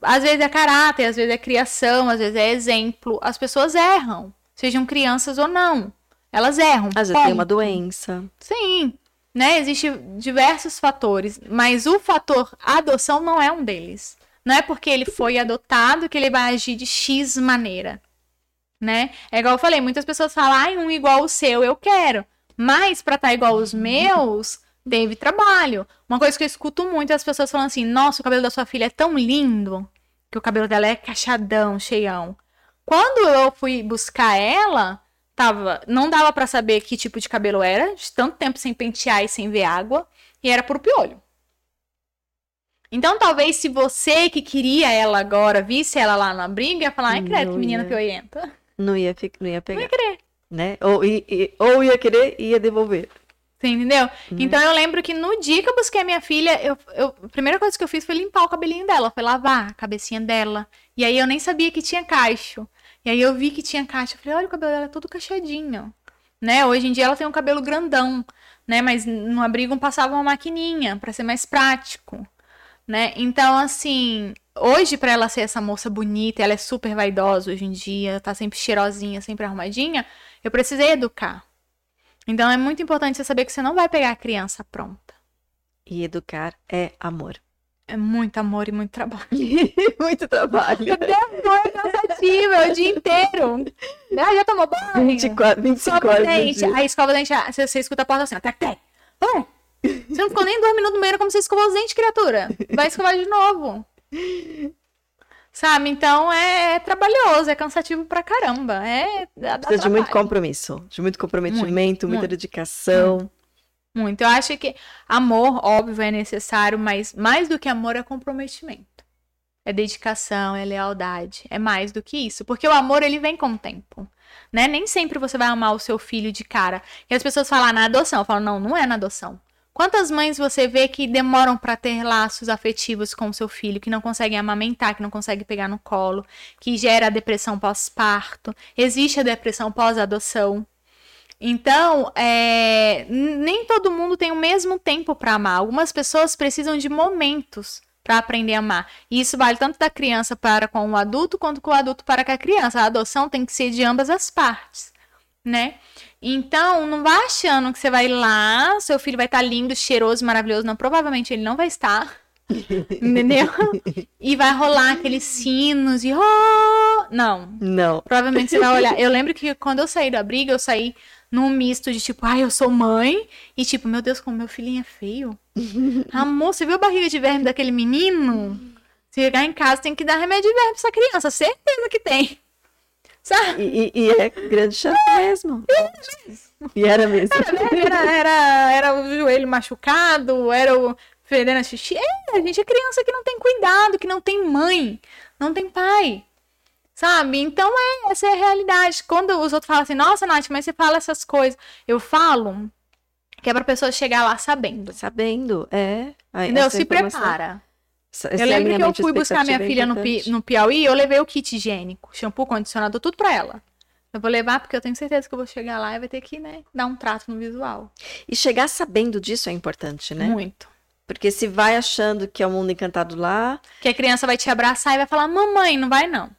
às vezes é caráter, às vezes é criação, às vezes é exemplo. As pessoas erram, sejam crianças ou não. Elas erram. Às vezes tem uma doença. Sim, né? Existem diversos fatores, mas o fator adoção não é um deles. Não é porque ele foi adotado que ele vai agir de X maneira, né? É igual eu falei, muitas pessoas falam, ai, um igual o seu, eu quero. Mas pra estar igual os meus, teve trabalho. Uma coisa que eu escuto muito é as pessoas falando assim, nossa, o cabelo da sua filha é tão lindo, que o cabelo dela é cachadão, cheião. Quando eu fui buscar ela, tava, não dava pra saber que tipo de cabelo era, de tanto tempo sem pentear e sem ver água, e era por piolho. Então, talvez se você que queria ela agora visse ela lá na briga, ia falar, ai, credo, que menina ia. piolenta. Não ia, não ia pegar. Não ia querer. Né? Ou, ou ia querer e ia devolver. Você entendeu? Uhum. Então eu lembro que no dia que eu busquei a minha filha, eu, eu- a primeira coisa que eu fiz foi limpar o cabelinho dela, foi lavar a cabecinha dela. E aí eu nem sabia que tinha cacho. E aí eu vi que tinha cacho. Eu falei, olha, o cabelo dela é todo cachadinho. Né? Hoje em dia ela tem um cabelo grandão, né? Mas no abrigo passava uma maquininha pra ser mais prático, né? Então, assim, hoje pra ela ser essa moça bonita, ela é super vaidosa hoje em dia, tá sempre cheirosinha, sempre arrumadinha, eu precisei educar. Então é muito importante você saber que você não vai pegar a criança pronta. E educar é amor. É muito amor e muito trabalho. Muito trabalho. Até amor é cansativo, é o dia inteiro. Ah, já tomou banho? 24, 25 Escova o horas. dente. Aí escova dente, ah, você, você escuta a porta assim, tec. Ué, Você não ficou nem dois minutos no banheiro como você escovou os dentes, criatura. Vai escovar de novo. Sabe? Então é, trabalhoso, é cansativo pra caramba. É. Precisa de muito compromisso, de muito comprometimento, Muito, muita muito. dedicação. Muito. Eu acho que amor, óbvio, é necessário, mas mais do que amor é comprometimento. É dedicação, é lealdade. É mais do que isso. Porque o amor, ele vem com o tempo. Né? Nem sempre você vai amar o seu filho de cara. E as pessoas falam "Ah, na adoção. Eu falo, não, não é na adoção. Quantas mães você vê que demoram pra ter laços afetivos com o seu filho, que não conseguem amamentar, que não conseguem pegar no colo, que gera a depressão pós-parto, existe a depressão pós-adoção. Então, é, nem todo mundo tem o mesmo tempo para amar. Algumas pessoas precisam de momentos para aprender a amar. E isso vale tanto da criança para com o adulto, quanto com o adulto para com a criança. A adoção tem que ser de ambas as partes, né? Então, não vá achando que você vai lá, seu filho vai estar lindo, cheiroso, maravilhoso. Não, provavelmente ele não vai estar. Entendeu? E vai rolar aqueles sinos e. Oh! Não, Não. Provavelmente você vai olhar. Eu lembro que quando eu saí da briga, eu saí num misto de tipo, ai, eu sou mãe. E tipo, meu Deus, como meu filhinho é feio. Amor, você viu a barriga de verme daquele menino? Se chegar em casa, tem que dar remédio de verme pra essa criança. Certeza que tem. E, e- e é grande chance mesmo. E era mesmo. Era, era, era o joelho machucado, era o fedendo a xixi. É, a gente é criança que não tem cuidado, que não tem mãe, não tem pai. Sabe? Então é, essa é a realidade. Quando os outros falam assim, nossa, Nath, mas você fala essas coisas. Eu falo que é pra pessoa chegar lá sabendo. Sabendo, é. A- Entendeu? essa Se informação- prepara. Eu esse lembro que eu fui buscar minha é filha no, Pi- no Piauí, eu levei o kit higiênico, shampoo, condicionador, tudo pra ela. Eu vou levar porque eu tenho certeza que eu vou chegar lá e vai ter que, né, dar um trato no visual. E chegar sabendo disso é importante, né? Muito. Porque se vai achando que é o mundo encantado lá, Que a criança vai te abraçar e vai falar, mamãe, não vai não.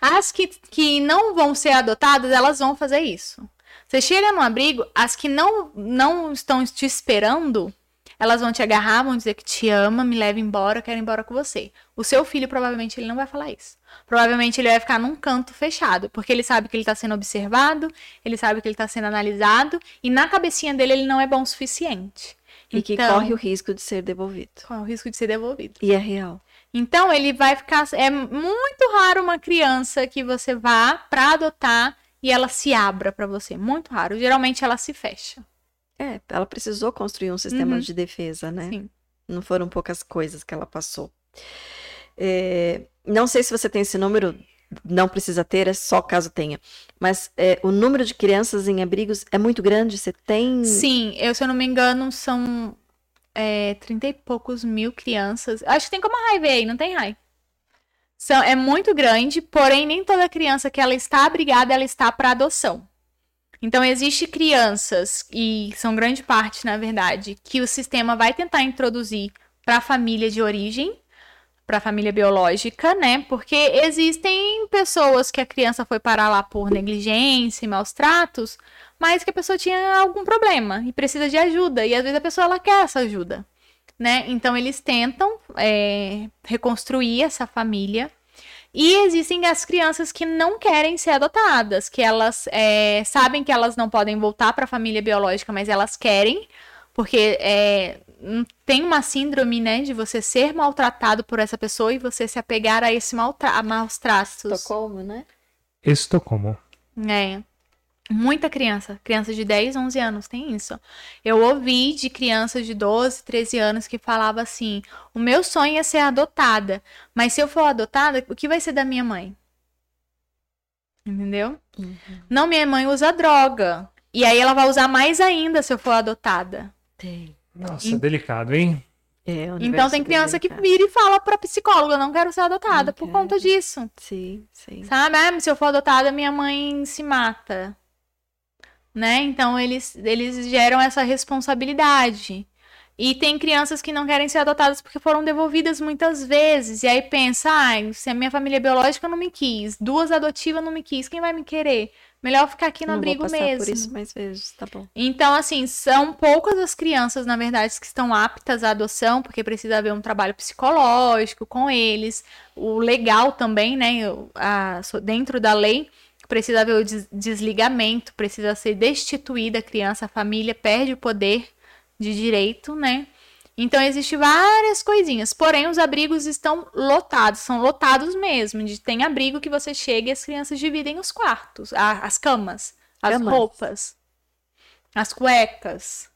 As que, que não vão ser adotadas, elas vão fazer isso. Você chega no abrigo, as que não, não estão te esperando, elas vão te agarrar, vão dizer que te ama, me leva embora, eu quero ir embora com você. O seu filho, provavelmente, ele não vai falar isso. Provavelmente ele vai ficar num canto fechado, porque ele sabe que ele tá sendo observado, ele sabe que ele tá sendo analisado, e na cabecinha dele ele não é bom o suficiente. E que Então- corre o risco de ser devolvido. É o risco de ser devolvido? E é real. Então, ele vai ficar. É muito raro uma criança que você vá pra adotar e ela se abra pra você. Muito raro. Geralmente ela se fecha. É, ela precisou construir um sistema Uhum. de defesa, né? Sim. Não foram poucas coisas que ela passou. É, não sei se você tem esse número, não precisa ter, é só caso tenha. Mas é, o número de crianças em abrigos é muito grande. Você tem. Sim, eu, se eu não me engano, são é, 30 e poucos mil crianças. Acho que tem como a Rai ver aí, não tem Rai? São, é muito grande, porém nem toda criança que ela está abrigada, ela está para adoção. Então, existe crianças, e são grande parte, na verdade, que o sistema vai tentar introduzir para a família de origem, para a família biológica, né? Porque existem pessoas que a criança foi parar lá por negligência e maus tratos, mas que a pessoa tinha algum problema e precisa de ajuda. E às vezes a pessoa ela quer essa ajuda, né? Então eles tentam é, reconstruir essa família. E existem as crianças que não querem ser adotadas, que elas é, sabem que elas não podem voltar para a família biológica, mas elas querem, porque é, hum, tem uma síndrome, né, de você ser maltratado por essa pessoa e você se apegar a esse maltra a maus tratos. Estocolmo, né? Estocolmo. É. Muita criança, criança de 10, 11 anos tem isso. Eu ouvi de crianças de 12, 13 anos que falava assim: "O meu sonho é ser adotada, mas se eu for adotada, o que vai ser da minha mãe?" Entendeu? Uhum. Não, minha mãe usa droga. E aí ela vai usar mais ainda se eu for adotada. Tem. Nossa, Em- delicado, hein? É, Então tem criança que vira e fala pra psicóloga, eu não quero ser adotada Não por quero. conta disso. Sim, sim. Sabe? Ah, se eu for adotada, minha mãe se mata. Né? Então eles, eles geram essa responsabilidade. E tem crianças que não querem ser adotadas porque foram devolvidas muitas vezes. E aí pensa, ah, se a minha família biológica não me quis, duas adotivas não me quis, quem vai me querer? Melhor ficar aqui no não abrigo vou passar mesmo. por isso mais vezes, tá bom. Então, assim, são poucas as crianças, na verdade, que estão aptas à adoção, porque precisa haver um trabalho psicológico com eles. O legal também, né? a- dentro da lei, precisa haver o des- desligamento, precisa ser destituída a criança, a família perde o poder de direito, né? Então, existem várias coisinhas. Porém, os abrigos estão lotados, são lotados mesmo. De, tem abrigo que você chega e as crianças dividem os quartos, a- as camas, as Camas. roupas, as cuecas.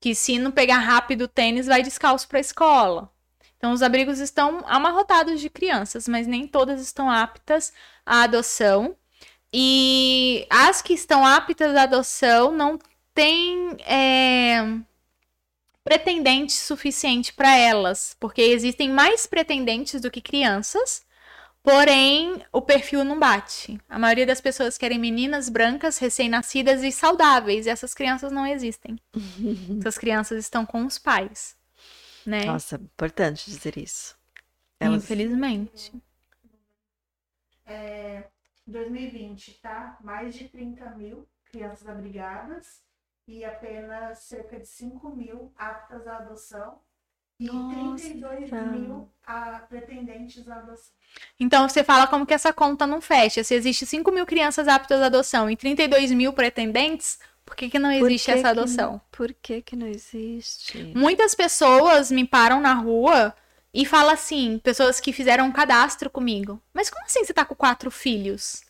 Que se não pegar rápido o tênis, vai descalço para a escola. Então, os abrigos estão amarrotados de crianças, mas nem todas estão aptas à adoção. E as que estão aptas à adoção não têm é, pretendente suficiente para elas, porque existem mais pretendentes do que crianças, porém o perfil não bate. A maioria das pessoas querem meninas brancas, recém-nascidas e saudáveis, e essas crianças não existem. Essas crianças estão com os pais, né? Nossa, importante dizer isso. Elas- Infelizmente. É, 2020, tá? Mais de 30 mil crianças abrigadas e apenas cerca de 5 mil aptas à adoção e Nossa. 32 mil a pretendentes à adoção. Então você fala como que essa conta não fecha. Se existe 5 mil crianças aptas à adoção e 32 mil pretendentes, por que, que não existe que essa que adoção? não- por que que não existe? Muitas pessoas me param na rua e falam assim, pessoas que fizeram um cadastro comigo. Mas como assim você tá com quatro filhos?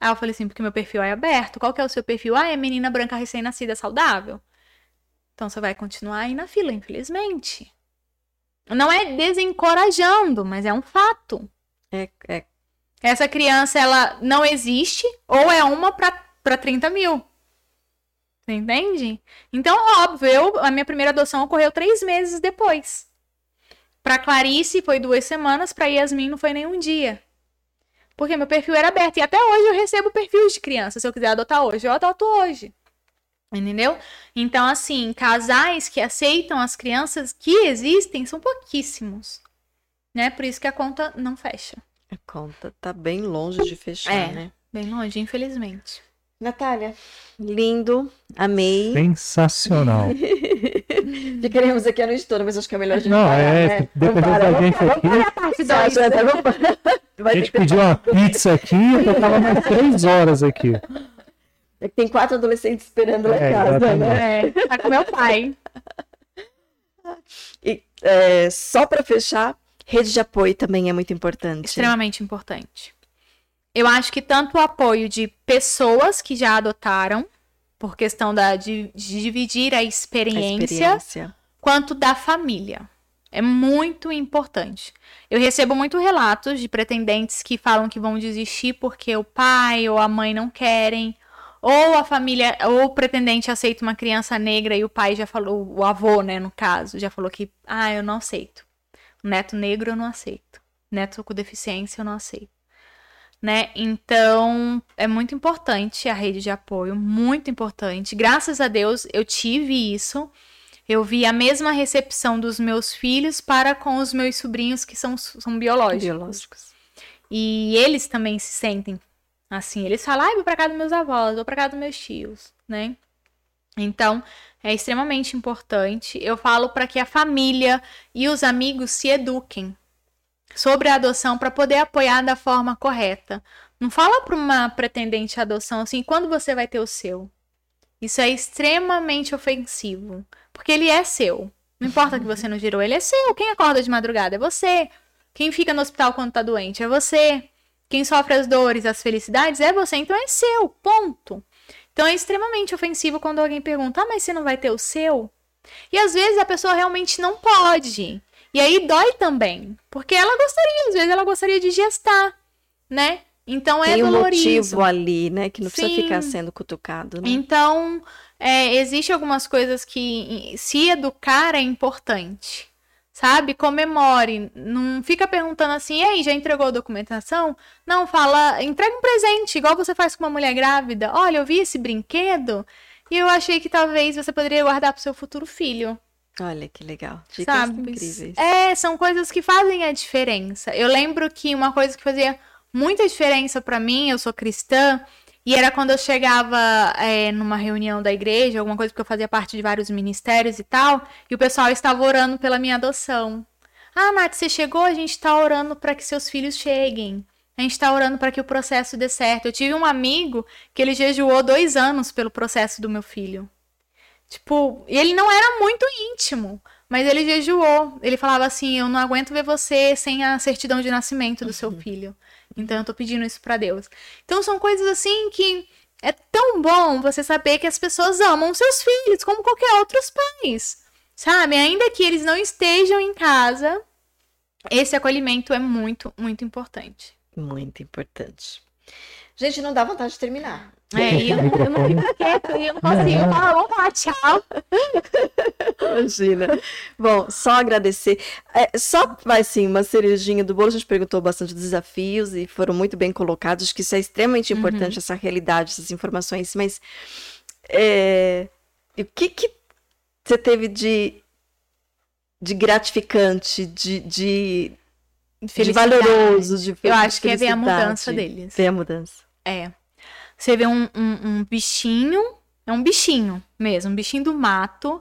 Aí eu falei assim, porque meu perfil é aberto. Qual que é o seu perfil? Ah, é menina branca recém-nascida saudável. Então você vai continuar aí na fila, infelizmente. Não é desencorajando, mas é um fato. É, é Essa criança, ela não existe, ou é uma para 30 mil. Você entende? Então, óbvio, eu, a minha primeira adoção ocorreu três meses depois. Pra Clarice foi duas semanas, pra Yasmin não foi nem um dia. Porque meu perfil era aberto. E até hoje eu recebo perfis de criança. Se eu quiser adotar hoje, eu adoto hoje. Entendeu? Então, assim, casais que aceitam as crianças que existem são pouquíssimos. Né? Por isso que a conta não fecha. a conta tá bem longe de fechar, É. né? Bem longe, infelizmente. Natália, lindo, amei. Sensacional. Ficaremos aqui a noite toda, mas acho que é melhor a gente Não, parar, é, né? dependendo Vamos da vamos gente parar, aqui. vamos parar a parte? Vamos. A gente pediu uma pizza aqui e eu tava mais três horas aqui. é que tem quatro adolescentes esperando lá em É, casa, exatamente. né? É, tá com meu pai. é, só para fechar, rede de apoio também é muito importante. Extremamente importante. Eu acho que tanto o apoio de pessoas que já adotaram, por questão da, de, de dividir a experiência, A experiência. quanto da família. É muito importante. Eu recebo muito relatos de pretendentes que falam que vão desistir porque o pai ou a mãe não querem, ou a família, ou o pretendente aceita uma criança negra e o pai já falou, o avô, né, no caso, já falou que, ah, eu não aceito. Neto negro eu não aceito. Neto com deficiência eu não aceito. Né? Então, é muito importante a rede de apoio, muito importante. Graças a Deus eu tive isso. Eu vi a mesma recepção dos meus filhos para com os meus sobrinhos que são, são biológicos. Biológicos. E eles também se sentem assim. Eles falam, ai, vou pra casa dos meus avós, vou pra casa dos meus tios, né? Então, é extremamente importante. Eu falo para que a família e os amigos se eduquem sobre a adoção para poder apoiar da forma correta. Não fala para uma pretendente adoção assim, quando você vai ter o seu? Isso é extremamente ofensivo, porque ele é seu. Não importa que você não gerou, ele é seu. Quem acorda de madrugada é você. Quem fica no hospital quando tá doente é você. Quem sofre as dores, as felicidades é você, então é seu. Ponto. Então é extremamente ofensivo quando alguém pergunta: "Ah, mas você não vai ter o seu?" E às vezes a pessoa realmente não pode. E aí dói também, porque ela gostaria, às vezes ela gostaria de gestar, né? Então é Tem um dolorido. motivo ali, né? Que não precisa Sim. ficar sendo cutucado, né? Então, é, existe algumas coisas que se educar é importante. Sabe? Comemore. Não fica perguntando assim, e aí, já entregou a documentação? Não, fala, entrega um presente, igual você faz com uma mulher grávida. Olha, eu vi esse brinquedo e eu achei que talvez você poderia guardar para o seu futuro filho. Olha que legal. Dicas sabe? incríveis. É, são coisas que fazem a diferença. Eu lembro que uma coisa que fazia muita diferença pra mim, eu sou cristã, e era quando eu chegava é, numa reunião da igreja, alguma coisa, porque eu fazia parte de vários ministérios e tal, e o pessoal estava orando pela minha adoção. Ah, Nath, você chegou? A gente tá orando para que seus filhos cheguem. A gente tá orando para que o processo dê certo. Eu tive um amigo que ele jejuou dois anos pelo processo do meu filho. Tipo, e ele não era muito íntimo, mas ele jejuou. Ele falava assim: Eu não aguento ver você sem a certidão de nascimento do seu filho. Então eu tô pedindo isso pra Deus. Então são coisas assim que é tão bom você saber que as pessoas amam seus filhos como qualquer outros pais. Sabe? Ainda que eles não estejam em casa, esse acolhimento é muito, muito importante. Muito importante. Gente, não dá vontade de terminar. É, e eu, eu não fico quieta, eu não consigo falar, vamos falar tchau. Imagina. Bom, só agradecer. É, só, vai assim, uma cerejinha do bolo. A gente perguntou bastante desafios e foram muito bem colocados. Acho que isso é extremamente importante, essa realidade, essas informações. Mas é, o que, que você teve de, de gratificante, de, de, de valoroso? De, Eu acho que é ver a mudança deles. Ver a mudança. É. Você vê um, um, um bichinho, é um bichinho mesmo, um bichinho do mato.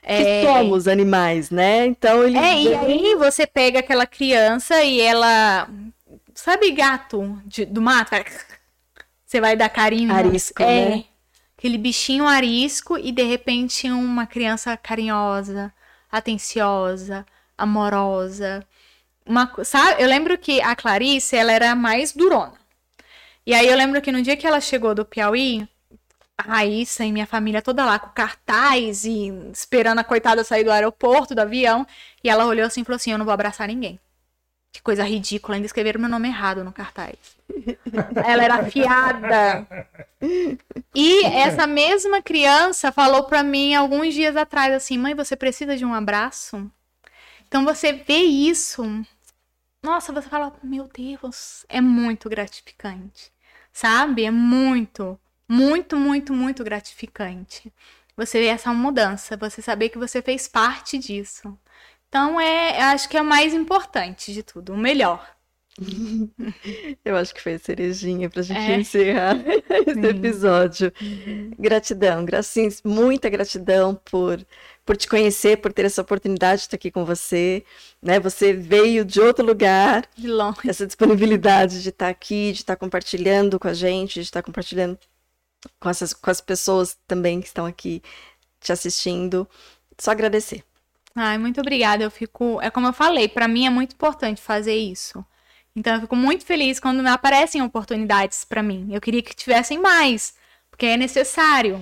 Que É, somos animais, né? Então ele. é, e aí você pega aquela criança e ela. Sabe gato de- do mato? Você vai dar carinho. Arisco, é, né? Aquele bichinho arisco e de repente uma criança carinhosa, atenciosa, amorosa. Uma, sabe? Eu lembro que a Clarice, ela era mais durona. E aí eu lembro que no dia que ela chegou do Piauí, a Raíssa e minha família toda lá com cartaz e esperando a coitada sair do aeroporto, do avião, e ela olhou assim e falou assim: "Eu não vou abraçar ninguém". Que coisa ridícula, ainda escreveram meu nome errado no cartaz. ela era afiada. E essa mesma criança falou pra mim alguns dias atrás assim: "Mãe, você precisa de um abraço?" Então você vê isso, nossa, você fala, meu Deus, é muito gratificante, sabe? É muito, muito, muito, muito gratificante. Você ver essa mudança, você saber que você fez parte disso. Então é, eu acho que é o mais importante de tudo, o melhor. Eu acho que foi a cerejinha pra gente É. encerrar esse Sim. episódio. Gratidão, gracinha, muita gratidão por, por te conhecer, por ter essa oportunidade de estar aqui com você. Né? Você veio de outro lugar, De longe. essa disponibilidade de estar aqui, de estar compartilhando com a gente, de estar compartilhando com, essas, com as pessoas também que estão aqui te assistindo. Só agradecer. Ai, muito obrigada. Eu fico. É como eu falei, pra mim é muito importante fazer isso. Então eu fico muito feliz quando aparecem oportunidades pra mim. Eu queria que tivessem mais, porque é necessário,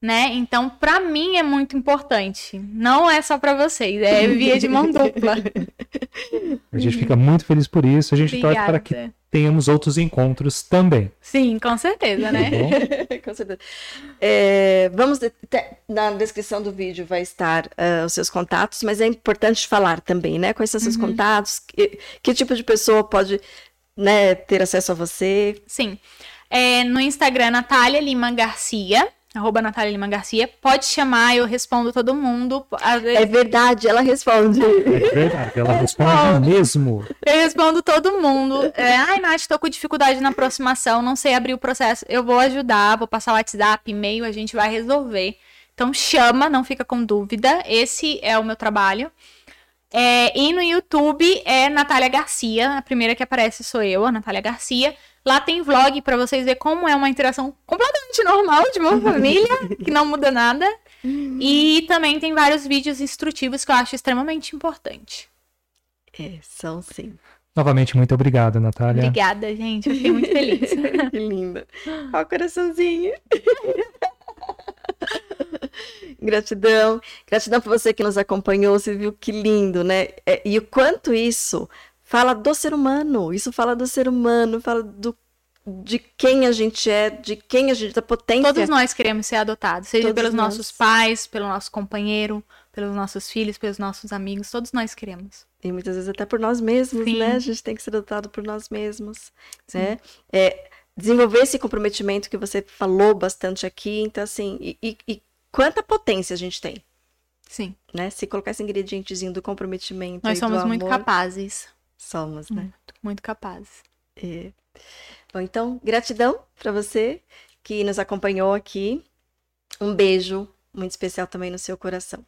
né? Então pra mim é muito importante. Não é só pra vocês, é via de mão dupla. A gente fica muito feliz por isso. A gente torce para que. Tenhamos outros encontros também. Sim, com certeza, Tá né? bom? Com certeza. É, vamos na descrição do vídeo vai estar ah, os seus contatos, mas é importante falar também, né? Quais são seus contatos? Que, que tipo de pessoa pode né, ter acesso a você? Sim. É, no Instagram, Natália Lima Garcia. Arroba Natália Lima Garcia. Pode chamar, eu respondo todo mundo. É verdade, ela responde. É verdade, ela responde mesmo. Eu respondo todo mundo. É, Ai, Nath, tô com dificuldade na aproximação, não sei abrir o processo. Eu vou ajudar, vou passar o WhatsApp, e-mail, a gente vai resolver. Então chama, não fica com dúvida. Esse é o meu trabalho. É, e no YouTube é Natália Garcia. A primeira que aparece sou eu, a Natália Garcia. Lá tem vlog pra vocês verem como é uma interação completamente normal de uma família, que não muda nada. E também tem vários vídeos instrutivos que eu acho extremamente importante. É, são sim. Novamente, muito obrigado, Natália. Obrigada, gente. Eu fiquei muito feliz. Que linda. Ó o coraçãozinho. Gratidão. Gratidão por você que nos acompanhou. Você viu que lindo, né? É, e o quanto isso fala do ser humano. Isso fala do ser humano, fala do, de quem a gente é, de quem a gente, da potência. Todos nós queremos ser adotados, seja Todos pelos nós. nossos pais, pelo nosso companheiro, pelos nossos filhos, pelos nossos amigos. Todos nós queremos. E muitas vezes até por nós mesmos, Sim. né? A gente tem que ser adotado por nós mesmos, né? É, desenvolver esse comprometimento que você falou bastante aqui. Então, assim, e, e- e quanta potência a gente tem, Sim. né? Se colocar esse ingredientezinho do comprometimento Nós somos muito capazes. Somos, né? Muito, muito capazes. É. Bom, então, gratidão para você que nos acompanhou aqui. Um beijo muito especial também no seu coração.